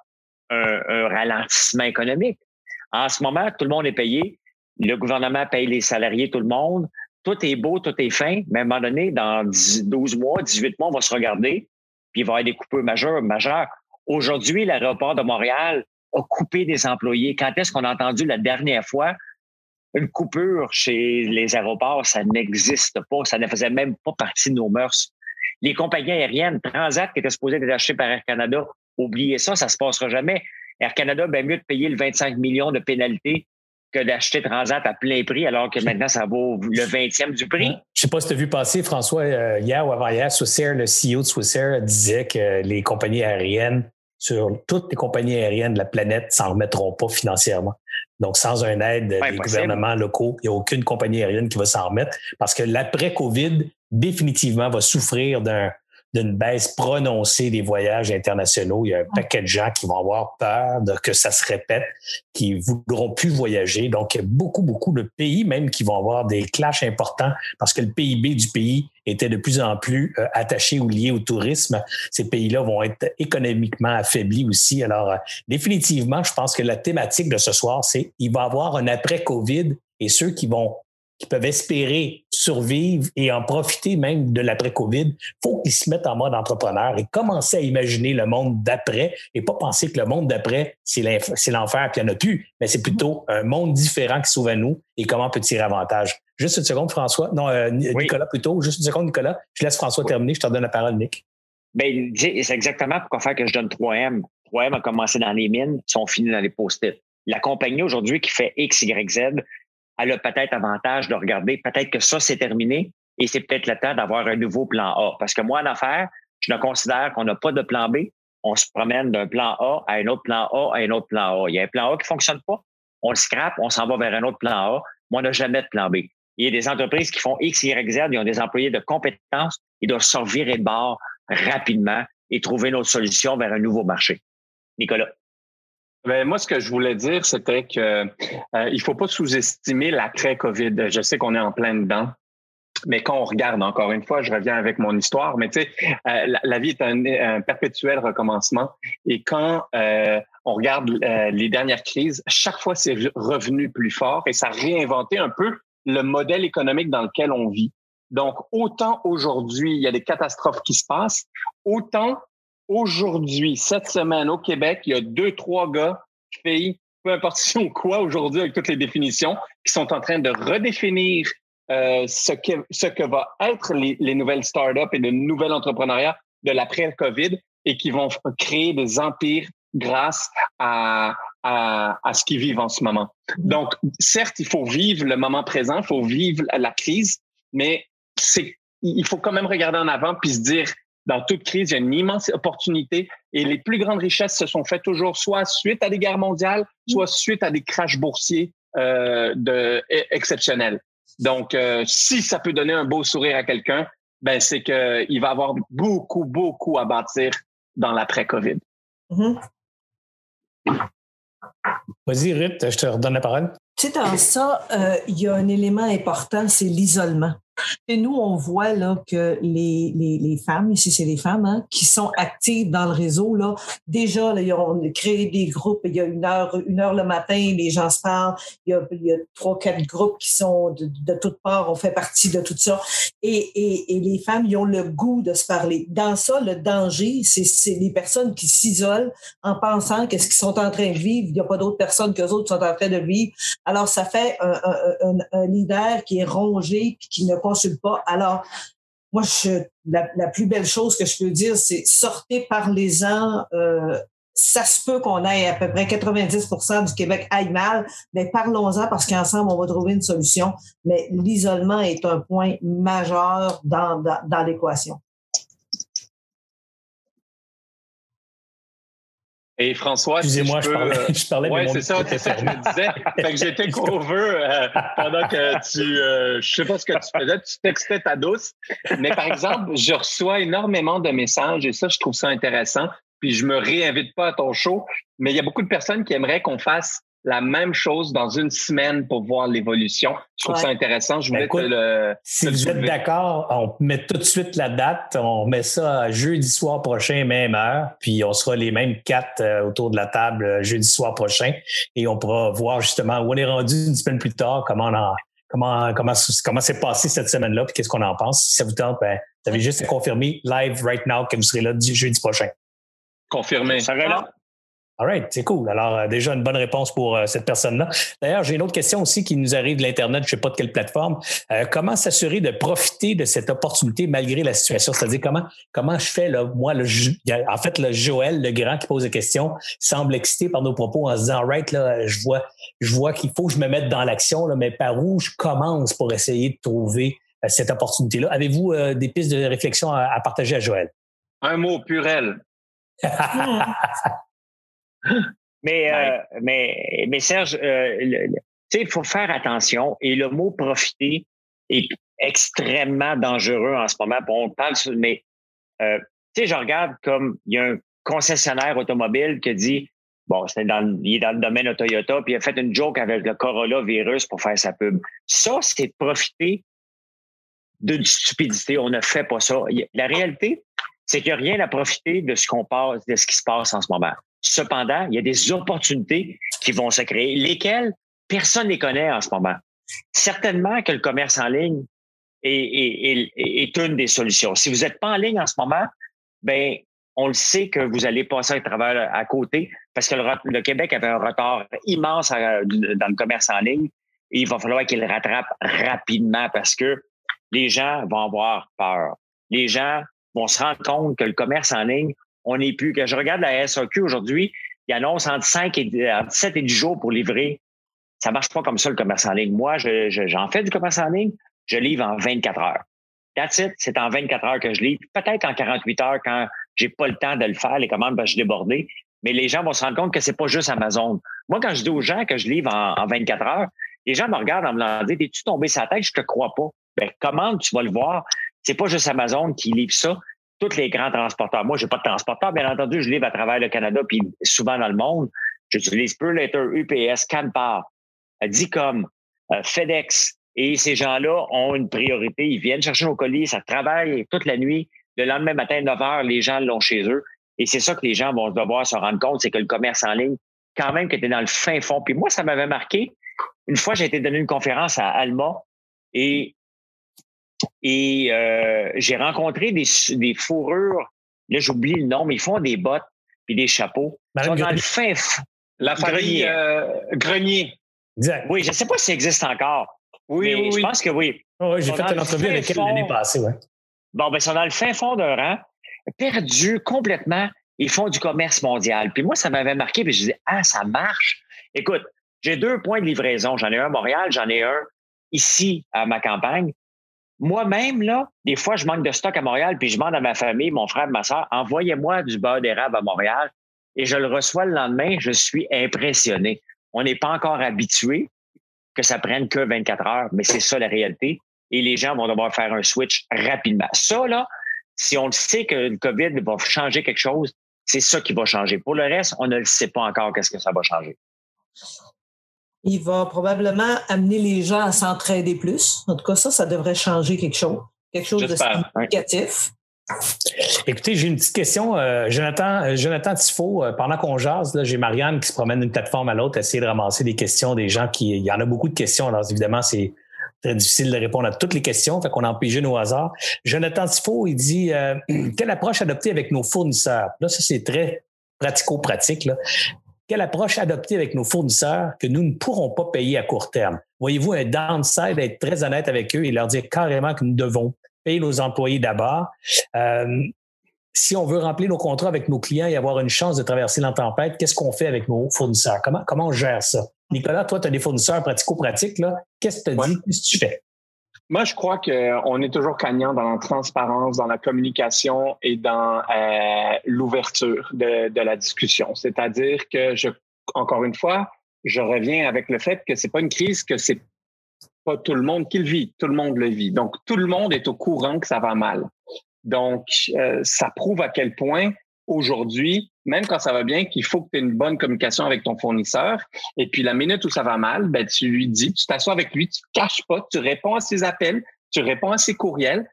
un, ralentissement économique. En ce moment, tout le monde est payé. Le gouvernement paye les salariés, tout le monde. Tout est beau, tout est fin. Mais à un moment donné, dans 12 mois, 18 mois, on va se regarder, puis il va y avoir des coupures majeures. majeures. Aujourd'hui, l'aéroport de Montréal a coupé des employés. Quand est-ce qu'on a entendu la dernière fois une coupure chez les aéroports, ça n'existe pas. Ça ne faisait même pas partie de nos mœurs. Les compagnies aériennes, Transat, qui était supposé être acheté par Air Canada, oubliez ça, ça se passera jamais. Air Canada, bien mieux de payer le 25 millions de pénalités que d'acheter Transat à plein prix, alors que maintenant, ça vaut le 20e du prix. Je sais pas si tu as vu passer, François, euh, hier ou avant-hier, Swissair, le CEO de Swissair disait que les compagnies aériennes sur toutes les compagnies aériennes de la planète s'en remettront pas financièrement. Donc, sans un aide des gouvernements locaux, il n'y a aucune compagnie aérienne qui va s'en remettre parce que l'après-COVID, définitivement, va souffrir d'un d'une baisse prononcée des voyages internationaux. Il y a un paquet de gens qui vont avoir peur de que ça se répète, qui voudront plus voyager. Donc, il y a beaucoup, beaucoup de pays même qui vont avoir des clashs importants parce que le PIB du pays était de plus en plus euh, attaché ou lié au tourisme. Ces pays-là vont être économiquement affaiblis aussi. Alors, euh, définitivement, je pense que la thématique de ce soir, c'est il va y avoir un après-COVID et ceux qui vont qui peuvent espérer survivre et en profiter même de l'après-COVID, faut qu'ils se mettent en mode entrepreneur et commencer à imaginer le monde d'après et pas penser que le monde d'après, c'est l'enfer puis il n'y en a plus, mais c'est plutôt un monde différent qui s'ouvre à nous et comment on peut tirer avantage. Juste une seconde, François. Non, euh, Nicolas plutôt. Juste une seconde, Nicolas. Je laisse François terminer. Je te donne la parole, Nick. Ben, c'est exactement pourquoi faire que je donne 3M. 3M a commencé dans les mines, sont finis dans les post-it. La compagnie aujourd'hui qui fait X, Y, Z, elle a peut-être avantage de regarder, peut-être que ça, c'est terminé et c'est peut-être le temps d'avoir un nouveau plan A. Parce que moi, en affaires, je ne considère qu'on n'a pas de plan B. On se promène d'un plan A à un autre plan A à un autre plan A. Il y a un plan A qui fonctionne pas. On le scrape, on s'en va vers un autre plan A. Moi, on n'a jamais de plan B. Il y a des entreprises qui font X, Y, Z, ils ont des employés de compétences, ils doivent virer de bord rapidement et trouver une autre solution vers un nouveau marché. Nicolas. Ben, moi, ce que je voulais dire, c'était que euh, il faut pas sous-estimer l'après-COVID. Je sais qu'on est en plein dedans. Mais quand on regarde, encore une fois, je reviens avec mon histoire, mais tu sais, euh, la, vie est un, perpétuel recommencement. Et quand euh, on regarde euh, les dernières crises, chaque fois, c'est revenu plus fort et ça a réinventé un peu le modèle économique dans lequel on vit. Donc, autant aujourd'hui, il y a des catastrophes qui se passent, autant aujourd'hui, cette semaine au Québec, il y a deux, trois gars, filles, peu importe si on quoi aujourd'hui avec toutes les définitions, qui sont en train de redéfinir euh, ce, que, ce que va être les, les nouvelles startups et le nouvel entrepreneuriat de l'après-COVID et qui vont créer des empires grâce à, à, à ce qu'ils vivent en ce moment. Mm-hmm. Donc, certes, il faut vivre le moment présent, il faut vivre la crise, mais c'est, il faut quand même regarder en avant puis se dire, dans toute crise, il y a une immense opportunité et les plus grandes richesses se sont faites toujours soit suite à des guerres mondiales, soit suite à des crashs boursiers euh, de, e, exceptionnels. Donc, euh, si ça peut donner un beau sourire à quelqu'un, ben c'est qu'il va avoir beaucoup, beaucoup à bâtir dans l'après-COVID. Mm-hmm. Vas-y, Ruth, je te redonne la parole. Tu sais, dans ça, euh, il y a un élément important, c'est l'isolement. Et nous, on voit là, que les, les, les femmes, ici c'est les femmes, hein, qui sont actives dans le réseau, là, déjà, là, ils ont créé des groupes, il y a une heure, une heure le matin, les gens se parlent, il y a, il y a trois, quatre groupes qui sont de, de toutes parts, on fait partie de tout ça. Et, et, les femmes, ils ont le goût de se parler. Dans ça, le danger, c'est les personnes qui s'isolent en pensant qu'est-ce qu'ils sont en train de vivre, il n'y a pas d'autres personnes qu'eux autres sont en train de vivre. Alors, ça fait un, un, un, leader qui est rongé, qui ne consulte pas. Alors, moi, je, la, la, plus belle chose que je peux dire, c'est sortez, parlez-en. Euh, ça se peut qu'on ait à peu près 90% du Québec aille mal, mais parlons-en parce qu'ensemble, on va trouver une solution. Mais l'isolement est un point majeur dans, dans, dans l'équation. Et François, excusez-moi, je, parlais, euh, je parlais ouais, c'est ça, c'est ça que je me disais. fait que j'étais cover euh, pendant que tu, euh, je sais pas ce que tu faisais, tu textais ta douce. Mais par exemple, je reçois énormément de messages et ça, je trouve ça intéressant. Puis je me réinvite pas à ton show, mais il y a beaucoup de personnes qui aimeraient qu'on fasse la même chose dans une semaine pour voir l'évolution. Je trouve ça intéressant. Je voulais ben, le. Si vous êtes d'accord, on met tout de suite la date. On met ça jeudi soir prochain, même heure. Puis on sera les mêmes quatre euh, autour de la table euh, jeudi soir prochain. Et on pourra voir justement où on est rendu une semaine plus tard, comment on comment comment comment s'est passé cette semaine-là, puis qu'est-ce qu'on en pense. Si ça vous tente, ben, vous avez juste à confirmer live right now que vous serez là jeudi prochain. Confirmé. Ça va là. All right, c'est cool. Alors, euh, déjà une bonne réponse pour euh, cette personne-là. D'ailleurs, j'ai une autre question aussi qui nous arrive de l'Internet, je ne sais pas de quelle plateforme. Euh, comment s'assurer de profiter de cette opportunité malgré la situation? C'est-à-dire, comment, comment je fais, là, moi, le, en fait, le Joël, le grand qui pose la question, semble excité par nos propos en se disant, all right, là, je vois, je vois qu'il faut que je me mette dans l'action, mais par où je commence pour essayer de trouver cette opportunité-là? Avez-vous des pistes de réflexion à, à partager à Joël? Un mot, purel. mais, euh, mais, mais Serge, euh, il faut faire attention et le mot profiter est extrêmement dangereux en ce moment. On parle, mais euh, tu sais, je regarde comme il y a un concessionnaire automobile qui dit bon, c'est dans, il est dans le domaine de Toyota, puis il a fait une joke avec le Corolla virus pour faire sa pub. Ça, c'est profiter d'une stupidité. On ne fait pas ça. La réalité, c'est qu'il n'y a rien à profiter de ce qu'on passe, de ce qui se passe en ce moment. Cependant, il y a des opportunités qui vont se créer, lesquelles personne ne les connaît en ce moment. Certainement que le commerce en ligne est, une des solutions. Si vous n'êtes pas en ligne en ce moment, ben on le sait que vous allez passer à travers à côté parce que le, Québec avait un retard immense dans le commerce en ligne et il va falloir qu'il rattrape rapidement parce que les gens vont avoir peur. Les gens vont se rendre compte que le commerce en ligne, on n'est plus. Que je regarde la SAQ aujourd'hui, il annonce entre 5 et entre 7 et 10 jours pour livrer. Ça marche pas comme ça, le commerce en ligne. Moi, j'en je, fais du commerce en ligne, je livre en 24 heures. That's it, c'est en 24 heures que je livre. Peut-être en 48 heures quand j'ai pas le temps de le faire, les commandes, ben, je suis débordé. Mais les gens vont se rendre compte que c'est pas juste Amazon. Moi, quand je dis aux gens que je livre en, 24 heures, les gens me regardent en me disant, t'es-tu tombé sa tête? Je te crois pas. Ben, comment tu vas le voir? C'est pas juste Amazon qui livre ça tous les grands transporteurs. Moi, j'ai pas de transporteur, bien entendu, je livre à travers le Canada puis souvent dans le monde. J'utilise Letter, UPS, Canpar, Dicom, euh, FedEx. Et ces gens-là ont une priorité. Ils viennent chercher nos colis, ça travaille toute la nuit. Le lendemain matin, 9 heures, les gens l'ont chez eux. Et c'est ça que les gens vont devoir se rendre compte, c'est que le commerce en ligne, quand même, que tu es dans le fin fond. Puis moi, ça m'avait marqué. Une fois, j'ai été donner une conférence à Alma et, et euh, j'ai rencontré des, des fourrures. Là, j'oublie le nom, mais ils font des bottes puis des chapeaux. Ils sont dans le fin La famille euh, Grenier. Exact. Oui, je ne sais pas si ça existe encore. Oui, oui, Je pense que oui. oui, j'ai fait une entrevue avec elle l'année passée, ouais. Bon, ben, ils sont dans le fin fond d'un rang, perdus complètement. Ils font du commerce mondial. Puis moi, ça m'avait marqué, puis je disais, ah, ça marche. Écoute, j'ai deux points de livraison. J'en ai un à Montréal, j'en ai un ici à ma campagne. Moi-même, là, des fois, je manque de stock à Montréal, puis je demande à ma famille, mon frère, ma soeur, envoyez-moi du beurre d'érable à Montréal. Et je le reçois le lendemain, je suis impressionné. On n'est pas encore habitué que ça prenne que 24 heures, mais c'est ça la réalité. Et les gens vont devoir faire un switch rapidement. Ça, là, si on le sait que le COVID va changer quelque chose, c'est ça qui va changer. Pour le reste, on ne le sait pas encore qu'est-ce que ça va changer. Il va probablement amener les gens à s'entraider plus. En tout cas, ça, ça devrait changer quelque chose. Quelque chose de significatif. Écoutez, j'ai une petite question. Euh, Jonathan, euh, Jonathan Tifo, euh, pendant qu'on jase, j'ai Marianne qui se promène d'une plateforme à l'autre, essayer de ramasser des questions des gens qui. Il y en a beaucoup de questions. Alors, évidemment, c'est très difficile de répondre à toutes les questions, fait qu'on en pige une au hasard. Jonathan Tifo, il dit quelle approche adopter avec nos fournisseurs? Là, ça, c'est très pratico-pratique. Quelle approche adopter avec nos fournisseurs que nous ne pourrons pas payer à court terme? Voyez-vous un downside d'être très honnête avec eux et leur dire carrément que nous devons payer nos employés d'abord. Euh, si on veut remplir nos contrats avec nos clients et avoir une chance de traverser la tempête, qu'est-ce qu'on fait avec nos fournisseurs? Comment, comment on gère ça? Nicolas, toi, tu as des fournisseurs pratico-pratiques. Qu'est-ce que tu dis? Qu'est-ce que tu fais? Moi, je crois qu'on est toujours gagnant dans la transparence, dans la communication et dans euh, l'ouverture de, de, la discussion. C'est-à-dire que, je, encore une fois, je reviens avec le fait que c'est pas une crise, que c'est pas tout le monde qui le vit, tout le monde le vit. Donc, tout le monde est au courant que ça va mal. Donc, euh, ça prouve à quel point aujourd'hui, même quand ça va bien, qu'il faut que tu aies une bonne communication avec ton fournisseur. Et puis, la minute où ça va mal, ben, tu lui dis, tu t'assois avec lui, tu ne caches pas, tu réponds à ses appels, tu réponds à ses courriels.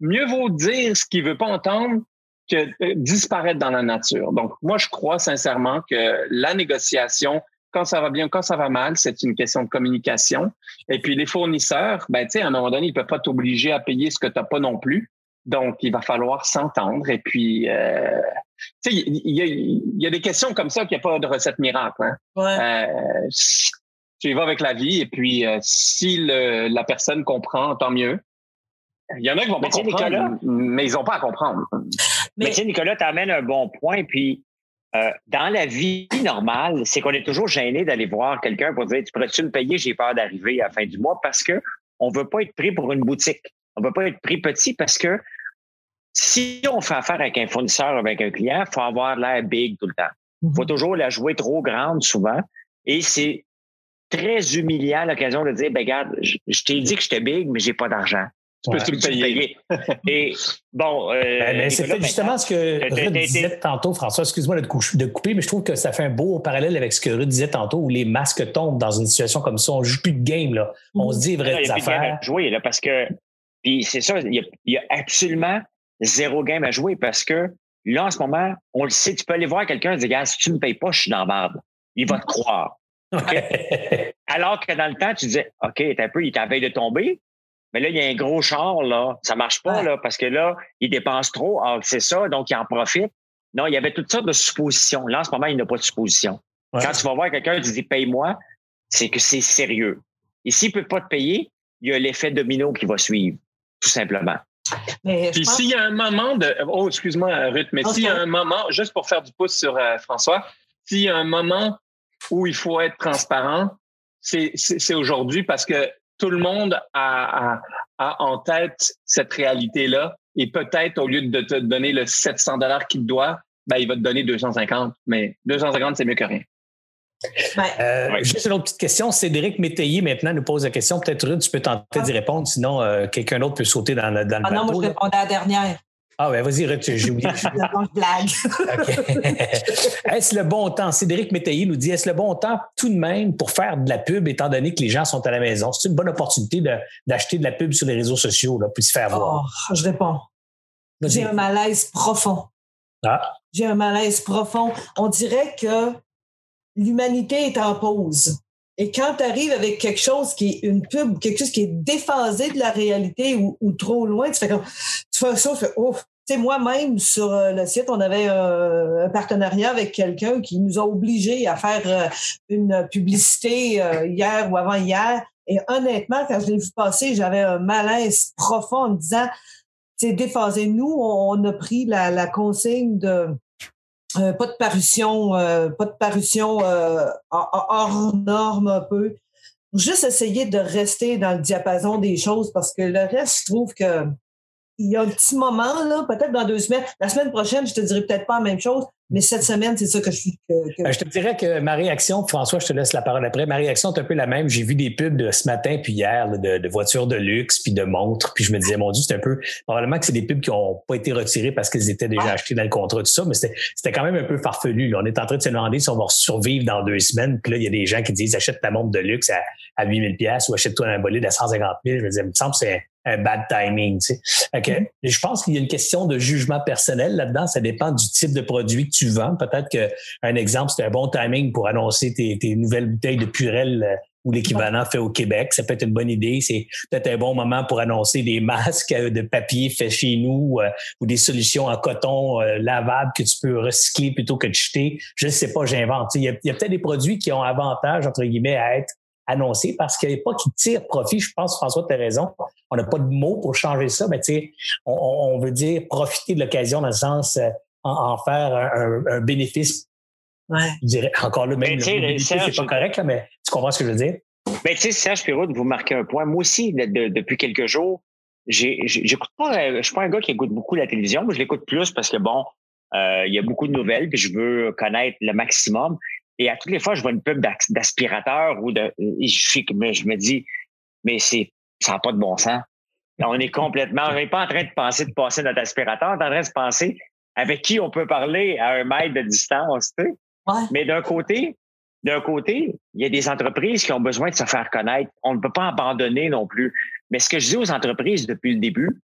Mieux vaut dire ce qu'il veut pas entendre que euh, disparaître dans la nature. Donc, moi, je crois sincèrement que la négociation, quand ça va bien, quand ça va mal, c'est une question de communication. Et puis les fournisseurs, ben, tu sais, à un moment donné, ils peuvent pas t'obliger à payer ce que tu n'as pas non plus. Donc, il va falloir s'entendre. Et puis, euh, tu sais, il y, a, des questions comme ça qu'il n'y a pas de recette miracle. Hein. Ouais. Euh, tu y vas avec la vie. Et puis, euh, si le, la personne comprend, tant mieux. Il y en a qui vont pas comprendre, mais ils n'ont pas à comprendre. Mais, mais tu sais, Nicolas, tu amènes un bon point. Puis, euh, dans la vie normale, c'est qu'on est toujours gêné d'aller voir quelqu'un pour dire Tu pourrais-tu me payer? J'ai peur d'arriver à la fin du mois parce que on veut pas être pris pour une boutique. On veut pas être pris petit parce que si on fait affaire avec un fournisseur ou avec un client, il faut avoir l'air big tout le temps. Il faut mhm. toujours la jouer trop grande souvent. Et c'est très humiliant l'occasion de dire ben, regarde, je, je t'ai dit que j'étais big, mais j'ai pas d'argent. Tu peux te payer. Et bon. Euh, ben, c'est justement ce que Ruth disait tantôt, François. Excuse-moi de, de couper, mais je trouve que ça fait un beau parallèle avec ce que Ruth disait tantôt, où les masques tombent dans une situation comme ça. On joue plus de game, là. On se dit vraies affaires. à jouer, là, parce que. Puis c'est ça, il y, a, absolument zéro game à jouer parce que là, en ce moment, on le sait, tu peux aller voir quelqu'un et dire, gars, si tu ne me payes pas, je suis dans la Il va te croire. Alors que dans le temps, tu disais, OK, t'es un peu, il veille de tomber. Mais là, il y a un gros char, là. Ça marche pas, là, parce que là, il dépense trop. Ah, c'est ça, donc il en profite. Non, il y avait toutes sortes de suppositions. Là, en ce moment, il n'a pas de supposition. Quand tu vas voir quelqu'un, tu dis paye-moi, c'est que c'est sérieux. Et s'il ne peut pas te payer, il y a l'effet domino qui va suivre, tout simplement. Mais Puis s'il y a un moment de. Oh, excuse-moi, Ruth, mais s'il y a un moment, juste pour faire du pouce sur euh, François, s'il y a un moment où il faut être transparent, c'est aujourd'hui parce que tout le monde a, en tête cette réalité-là. Et peut-être, au lieu de te donner le 700 dollars qu'il te doit, ben, il va te donner 250. Mais 250, c'est mieux que rien. Euh, juste une autre petite question. Cédric Métayer, maintenant, nous pose la question. Peut-être, tu peux tenter d'y répondre, sinon euh, quelqu'un d'autre peut sauter dans, dans le ah Non, moi, je répondais à la dernière. Ah ouais, vas-y, j'ai oublié. blague. est-ce le bon temps? Cédric Métayer nous dit, est-ce le bon temps tout de même pour faire de la pub étant donné que les gens sont à la maison? C'est une bonne opportunité d'acheter de, la pub sur les réseaux sociaux, là, puis se faire voir. Oh, je réponds. J'ai un malaise profond. Ah. J'ai un malaise profond. On dirait que l'humanité est en pause. Et quand tu arrives avec quelque chose qui est une pub, quelque chose qui est déphasé de la réalité ou, trop loin, tu fais comme, tu fais ça, tu fais, ouf. Tu sais, moi-même, sur euh, le site, on avait un, partenariat avec quelqu'un qui nous a obligés à faire euh, une publicité euh, hier ou avant-hier. Et honnêtement, quand je l'ai vu passer, j'avais un malaise profond en me disant, c'est déphasé. Nous, on, a pris la consigne de euh, pas de parution, euh, pas de parution euh, hors norme un peu. Juste essayer de rester dans le diapason des choses parce que le reste, je trouve que il y a un petit moment, là, peut-être dans deux semaines. La semaine prochaine, je te dirais peut-être pas la même chose, mais cette semaine, c'est ça que je suis. Ben, je te dirais que ma réaction, François, je te laisse la parole après. Ma réaction est un peu la même. J'ai vu des pubs de ce matin puis hier de, voitures de luxe puis de montres. Puis je me disais, mon Dieu, c'est un peu. Probablement que c'est des pubs qui n'ont pas été retirées parce qu'elles étaient déjà achetées dans le contrat, tout ça, mais c'était quand même un peu farfelu. On est en train de se demander si on va survivre dans deux semaines. Puis là, il y a des gens qui disent achète ta montre de luxe à, à 8000 pièces ou achète-toi un bolide à 150 000. Je me disais, il me semble que c'est un bad timing. Tu sais. Mm-hmm. Je pense qu'il y a une question de jugement personnel là-dedans. Ça dépend du type de produit que tu vends. Peut-être qu'un exemple, c'est un bon timing pour annoncer tes, nouvelles bouteilles de Purel euh, ou l'équivalent fait au Québec. Ça peut être une bonne idée. C'est peut-être un bon moment pour annoncer des masques euh, de papier faits chez nous euh, ou des solutions en coton lavable que tu peux recycler plutôt que de jeter. Je ne sais pas, j'invente. Il y a, a peut-être des produits qui ont avantage, entre guillemets, à être annoncé parce qu'il n'y a pas qui tire profit. Je pense, François, tu as raison. On n'a pas de mots pour changer ça, mais tu sais, on, veut dire profiter de l'occasion dans le sens euh, en, faire un, bénéfice. Ouais. Je dirais encore le même. C'est pas correct, là, mais tu comprends ce que je veux dire? Ben, tu sais, Serge Pirot, vous marquez un point. Moi aussi, depuis quelques jours, j'écoute pas, euh, je suis pas un gars qui écoute beaucoup la télévision, mais je l'écoute plus parce que bon, euh, il y a beaucoup de nouvelles, puis je veux connaître le maximum. Et à toutes les fois, je vois une pub d'aspirateur ou de, je, je me dis, mais c'est, ça n'a pas de bon sens. On est complètement, on n'est pas en train de penser de passer notre aspirateur, on est en train de se penser avec qui on peut parler à un mètre de distance, tu sais. Mais d'un côté, d'un côté, il y a des entreprises qui ont besoin de se faire connaître. On ne peut pas abandonner non plus. Mais ce que je dis aux entreprises depuis le début,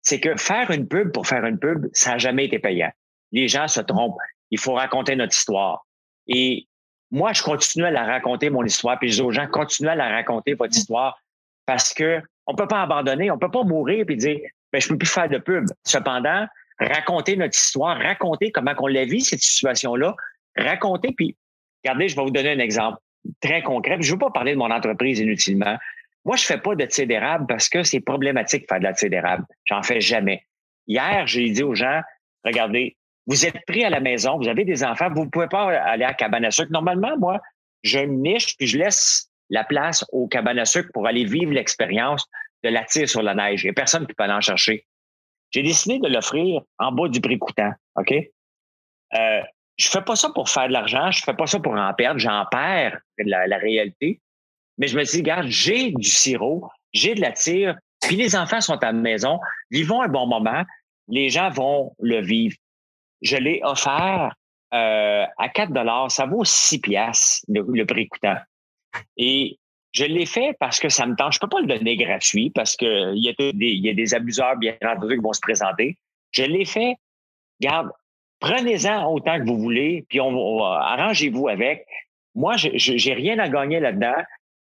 c'est que faire une pub pour faire une pub, ça n'a jamais été payant. Les gens se trompent. Il faut raconter notre histoire. Et moi, je continue à la raconter, mon histoire, puis je dis aux gens, continuez à la raconter, votre histoire, parce que on peut pas abandonner, on peut pas mourir puis dire, ben, je peux plus faire de pub. Cependant, raconter notre histoire, raconter comment on l'a vu, cette situation-là, raconter, puis, regardez, je vais vous donner un exemple très concret. Je veux pas parler de mon entreprise inutilement. Moi, je fais pas de thé d'érable parce que c'est problématique de faire de la thé d'érable. J'en fais jamais. Hier, j'ai dit aux gens, regardez, vous êtes pris à la maison, vous avez des enfants, vous ne pouvez pas aller à cabane à sucre. Normalement, moi, je niche puis je laisse la place au cabane à sucre pour aller vivre l'expérience de la tire sur la neige. Il n'y a personne qui peut aller en chercher. J'ai décidé de l'offrir en bas du prix coûtant. OK? Euh, je fais pas ça pour faire de l'argent, je fais pas ça pour en perdre, j'en perds la, la réalité. Mais je me dis, regarde, j'ai du sirop, j'ai de la tire, puis les enfants sont à la maison, vivons un bon moment, les gens vont le vivre je l'ai offert euh, à 4 dollars. Ça vaut 6 piastres, le, prix coûtant. Et je l'ai fait parce que ça me tente. Je peux pas le donner gratuit parce que il y a des, y a des abuseurs bien entendu qui vont se présenter. Je l'ai fait. Garde, prenez-en autant que vous voulez, puis on, arrangez-vous avec. Moi, je j'ai rien à gagner là-dedans,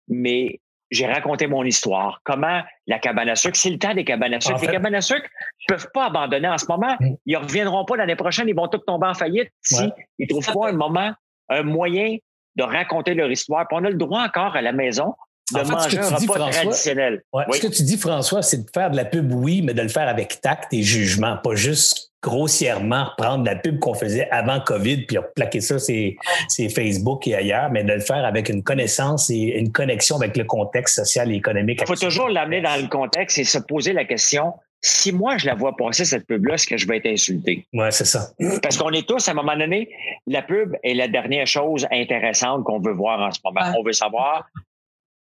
mais j'ai raconté mon histoire. Comment la cabane à sucre, c'est le temps des cabanes à sucre. les cabanes à sucre ne peuvent pas abandonner en ce moment. Mm. Ils ne reviendront pas l'année prochaine. Ils vont tous tomber en faillite si ils ne trouvent pas un moment, un moyen de raconter leur histoire. Puis on a le droit encore à la maison de manger un repas traditionnel. Ce que tu dis, François, c'est de faire de la pub, oui, mais de le faire avec tact et jugement, pas juste grossièrement reprendre la pub qu'on faisait avant COVID puis plaquer ça c'est Facebook et ailleurs, mais de le faire avec une connaissance et une connexion avec le contexte social et économique. Il faut toujours l'amener dans le contexte et se poser la question si moi je la vois passer cette pub-là, est-ce que je vais être insulté? Oui, c'est ça. Parce qu'on est tous, à un moment donné, la pub est la dernière chose intéressante qu'on veut voir en ce moment. On veut savoir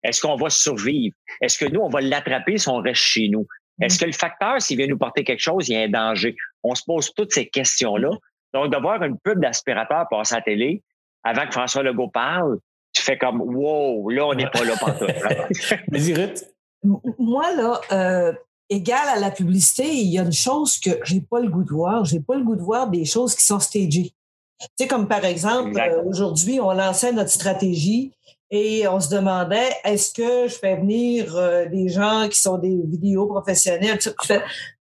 est-ce qu'on va survivre? Est-ce que nous, on va l'attraper si on reste chez nous? Est-ce que le facteur, s'il vient nous porter quelque chose, il y a un danger? On se pose toutes ces questions-là. Donc, de voir une pub d'aspirateur passer à la télé avant que François Legault parle, tu fais comme wow, là, on n'est pas là partout. Vas-y, Ruth. Moi, là, euh, égal à la publicité, il y a une chose que j'ai pas le goût de voir. J'ai pas le goût de voir des choses qui sont stagées. Tu sais, comme par exemple, euh, aujourd'hui, on lançait notre stratégie et on se demandait est-ce que je fais venir euh, des gens qui sont des vidéos professionnels?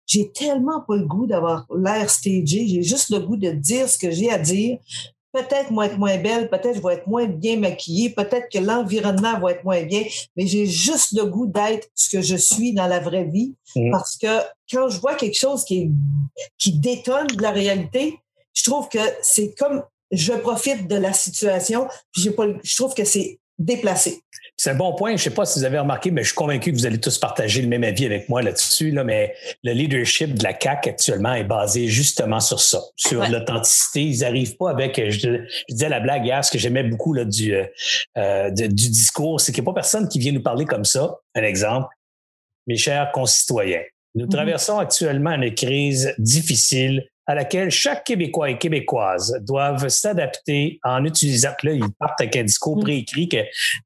J'ai tellement pas le goût d'avoir l'air stagé. J'ai juste le goût de dire ce que j'ai à dire. Peut-être moi être moins belle, peut-être je vais être moins bien maquillée, peut-être que l'environnement va être moins bien, mais j'ai juste le goût d'être ce que je suis dans la vraie vie. Mmh. Parce que quand je vois quelque chose qui, est, qui détonne de la réalité, je trouve que c'est comme je profite de la situation, puis j'ai pas, je trouve que c'est déplacé. C'est un bon point. Je ne sais pas si vous avez remarqué, mais je suis convaincu que vous allez tous partager le même avis avec moi là-dessus. Là, mais le leadership de la CAC actuellement est basé justement sur ça, sur l'authenticité. Ils n'arrivent pas avec. Je, disais la blague hier, ce que j'aimais beaucoup là, du, euh, euh, du discours, c'est qu'il n'y a pas personne qui vient nous parler comme ça. Un exemple, mes chers concitoyens, nous mm-hmm. traversons actuellement une crise difficile à laquelle chaque Québécois et Québécoise doivent s'adapter en utilisant, là, ils partent avec un discours mm. préécrit qui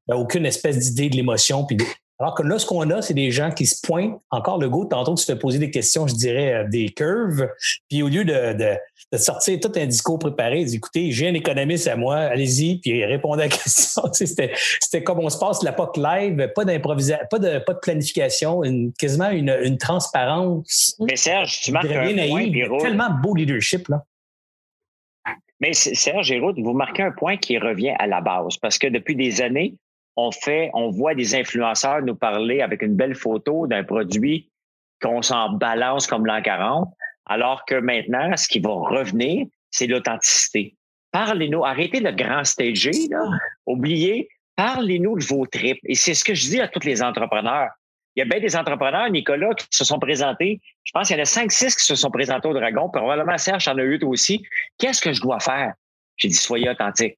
n'a aucune espèce d'idée de l'émotion. Puis alors que là, ce qu'on a, c'est des gens qui se pointent. Encore le goût, tantôt, tu te posais des questions, je dirais, euh, des curves. Puis au lieu de, de, de sortir tout un discours préparé, dis, écoutez, j'ai un économiste à moi, allez-y, puis répondez à la question. c'était, c'était comme on se passe la POC live, pas d'improvisation, pas de, pas de planification, une, quasiment une, une transparence. Mais Serge, tu marques un point, tellement beau leadership, là. Mais Serge Géraud, vous marquez un point qui revient à la base, parce que depuis des années, on on voit des influenceurs nous parler avec une belle photo d'un produit qu'on s'en balance comme l'an 40, alors que maintenant, ce qui va revenir, c'est l'authenticité. Parlez-nous, arrêtez le grand staging, là. oubliez, parlez-nous de vos tripes. Et c'est ce que je dis à tous les entrepreneurs. Il y a bien des entrepreneurs, Nicolas, qui se sont présentés. Je pense qu'il y en a cinq, six qui se sont présentés au Dragon. Probablement Serge en a eu aussi. Qu'est-ce que je dois faire? J'ai dit, soyez authentique.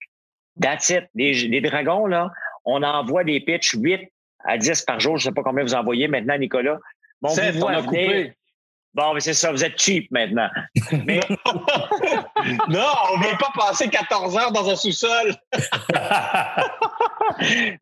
That's it. Dragons, là, on envoie des pitchs 8 à 10 par jour. Je ne sais pas combien vous envoyez maintenant, Nicolas. Bon, vous on coupé. Bon, mais c'est ça, vous êtes cheap maintenant. Mais... non, on ne veut pas passer 14 heures dans un sous-sol.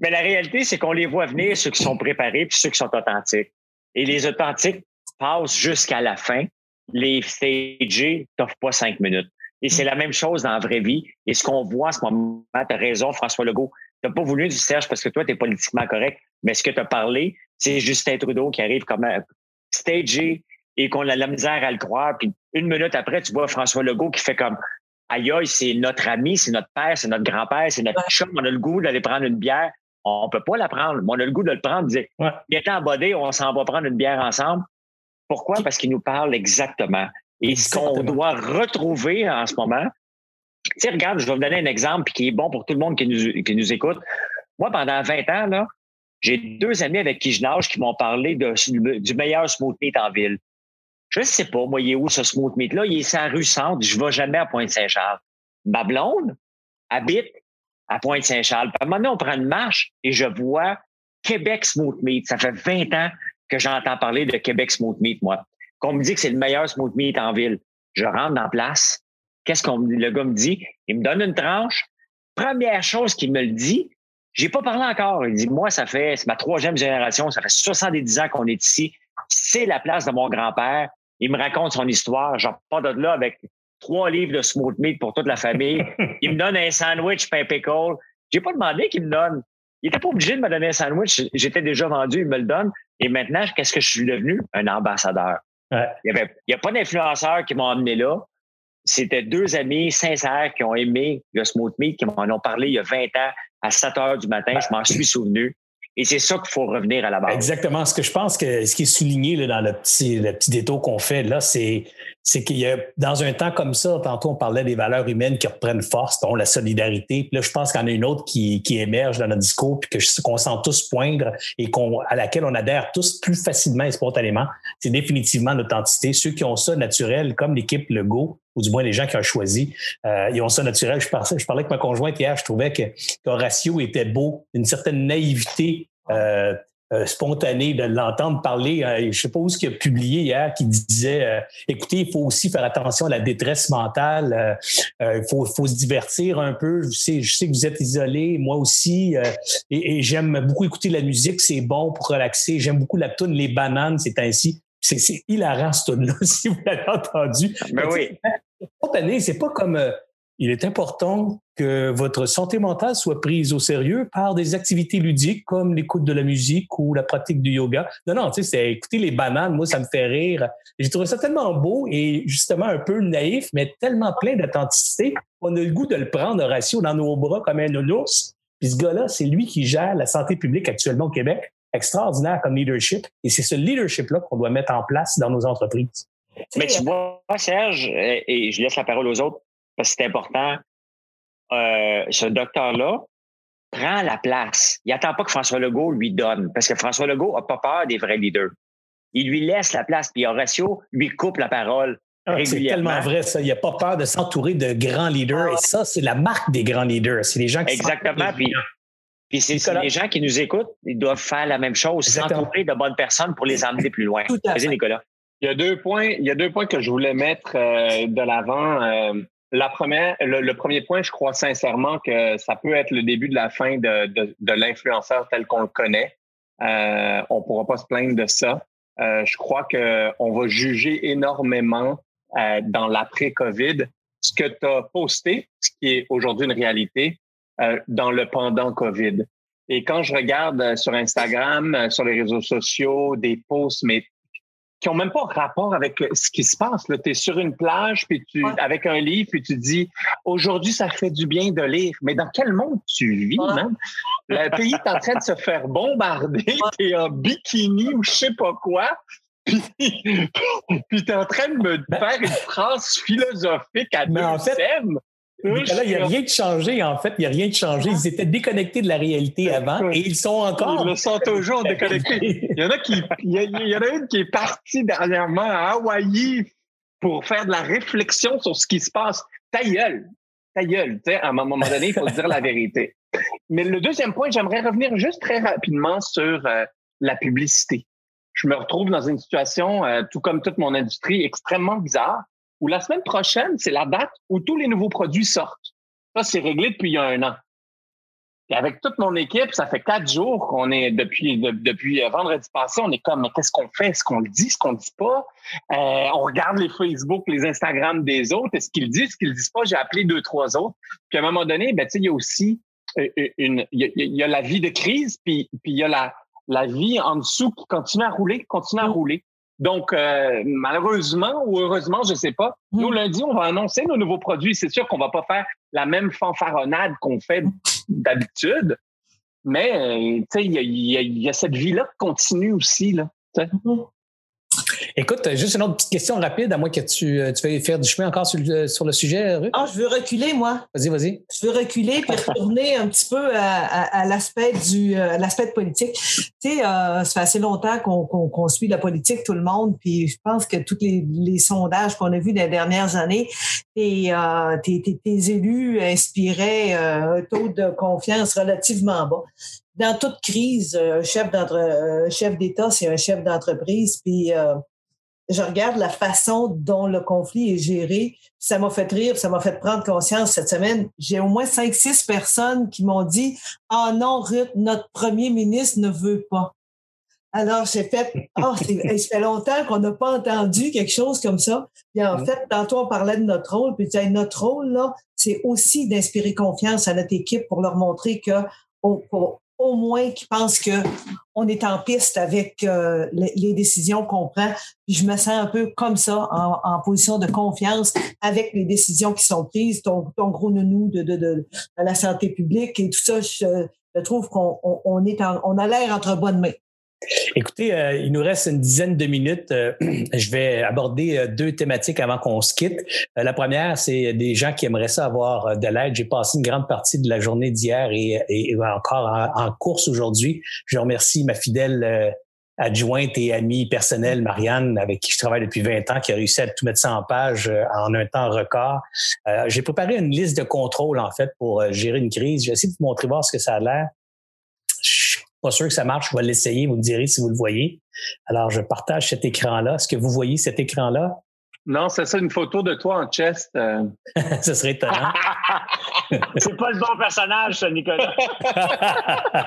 mais la réalité, c'est qu'on les voit venir, ceux qui sont préparés puis ceux qui sont authentiques. Et les authentiques passent jusqu'à la fin. Les stagés t'offrent pas cinq minutes. Et c'est la même chose dans la vraie vie. Et ce qu'on voit en ce moment, tu as raison, François Legault, n'as pas voulu du Serge parce que toi, tu es politiquement correct, mais ce que tu as parlé, c'est Justin Trudeau qui arrive comme un stagé et qu'on a la misère à le croire. Puis une minute après, tu vois François Legault qui fait comme Aïe, aïe, c'est notre ami, c'est notre père, c'est notre grand-père, c'est notre chum, on a le goût d'aller prendre une bière. On peut pas la prendre, mais on a le goût de le prendre, dire. Viens en bodé, on s'en va prendre une bière ensemble. Pourquoi? Parce qu'il nous parle exactement. Et ce qu'on doit retrouver en ce moment, tu regarde, je vais vous donner un exemple qui est bon pour tout le monde qui nous, qui nous écoute. Moi, pendant 20 ans, là, j'ai deux amis avec qui je nage qui m'ont parlé du meilleur smooth meat en ville. Je ne sais pas, moi, il est où ce smooth meat-là? Il est sur la rue Centre. Je ne vais jamais à Pointe-Saint-Charles. Ma blonde habite à Pointe-Saint-Charles. À un moment donné, on prend une marche et je vois Québec Smooth Meat. Ça fait 20 ans que j'entends parler de Québec Smooth Meat, moi. Qu'on me dit que c'est le meilleur smooth meat en ville. Je rentre dans place. Qu'est-ce qu'on le gars me dit? Il me donne une tranche. Première chose qu'il me le dit, j'ai pas parlé encore. Il dit, moi, ça fait, c'est ma troisième génération, ça fait 70 ans qu'on est ici. C'est la place de mon grand-père. Il me raconte son histoire. J'en pas de là avec trois livres de smooth meat pour toute la famille. il me donne un sandwich pain pickle. J'ai pas demandé qu'il me donne. Il était pas obligé de me donner un sandwich. J'étais déjà vendu, il me le donne. Et maintenant, qu'est-ce que je suis devenu? Un ambassadeur. Il n'y a pas d'influenceur qui m'a amené là c'était deux amis sincères qui ont aimé le smooth meat, qui m'en ont parlé il y a 20 ans à 7 heures du matin. Je m'en suis souvenu. Et c'est ça qu'il faut revenir à la base. Exactement. Ce que je pense que ce qui est souligné là, dans le petit, le petit détour qu'on fait là, c'est c'est qu'il y a dans un temps comme ça, tantôt on parlait des valeurs humaines qui reprennent force, dont la solidarité. Puis là, je pense qu'il y en a une autre qui, qui émerge dans notre discours, puis que qu'on sent tous poindre et qu'on à laquelle on adhère tous plus facilement et spontanément. C'est définitivement l'authenticité. Ceux qui ont ça naturel, comme l'équipe Lego, ou du moins les gens qui ont choisi, euh, ils ont ça naturel. Je parlais, je parlais avec ma conjointe hier, je trouvais que Horatio était beau, une certaine naïveté. Euh, euh, spontané de l'entendre parler. Euh, je sais pas où ce qu'il a publié hier qui disait euh, écoutez, il faut aussi faire attention à la détresse mentale. il faut, faut se divertir un peu. Je sais, je sais que vous êtes isolé, moi aussi. et, j'aime beaucoup écouter la musique, c'est bon pour relaxer. J'aime beaucoup la tune Les bananes, c'est ainsi. C'est hilarant ce tune là si vous l'avez entendu. Ben oui. Spontané, c'est pas comme il est important que votre santé mentale soit prise au sérieux par des activités ludiques comme l'écoute de la musique ou la pratique du yoga. Non, non, tu sais, c'est écouter les bananes, moi, ça me fait rire. J'ai trouvé ça tellement beau et justement un peu naïf, mais tellement plein d'authenticité qu'on a le goût de le prendre, ratio dans nos bras comme un ours. Puis ce gars-là, c'est lui qui gère la santé publique actuellement au Québec. Extraordinaire comme leadership. Et c'est ce leadership-là qu'on doit mettre en place dans nos entreprises. Mais tu vois, Serge, et je laisse la parole aux autres, parce que c'est important, euh, ce docteur-là prend la place. Il n'attend pas que François Legault lui donne, parce que François Legault n'a pas peur des vrais leaders. Il lui laisse la place, puis Horacio lui coupe la parole. Ah, c'est tellement vrai, ça. Il n'a pas peur de s'entourer de grands leaders. Ah et ça, c'est la marque des grands leaders. C'est les gens qui Exactement. Puis, puis c'est les gens qui nous écoutent, ils doivent faire la même chose, s'entourer de bonnes personnes pour les emmener plus loin. Vas-y, Nicolas. Il y a deux points. Il y a deux points que je voulais mettre euh, de l'avant. Euh, la première, le, premier point, je crois sincèrement que ça peut être le début de la fin de, de, de l'influenceur tel qu'on le connaît. Euh, on pourra pas se plaindre de ça. Euh, je crois que on va juger énormément euh, dans l'après-COVID ce que tu as posté, ce qui est aujourd'hui une réalité, euh, dans le pendant COVID. Et quand je regarde euh, sur Instagram, euh, sur les réseaux sociaux, des posts, mais qui ont même pas rapport avec euh, ce qui se passe. Tu es sur une plage puis tu, avec un livre, puis tu dis aujourd'hui, ça fait du bien de lire. Mais dans quel monde tu vis, même? Le pays est en train de se faire bombarder, tu es en bikini ou je sais pas quoi. Puis, puis tu es en train de me ben faire une phrase philosophique à deux en fait, il n'y a rien de changé, en fait. Il n'y a rien de changé. Ils étaient déconnectés de la réalité avant et ils sont encore. Ils le sont toujours déconnectés. Il y en a qui, il y, en a une qui est partie dernièrement à Hawaï pour faire de la réflexion sur ce qui se passe. Ta gueule. Ta gueule. Tu sais, à un moment donné, il faut dire la vérité. Mais le deuxième point, j'aimerais revenir juste très rapidement sur euh, la publicité. Je me retrouve dans une situation, euh, tout comme toute mon industrie, extrêmement bizarre où la semaine prochaine, c'est la date où tous les nouveaux produits sortent. Ça, c'est réglé depuis il y a un an. Et avec toute mon équipe, ça fait quatre jours qu'on est depuis depuis euh, vendredi passé, on est comme mais qu'est-ce qu'on fait? Est-ce qu'on le dit? Est-ce qu'on le dit pas? Euh, On regarde les Facebook, les Instagram des autres. Est-ce qu'ils le disent? Est-ce qu'ils le disent pas? J'ai appelé deux trois autres. Puis à un moment donné, ben tu sais, il y a aussi euh, une il y, a, la vie de crise, puis puis il y a la la vie en dessous qui continue à rouler, continue à mm. rouler. Donc, euh, malheureusement ou heureusement, je sais pas, mm. nous, lundi, on va annoncer nos nouveaux produits. C'est sûr qu'on va pas faire la même fanfaronnade qu'on fait d'habitude, mais euh, il y a, y a, cette vie-là qui continue aussi. Là, Écoute, juste une autre petite question rapide, à moins que tu, euh, tu veuilles faire du chemin encore sur le, sur le sujet, Ruth. Ah, je veux reculer, moi. Vas-y, vas-y. Je veux reculer puis retourner un petit peu à, à, l'aspect du euh, l'aspect politique. Tu sais, euh, ça fait assez longtemps qu'on suit la politique, tout le monde, puis je pense que tous les, les sondages qu'on a vus des dernières années, tes, euh, tes, tes, tes élus inspiraient un taux de confiance relativement bas dans toute crise, un chef d'entre chef d'État, c'est un chef d'entreprise. Puis euh, je regarde la façon dont le conflit est géré. Ça m'a fait rire, ça m'a fait prendre conscience cette semaine. J'ai au moins cinq, six personnes qui m'ont dit Ah oh non, Ruth, notre premier ministre ne veut pas. Alors, j'ai fait, oh, ça fait longtemps qu'on n'a pas entendu quelque chose comme ça. Puis en fait, tantôt, on parlait de notre rôle. Puis notre rôle, là, c'est aussi d'inspirer confiance à notre équipe pour leur montrer que au moins qui pensent que on est en piste avec euh, les, décisions qu'on prend. Je me sens un peu comme ça, en, position de confiance avec les décisions qui sont prises, ton, gros nounou de, la santé publique et tout ça. Je, trouve qu'on on, est on a l'air entre bonnes mains. Écoutez, euh, il nous reste une dizaine de minutes. Euh, je vais aborder euh, deux thématiques avant qu'on se quitte. la première, c'est des gens qui aimeraient ça avoir de l'aide. J'ai passé une grande partie de la journée d'hier et, et, encore en, course aujourd'hui. Je remercie ma fidèle adjointe et amie personnelle, Marianne, avec qui je travaille depuis 20 ans, qui a réussi à tout mettre ça en page en un temps record. J'ai préparé une liste de contrôles, en fait, pour gérer une crise. Je vais essayer de vous montrer voir ce que ça a l'air Pas sûr que ça marche. Je vais l'essayer. Vous me direz si vous le voyez. Alors, je partage cet écran-là. Est-ce que vous voyez cet écran-là? Non, c'est ça, une photo de toi en chest. Euh. Ce serait étonnant. c'est pas le bon personnage, ça, Nicolas.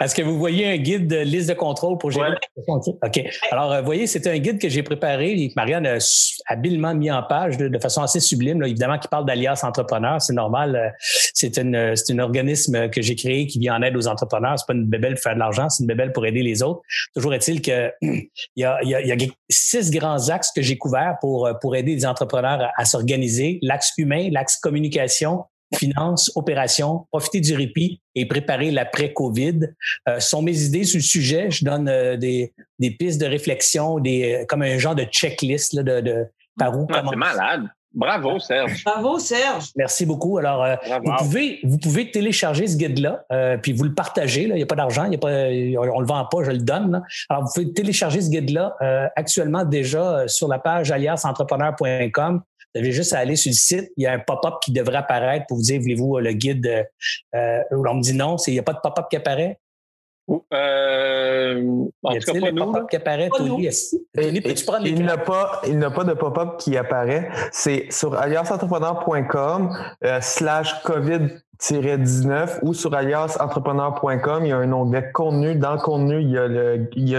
Est-ce que vous voyez un guide de liste de contrôle pour gérer OK. Alors, vous voyez, c'est un guide que j'ai préparé et que Marianne a habilement mis en page de, façon assez sublime, évidemment, qui parle d'alias entrepreneur. C'est normal. Euh, c'est une, c'est un organisme que j'ai créé qui vient en aide aux entrepreneurs. C'est pas une bébelle pour faire de l'argent, c'est une bébelle pour aider les autres. Toujours est-il que il y a, il y a six grands axes que j'ai couverts pour, euh, pour aider les entrepreneurs à, s'organiser. L'axe humain, l'axe communication, finance, opération, profiter du répit et préparer l'après-COVID. Euh, sont mes idées sur le sujet. Je donne euh, des, des pistes de réflexion, des, comme un genre de checklist là, de, de par où C'est malade. Bravo, Serge. Bravo, Serge. Merci beaucoup. Alors, euh, vous, pouvez, vous pouvez télécharger ce guide-là, euh, puis vous le partagez. Il n'y a pas d'argent, il y a pas, on le vend pas, je le donne. Alors, vous pouvez télécharger ce guide-là euh, actuellement déjà sur la page aliasentrepreneur.com. Vous avez juste à aller sur le site. Il y a un pop-up qui devrait apparaître pour vous dire, voulez-vous le guide? on me dit non, il n'y a pas de pop-up qui apparaît. Euh, en tout cas, pas nous. qui apparaît, Tony? Il n'a pas, il n'a pas de pop-up qui apparaît. C'est sur allianceentrepreneur.com euh, slash COVID 19 ou sur aliasentrepreneur.com, il y a un onglet contenu. Dans le contenu, il y, a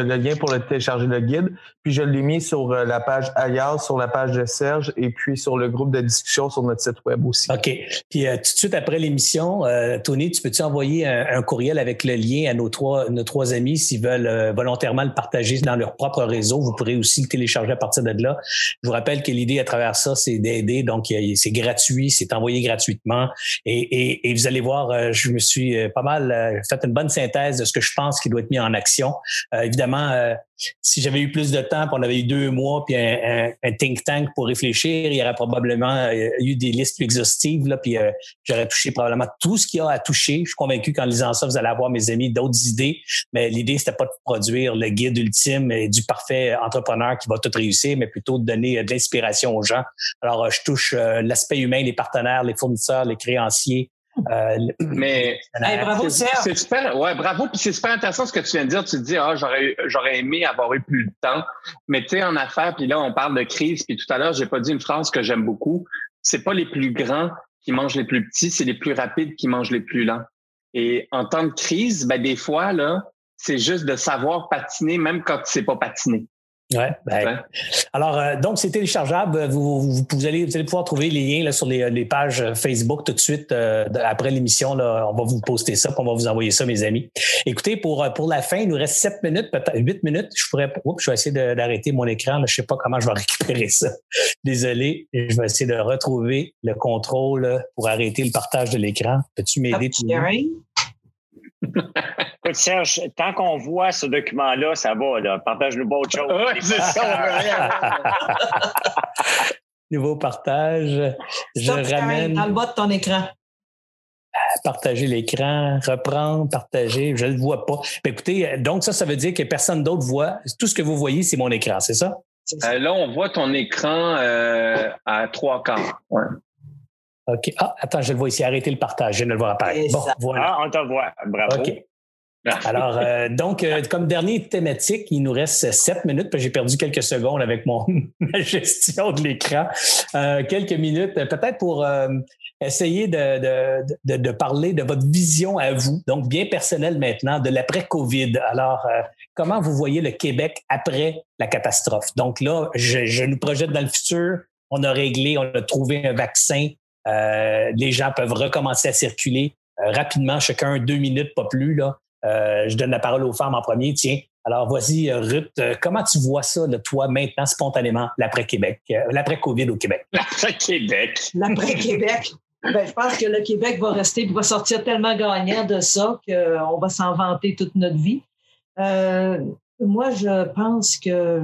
le, lien pour télécharger le guide. Puis je l'ai mis sur euh, la page Alias, sur la page de Serge et puis sur le groupe de discussion sur notre site web aussi. OK. Puis euh, tout de suite après l'émission, euh, Tony, tu peux-tu envoyer un, courriel avec le lien à nos trois, nos trois amis s'ils veulent volontairement le partager dans leur propre réseau? Vous pourrez aussi le télécharger à partir de là. Je vous rappelle que l'idée à travers ça, c'est d'aider. Donc, c'est gratuit, c'est envoyé gratuitement. et vous allez voir, euh, je me suis euh, pas mal euh, fait une bonne synthèse de ce que je pense qui doit être mis en action. évidemment, si j'avais eu plus de temps, puis on avait eu deux mois, puis un, think tank pour réfléchir, il y aurait probablement eu des listes plus exhaustives, là, puis j'aurais touché probablement tout ce qu'il y a à toucher. Je suis convaincu qu'en lisant ça, vous allez avoir, mes amis, d'autres idées, mais l'idée, c'était pas de produire le guide ultime et du parfait entrepreneur qui va tout réussir, mais plutôt de donner de l'inspiration aux gens. Alors, je touche l'aspect humain, les partenaires, les fournisseurs, les créanciers, euh, mais bravo, c'est super, ouais, bravo. Puis c'est super intéressant ce que tu viens de dire. Tu te dis, ah, j'aurais, j'aurais aimé avoir eu plus de temps. Mais tu sais, en affaires, puis là, on parle de crise. Puis tout à l'heure, j'ai pas dit une phrase que j'aime beaucoup. C'est pas les plus grands qui mangent les plus petits, c'est les plus rapides qui mangent les plus lents. Et en temps de crise, ben des fois là, c'est juste de savoir patiner même quand tu sais pas patiner. Ouais, ben, Alors, euh, donc, c'est téléchargeable. Vous, vous, allez, vous allez pouvoir trouver les liens là, sur les, les pages Facebook tout de suite euh, après l'émission. Là, on va vous poster ça, puis on va vous envoyer ça, mes amis. Écoutez, pour, pour la fin, il nous reste sept minutes, peut-être huit minutes. Je pourrais. Oups, je vais essayer d'arrêter mon écran. Là. Je sais pas comment je vais récupérer ça. Désolé. Je vais essayer de retrouver le contrôle pour arrêter le partage de l'écran. Peux-tu m'aider? Écoute, Serge, tant qu'on voit ce document-là, ça va, là. Partage-nous pas autre chose. Oui, c'est ça, Nouveau partage. Je ramène. Dans le bas de ton écran. Partager l'écran, reprendre, partager, je ne le vois pas. Écoutez, donc ça, ça veut dire que personne d'autre voit. Tout ce que vous voyez, c'est mon écran, c'est ça? Euh, là, on voit ton écran euh, à trois quarts. OK. Ah, attends, je le vois ici. Arrêtez le partage. Je ne le vois apparaître. Bon, voilà. Ah, on te voit. Bravo. OK. Alors, euh, donc, euh, comme dernière thématique, il nous reste sept minutes, puis j'ai perdu quelques secondes avec mon ma gestion de l'écran. Euh, quelques minutes, peut-être pour essayer de, de, de, de, parler de votre vision à vous, donc bien personnelle maintenant, de l'après-COVID. Alors, comment vous voyez le Québec après la catastrophe? Donc là, je, je nous projette dans le futur. On a réglé, on a trouvé un vaccin. Les gens peuvent recommencer à circuler rapidement, chacun deux minutes, pas plus. Là. Euh, je donne la parole aux femmes en premier. Tiens, alors voici, euh, Ruth, euh, comment tu vois ça, de toi, maintenant, spontanément, l'après-Québec, l'après-COVID au Québec? L'après-Québec. L'après-Québec. Ben, je pense que le Québec va rester va sortir tellement gagnant de ça qu'on va s'en vanter toute notre vie. moi, je pense que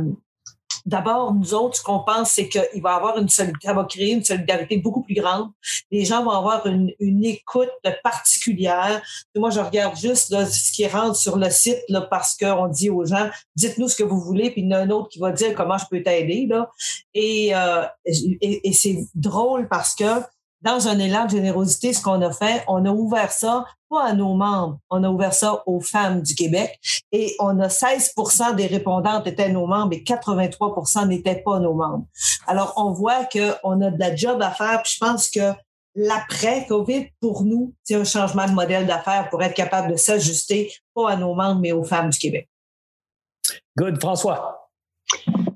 D'abord, nous autres, ce qu'on pense, c'est qu'il va avoir une solidarité, ça va créer une solidarité beaucoup plus grande. Les gens vont avoir une, écoute particulière. Moi, je regarde juste ce qui rentre sur le site là, parce qu'on dit aux gens, dites-nous ce que vous voulez, puis il y en a un autre qui va dire comment je peux t'aider. Là. Et, euh, et c'est drôle parce que dans un élan de générosité, ce qu'on a fait, on a ouvert ça pas à nos membres, on a ouvert ça aux femmes du Québec et on a 16% des répondantes étaient nos membres et 83% n'étaient pas nos membres. Alors, on voit qu'on a de la job à faire. Puis je pense que l'après-COVID, pour nous, c'est un changement de modèle d'affaires pour être capable de s'ajuster, pas à nos membres, mais aux femmes du Québec. Good. François?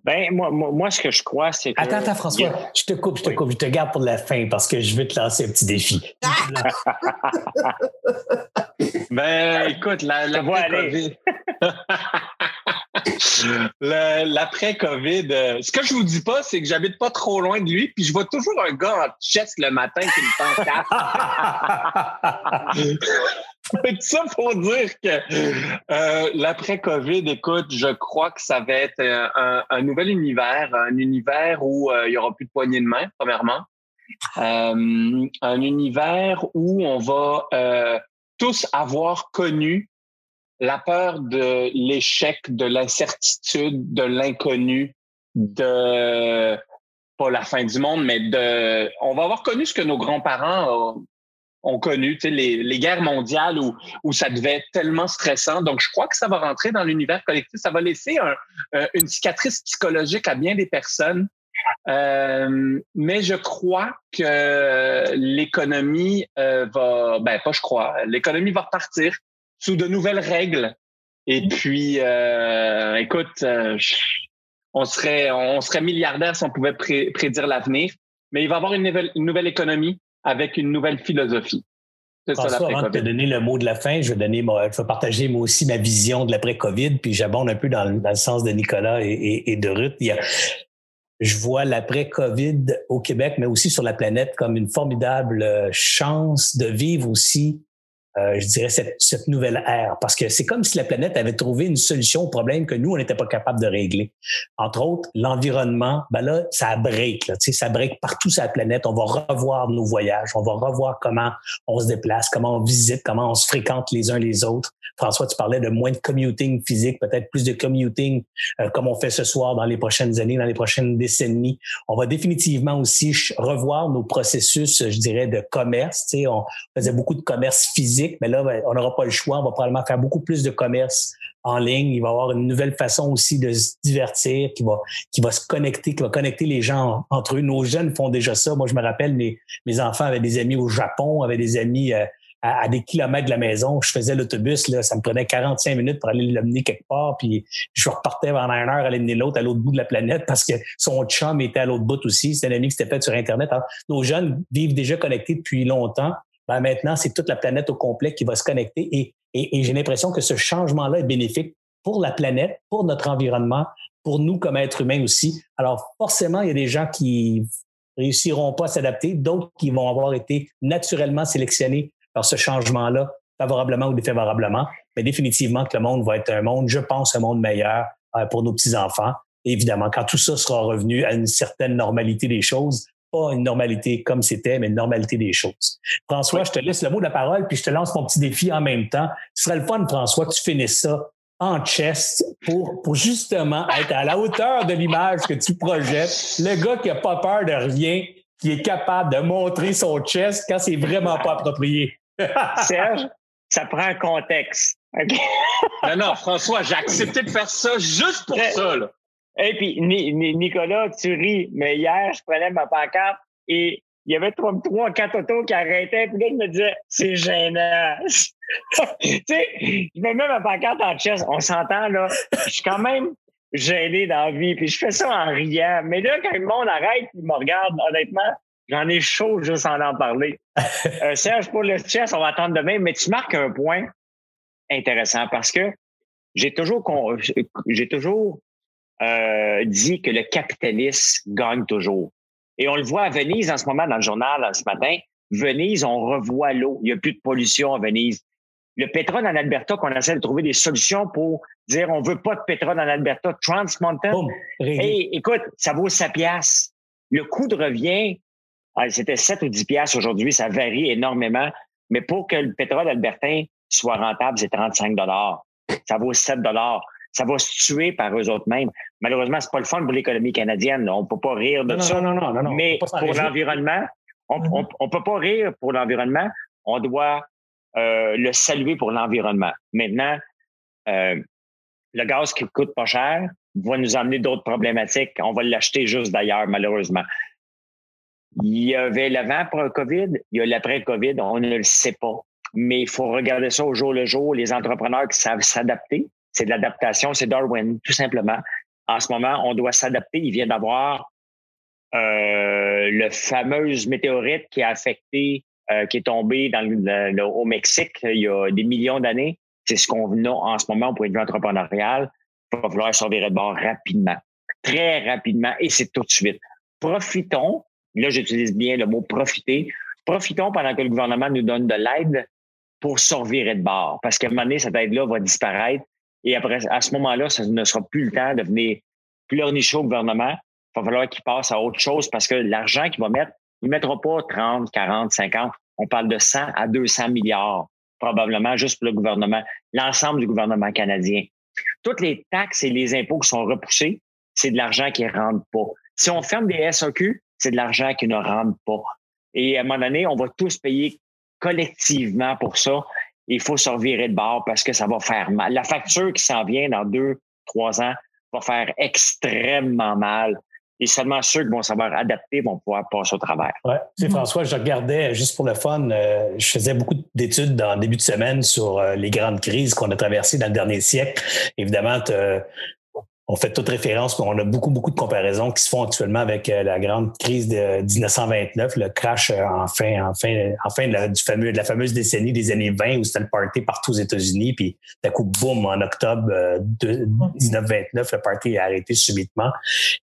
Ben, moi, moi, ce que je crois, c'est que. Attends, attends, François. Je te coupe, je te coupe. Je te garde pour la fin parce que je veux te lancer un petit défi. ben, écoute, la, la COVID. L'après-COVID, euh, ce que je vous dis pas, c'est que j'habite pas trop loin de lui, puis je vois toujours un gars en chest le matin qui me tente Tout ça pour dire que euh, l'après-COVID, écoute, je crois que ça va être un, un nouvel univers, un univers où euh, il y aura plus de poignées de main, premièrement. un univers où on va tous avoir connu la peur de l'échec, de l'incertitude, de l'inconnu, de pas la fin du monde, mais de on va avoir connu ce que nos grands-parents ont, connu, les, les, guerres mondiales où, ça devait être tellement stressant. Donc, je crois que ça va rentrer dans l'univers collectif. Ça va laisser euh, une cicatrice psychologique à bien des personnes. Euh, mais je crois que l'économie euh, va, ben pas je crois, l'économie va repartir sous de nouvelles règles. Et mm. puis, euh, écoute, euh, on serait on serait milliardaire si on pouvait prédire l'avenir. Mais il va y avoir une nouvelle, une nouvelle économie avec une nouvelle philosophie. Ça, avant de te donner le mot de la fin, je vais donner, je vais partager moi aussi ma vision de l'après-COVID, puis j'abonde un peu dans, le sens de Nicolas et, et, de Ruth. Il y a, je vois l'après-COVID au Québec, mais aussi sur la planète comme une formidable chance de vivre aussi euh, je dirais, cette, cette, nouvelle ère. Parce que c'est comme si la planète avait trouvé une solution au problème que nous, on n'était pas capable de régler. Entre autres, l'environnement, ben là, ça break. Là, ça break partout sur la planète. On va revoir nos voyages. On va revoir comment on se déplace, comment on visite, comment on se fréquente les uns les autres. François, tu parlais de moins de commuting physique, peut-être plus de commuting euh, comme on fait ce soir dans les prochaines années, dans les prochaines décennies. On va définitivement aussi revoir nos processus, je dirais, de commerce. On faisait beaucoup de commerce physique mais là, ben, on n'aura pas le choix. On va probablement faire beaucoup plus de commerce en ligne. Il va y avoir une nouvelle façon aussi de se divertir qui va, qui va se connecter, qui va connecter les gens entre eux. Nos jeunes font déjà ça. Moi, je me rappelle, mes, mes enfants avaient des amis au Japon, avaient des amis euh, à, des kilomètres de la maison. Je faisais l'autobus, là, ça me prenait 45 minutes pour aller l'amener quelque part, puis je repartais pendant une heure aller mener l'autre à l'autre bout de la planète parce que son chum était à l'autre bout aussi. C'était un ami qui s'était fait sur Internet. nos jeunes vivent déjà connectés depuis longtemps. Ben, maintenant, c'est toute la planète au complet qui va se connecter et, et, j'ai l'impression que ce changement-là est bénéfique pour la planète, pour notre environnement, pour nous comme êtres humains aussi. Alors, forcément, il y a des gens qui réussiront pas à s'adapter, d'autres qui vont avoir été naturellement sélectionnés par ce changement-là, favorablement ou défavorablement. Mais définitivement que le monde va être un monde, je pense, un monde meilleur euh, pour nos petits-enfants. Évidemment, quand tout ça sera revenu à une certaine normalité des choses, pas une normalité comme c'était, mais une normalité des choses. François, je te laisse le mot de la parole, puis je te lance mon petit défi en même temps. Ce serait le fun, François, que tu finisses ça en chest pour, pour justement être à la hauteur de l'image que tu projettes. Le gars qui a pas peur de rien, qui est capable de montrer son chest quand c'est vraiment pas approprié. Serge, ça prend un contexte. non, non, François, j'ai accepté de faire ça juste pour ça. Là. Et puis, Nicolas, tu ris, mais hier, je prenais ma pancarte et il y avait trois, trois quatre autos qui arrêtaient. Puis là, je me disais, c'est gênant. tu sais, je me mets ma pancarte en chest. On s'entend, là. Je suis quand même gêné dans la vie. Puis je fais ça en riant. Mais là, quand le monde arrête et me regarde, honnêtement, j'en ai chaud juste en en parler. Euh, Serge, pour le chess, on va attendre demain. Mais tu marques un point intéressant parce que j'ai toujours, j'ai toujours euh, dit que le capitalisme gagne toujours. Et on le voit à Venise en ce moment dans le journal ce matin. Venise, on revoit l'eau. Il n'y a plus de pollution à Venise. Le pétrole en Alberta, qu'on essaie de trouver des solutions pour dire on veut pas de pétrole en Alberta. Trans Mountain. hey, écoute, ça vaut 7 piastres. Le coût de revient, c'était 7 ou 10 piastres aujourd'hui. Ça varie énormément. Mais pour que le pétrole albertain soit rentable, c'est 35 dollars. Ça vaut 7 dollars ça va se tuer par eux autres mêmes. Malheureusement, c'est pas le fun pour l'économie canadienne. On peut pas rire de ça. Non, non, non, Mais pour l'environnement, On ne mm-hmm. peut pas rire pour l'environnement, on doit euh, le saluer pour l'environnement. Maintenant, euh, le gaz qui coûte pas cher va nous amener d'autres problématiques. On va l'acheter juste d'ailleurs, malheureusement. Il y avait l'avant pour le COVID, il y a l'après-COVID, on ne le sait pas. Mais il faut regarder ça au jour le jour. Les entrepreneurs qui savent s'adapter, c'est de l'adaptation, c'est Darwin, tout simplement. En ce moment, on doit s'adapter. Il vient d'avoir euh, le fameux météorite qui a affecté, euh, qui est tombé dans le, au Mexique il y a des millions d'années. C'est ce qu'on a en ce moment au point de vue entrepreneurial. Il va falloir surveiller de bord rapidement, très rapidement, et c'est tout de suite. Profitons, là j'utilise bien le mot profiter, profitons pendant que le gouvernement nous donne de l'aide pour survivre de bord. Parce qu'à un moment donné, cette aide-là va disparaître. Et après, à ce moment-là, ça ne sera plus le temps de venir pleurnicher au gouvernement. Il va falloir qu'il passe à autre chose parce que l'argent qu'il va mettre, il ne mettra pas 30, 40, 50. On parle de 100 à 200 milliards, probablement, juste pour le gouvernement, l'ensemble du gouvernement canadien. Toutes les taxes et les impôts qui sont repoussés, c'est de l'argent qui ne rentre pas. Si on ferme des SAQ, c'est de l'argent qui ne rentre pas. Et à un moment donné, on va tous payer collectivement pour ça. Il faut se revirer de bord parce que ça va faire mal. La facture qui s'en vient dans deux, trois ans va faire extrêmement mal. Et seulement ceux qui vont savoir adapter vont pouvoir passer au travers. Oui, tu sais, François, je regardais juste pour le fun, euh, je faisais beaucoup d'études dans le début de semaine sur euh, les grandes crises qu'on a traversées dans le dernier siècle. Évidemment, on fait toute référence, on a beaucoup, beaucoup de comparaisons qui se font actuellement avec euh, la grande crise de 1929, le crash euh, en fin, en fin, fin de, la, la fameuse décennie des années 20 où c'était le party partout aux États-Unis, puis d'un coup, boum, en octobre euh, de 1929, le party a arrêté subitement.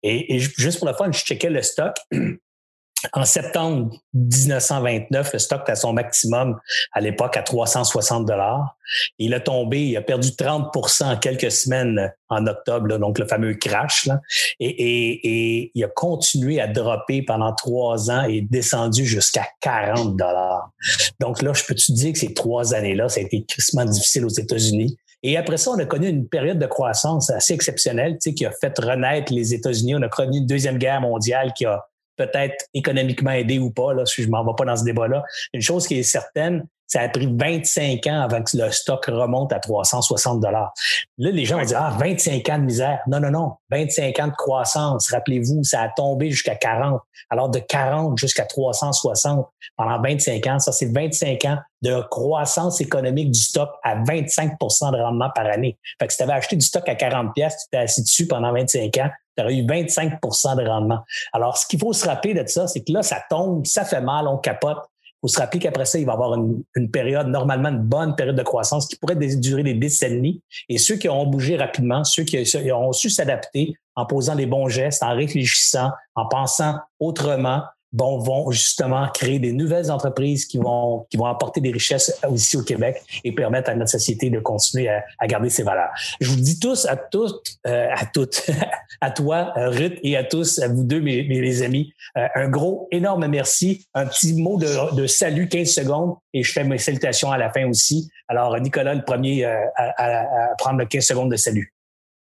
Et, juste pour le fun, je checkais le stock. En septembre 1929, le stock était à son maximum à l'époque à 360 dollars. Il a tombé, il a perdu 30% en quelques semaines en octobre, donc le fameux crash. Là. Et, et, et, il a continué à dropper pendant trois ans et descendu jusqu'à 40 dollars. Donc là, je peux te dire que ces trois années-là, ça a été crissement difficile aux États-Unis? Et après ça, on a connu une période de croissance assez exceptionnelle, tu sais, qui a fait renaître les États-Unis. On a connu une deuxième guerre mondiale qui a peut-être économiquement aidé ou pas, là, si je m'en vais pas dans ce débat-là. Une chose qui est certaine, ça a pris 25 ans avant que le stock remonte à 360 dollars. Là, les gens vont dire, ah, 25 ans de misère. Non, non, non. 25 ans de croissance. Rappelez-vous, ça a tombé jusqu'à 40. Alors, de 40 jusqu'à 360 pendant 25 ans, ça, c'est 25 ans de croissance économique du stock à 25% de rendement par année. Fait que si tu avais acheté du stock à 40 pièces, tu t'es assis dessus pendant 25 ans, tu aurais eu 25 de rendement. Alors, ce qu'il faut se rappeler de ça, c'est que là, ça tombe, ça fait mal, on capote. Il faut se rappeler qu'après ça, il va y avoir une, une, période, normalement une bonne période de croissance qui pourrait durer des décennies. Et ceux qui ont bougé rapidement, ceux qui ont su s'adapter en posant les bons gestes, en réfléchissant, en pensant autrement, bon, vont justement créer des nouvelles entreprises qui vont, qui vont apporter des richesses aussi au Québec et permettre à notre société de continuer à, à garder ses valeurs. Je vous dis tous, à toutes, euh, à toutes, à toi, euh, Ruth, et à tous, à vous deux, mes, mes amis, euh, un gros, énorme merci. Un petit mot de, de, salut, 15 secondes, et je fais mes salutations à la fin aussi. Alors, Nicolas, le premier à, à, à prendre 15 secondes de salut.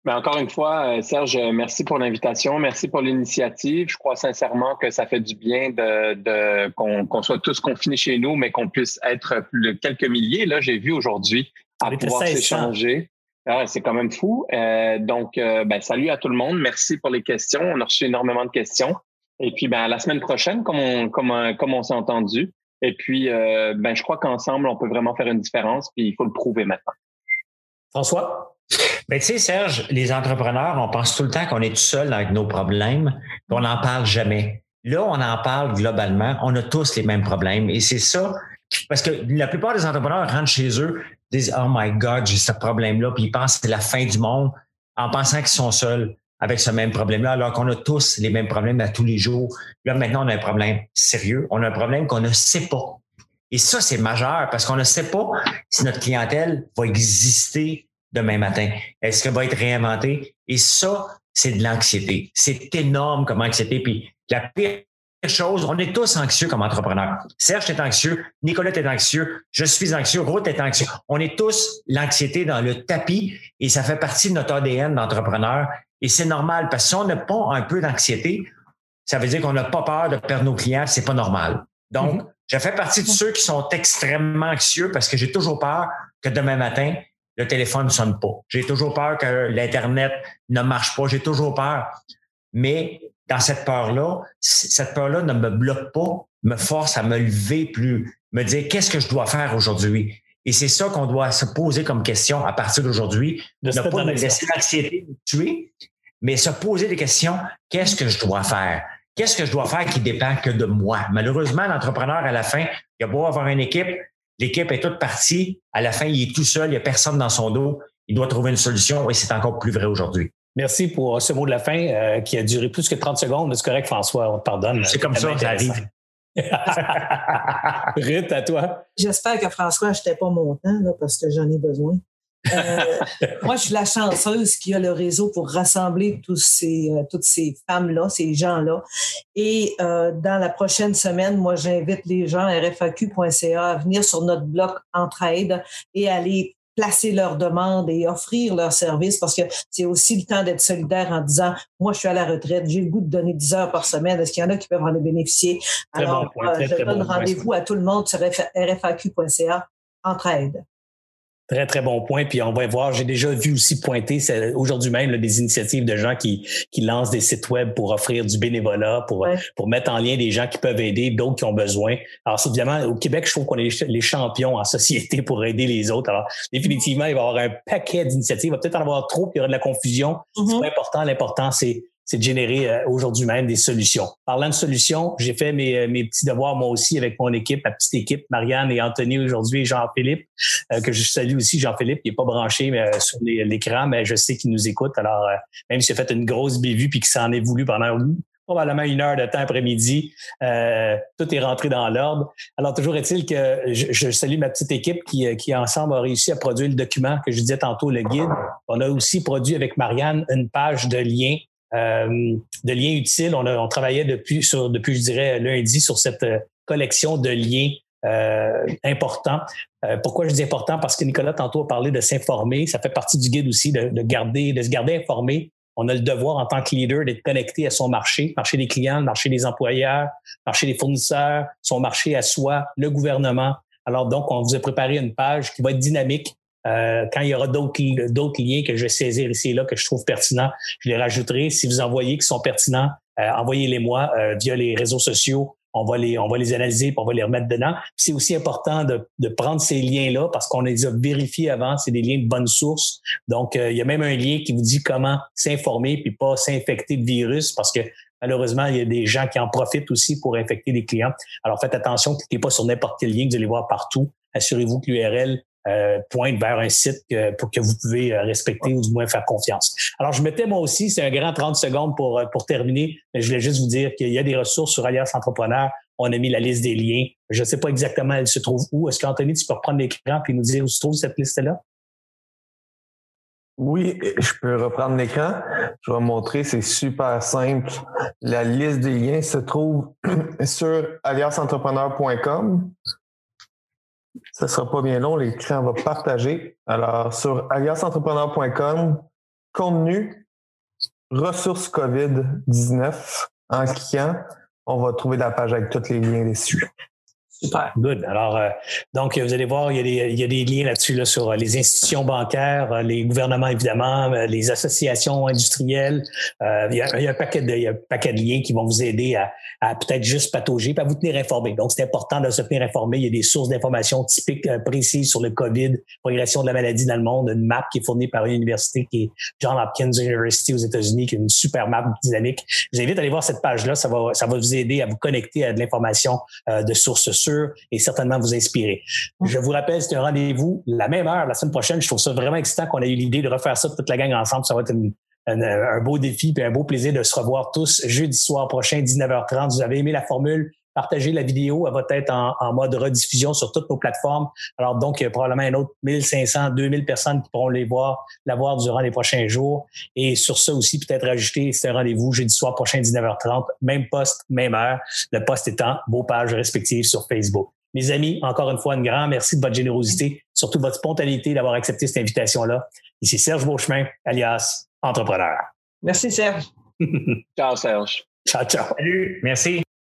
Mais encore une fois, euh, Serge, merci pour l'invitation, merci pour l'initiative. Je crois sincèrement que ça fait du bien de, de qu'on soit tous confinés chez nous, mais qu'on puisse être plus de quelques milliers. Là, j'ai vu aujourd'hui à pouvoir s'échanger. Ah, c'est quand même fou. Euh, donc, euh, ben, salut à tout le monde. Merci pour les questions. On a reçu énormément de questions. Et puis, ben, la semaine prochaine, comme on, comme, comme on s'est entendu. Et puis, ben, je crois qu'ensemble, on peut vraiment faire une différence. Puis, il faut le prouver maintenant. François? Mais tu sais, Serge, les entrepreneurs, on pense tout le temps qu'on est tout seul avec nos problèmes, on n'en parle jamais. Là, on en parle globalement. On a tous les mêmes problèmes. Et c'est ça, parce que la plupart des entrepreneurs rentrent chez eux, disent Oh my God, j'ai ce problème-là, puis ils pensent que c'est la fin du monde en pensant qu'ils sont seuls avec ce même problème-là, alors qu'on a tous les mêmes problèmes à tous les jours. Là, maintenant, on a un problème sérieux. On a un problème qu'on ne sait pas. Et ça, c'est majeur parce qu'on ne sait pas si notre clientèle va exister demain matin? Est-ce qu'elle va être réinventée? Et ça, c'est de l'anxiété. C'est énorme comme anxiété. Puis la pire chose, on est tous anxieux comme entrepreneurs. Serge est anxieux, Nicolas est anxieux, je suis anxieux, Ruth est anxieux. On est tous l'anxiété dans le tapis et ça fait partie de notre ADN d'entrepreneur. Et c'est normal parce que si on n'a pas un peu d'anxiété, ça veut dire qu'on n'a pas peur de perdre nos clients, c'est pas normal. Donc, mm-hmm. je fais partie de ceux qui sont extrêmement anxieux parce que j'ai toujours peur que demain matin, le téléphone ne sonne pas. J'ai toujours peur que l'Internet ne marche pas. J'ai toujours peur. Mais dans cette peur-là, cette peur-là ne me bloque pas, me force à me lever plus, me dire qu'est-ce que je dois faire aujourd'hui? Et c'est ça qu'on doit se poser comme question à partir d'aujourd'hui. Ne pas laisser l'anxiété nous tuer, mais se poser des questions. Qu'est-ce que je dois faire? Qu'est-ce que je dois faire qui dépend que de moi? Malheureusement, l'entrepreneur, à la fin, il a beau avoir une équipe, l'équipe est toute partie. À la fin, il est tout seul, il n'y a personne dans son dos. Il doit trouver une solution et c'est encore plus vrai aujourd'hui. Merci pour ce mot de la fin euh, qui a duré plus que 30 secondes. C'est correct, François, on te pardonne. C'est comme ça, ça arrive. Ruth, à toi. J'espère que François n'achetait pas mon temps là, parce que j'en ai besoin. Euh, moi, je suis la chanceuse qui a le réseau pour rassembler tous ces, euh, toutes ces femmes-là, ces gens-là. Et euh, dans la prochaine semaine, moi, j'invite les gens à rfaq.ca à venir sur notre bloc Entraide et aller placer leurs demandes et offrir leurs services parce que c'est aussi le temps d'être solidaire en disant moi je suis à la retraite, j'ai le goût de donner 10 heures par semaine, est-ce qu'il y en a qui peuvent en bénéficier? Alors je donne rendez-vous à tout le monde sur rfaq.ca entraide. Très, très bon point. Puis on va voir, j'ai déjà vu aussi pointer aujourd'hui même des initiatives de gens qui, qui lancent des sites web pour offrir du bénévolat, pour, pour mettre en lien des gens qui peuvent aider, d'autres qui ont besoin. Alors, évidemment, au Québec, je trouve qu'on est les champions en société pour aider les autres. Alors, définitivement, il va y avoir un paquet d'initiatives. Il va peut-être en avoir trop, puis il y aura de la confusion. Mm-hmm. C'est pas important. L'important, c'est c'est de générer euh, aujourd'hui même des solutions. Parlant de solutions, j'ai fait mes, euh, mes, petits devoirs moi aussi avec mon équipe, ma petite équipe, Marianne et Anthony aujourd'hui et Jean-Philippe, euh, que je salue aussi. Jean-Philippe, il n'est pas branché mais, sur l'écran, mais je sais qu'il nous écoute. Alors, même s'il a fait une grosse bévue puis qu'il s'en est voulu pendant probablement une heure de temps après-midi. tout est rentré dans l'ordre. Alors, toujours est-il que je, je, salue ma petite équipe qui, qui, ensemble, a réussi à produire le document que je disais tantôt, le guide. On a aussi produit avec Marianne une page de lien euh, de liens utiles. On, a, on travaillait depuis, sur, depuis, je dirais, lundi sur cette euh, collection de liens euh, importants. Euh, pourquoi je dis important? Parce que Nicolas, tantôt, a parlé de s'informer. Ça fait partie du guide aussi, de, de, garder, de se garder informé. On a le devoir en tant que leader d'être connecté à son marché, marché des clients, marché des employeurs, marché des fournisseurs, son marché à soi, le gouvernement. Alors donc, on vous a préparé une page qui va être dynamique, euh, quand il y aura d'autres liens que je vais saisir ici et là que je trouve pertinents, je les rajouterai. Si vous en voyez qui sont pertinents, euh, envoyez-les moi euh, via les réseaux sociaux. On va les, on va les analyser et on va les remettre dedans. C'est aussi important de, de prendre ces liens-là parce qu'on les a vérifiés avant. C'est des liens de bonne source. Donc, il y a même un lien qui vous dit comment s'informer puis pas s'infecter de virus parce que malheureusement, il y a des gens qui en profitent aussi pour infecter des clients. Alors, faites attention, cliquez pas sur n'importe quel lien vous allez voir partout. Assurez-vous que l'URL euh, pointe vers un site pour que vous pouvez euh, respecter ou du moins faire confiance. Alors, je mettais moi aussi, c'est un grand 30 secondes pour, euh, pour terminer, mais je voulais juste vous dire qu'il y a des ressources sur Alliance Entrepreneur. On a mis la liste des liens. Je ne sais pas exactement elle se trouve où. Est-ce qu'Anthony, tu peux reprendre l'écran et nous dire où se trouve cette liste-là? Oui, je peux reprendre l'écran. Je vais montrer, c'est super simple. La liste des liens se trouve sur allianceentrepreneur.com. Ce sera pas bien long, l'écran va partager. Alors, sur allianceentrepreneur.com, contenu, ressources COVID-19, en cliquant, on va trouver la page avec tous les liens dessus. Super, good. Alors, euh, donc, vous allez voir, il y a des, il y a des liens là-dessus là, sur euh, les institutions bancaires, euh, les gouvernements, évidemment, les associations industrielles. il, y a, il, y a, un paquet de, il y a un paquet de liens qui vont vous aider à, à peut-être juste patauger, puis à vous tenir informé. Donc, c'est important de se tenir informé. Il y a des sources d'informations typiques, précises sur le COVID, progression de la maladie dans le monde, une map qui est fournie par une université qui est John Hopkins University aux États-Unis, qui est une super map dynamique. Je vous invite à aller voir cette page-là. Ça va, ça va vous aider à vous connecter à de l'information de sources sûres et certainement vous inspirer. Je vous rappelle, c'est un rendez-vous la même heure la semaine prochaine. Je trouve ça vraiment excitant qu'on ait eu l'idée de refaire ça toute la gang ensemble. Ça va être un beau défi et un beau plaisir de se revoir tous jeudi soir prochain, 19h30. Vous avez aimé la formule? Partagez la vidéo, elle va être en, mode rediffusion sur toutes nos plateformes. Alors donc, il y a probablement un autre 1500, 2000 personnes qui pourront les voir, la voir durant les prochains jours. Et sur ça aussi, peut-être ajouter, c'est un rendez-vous jeudi soir prochain, 19h30, même poste, même heure. Le poste étant vos pages respectives sur Facebook. Mes amis, encore une fois, un grand merci de votre générosité, surtout votre spontanéité d'avoir accepté cette invitation-là. Ici Serge Beauchemin, alias Entrepreneur. Merci Serge. ciao Serge. Ciao, ciao. Salut, merci.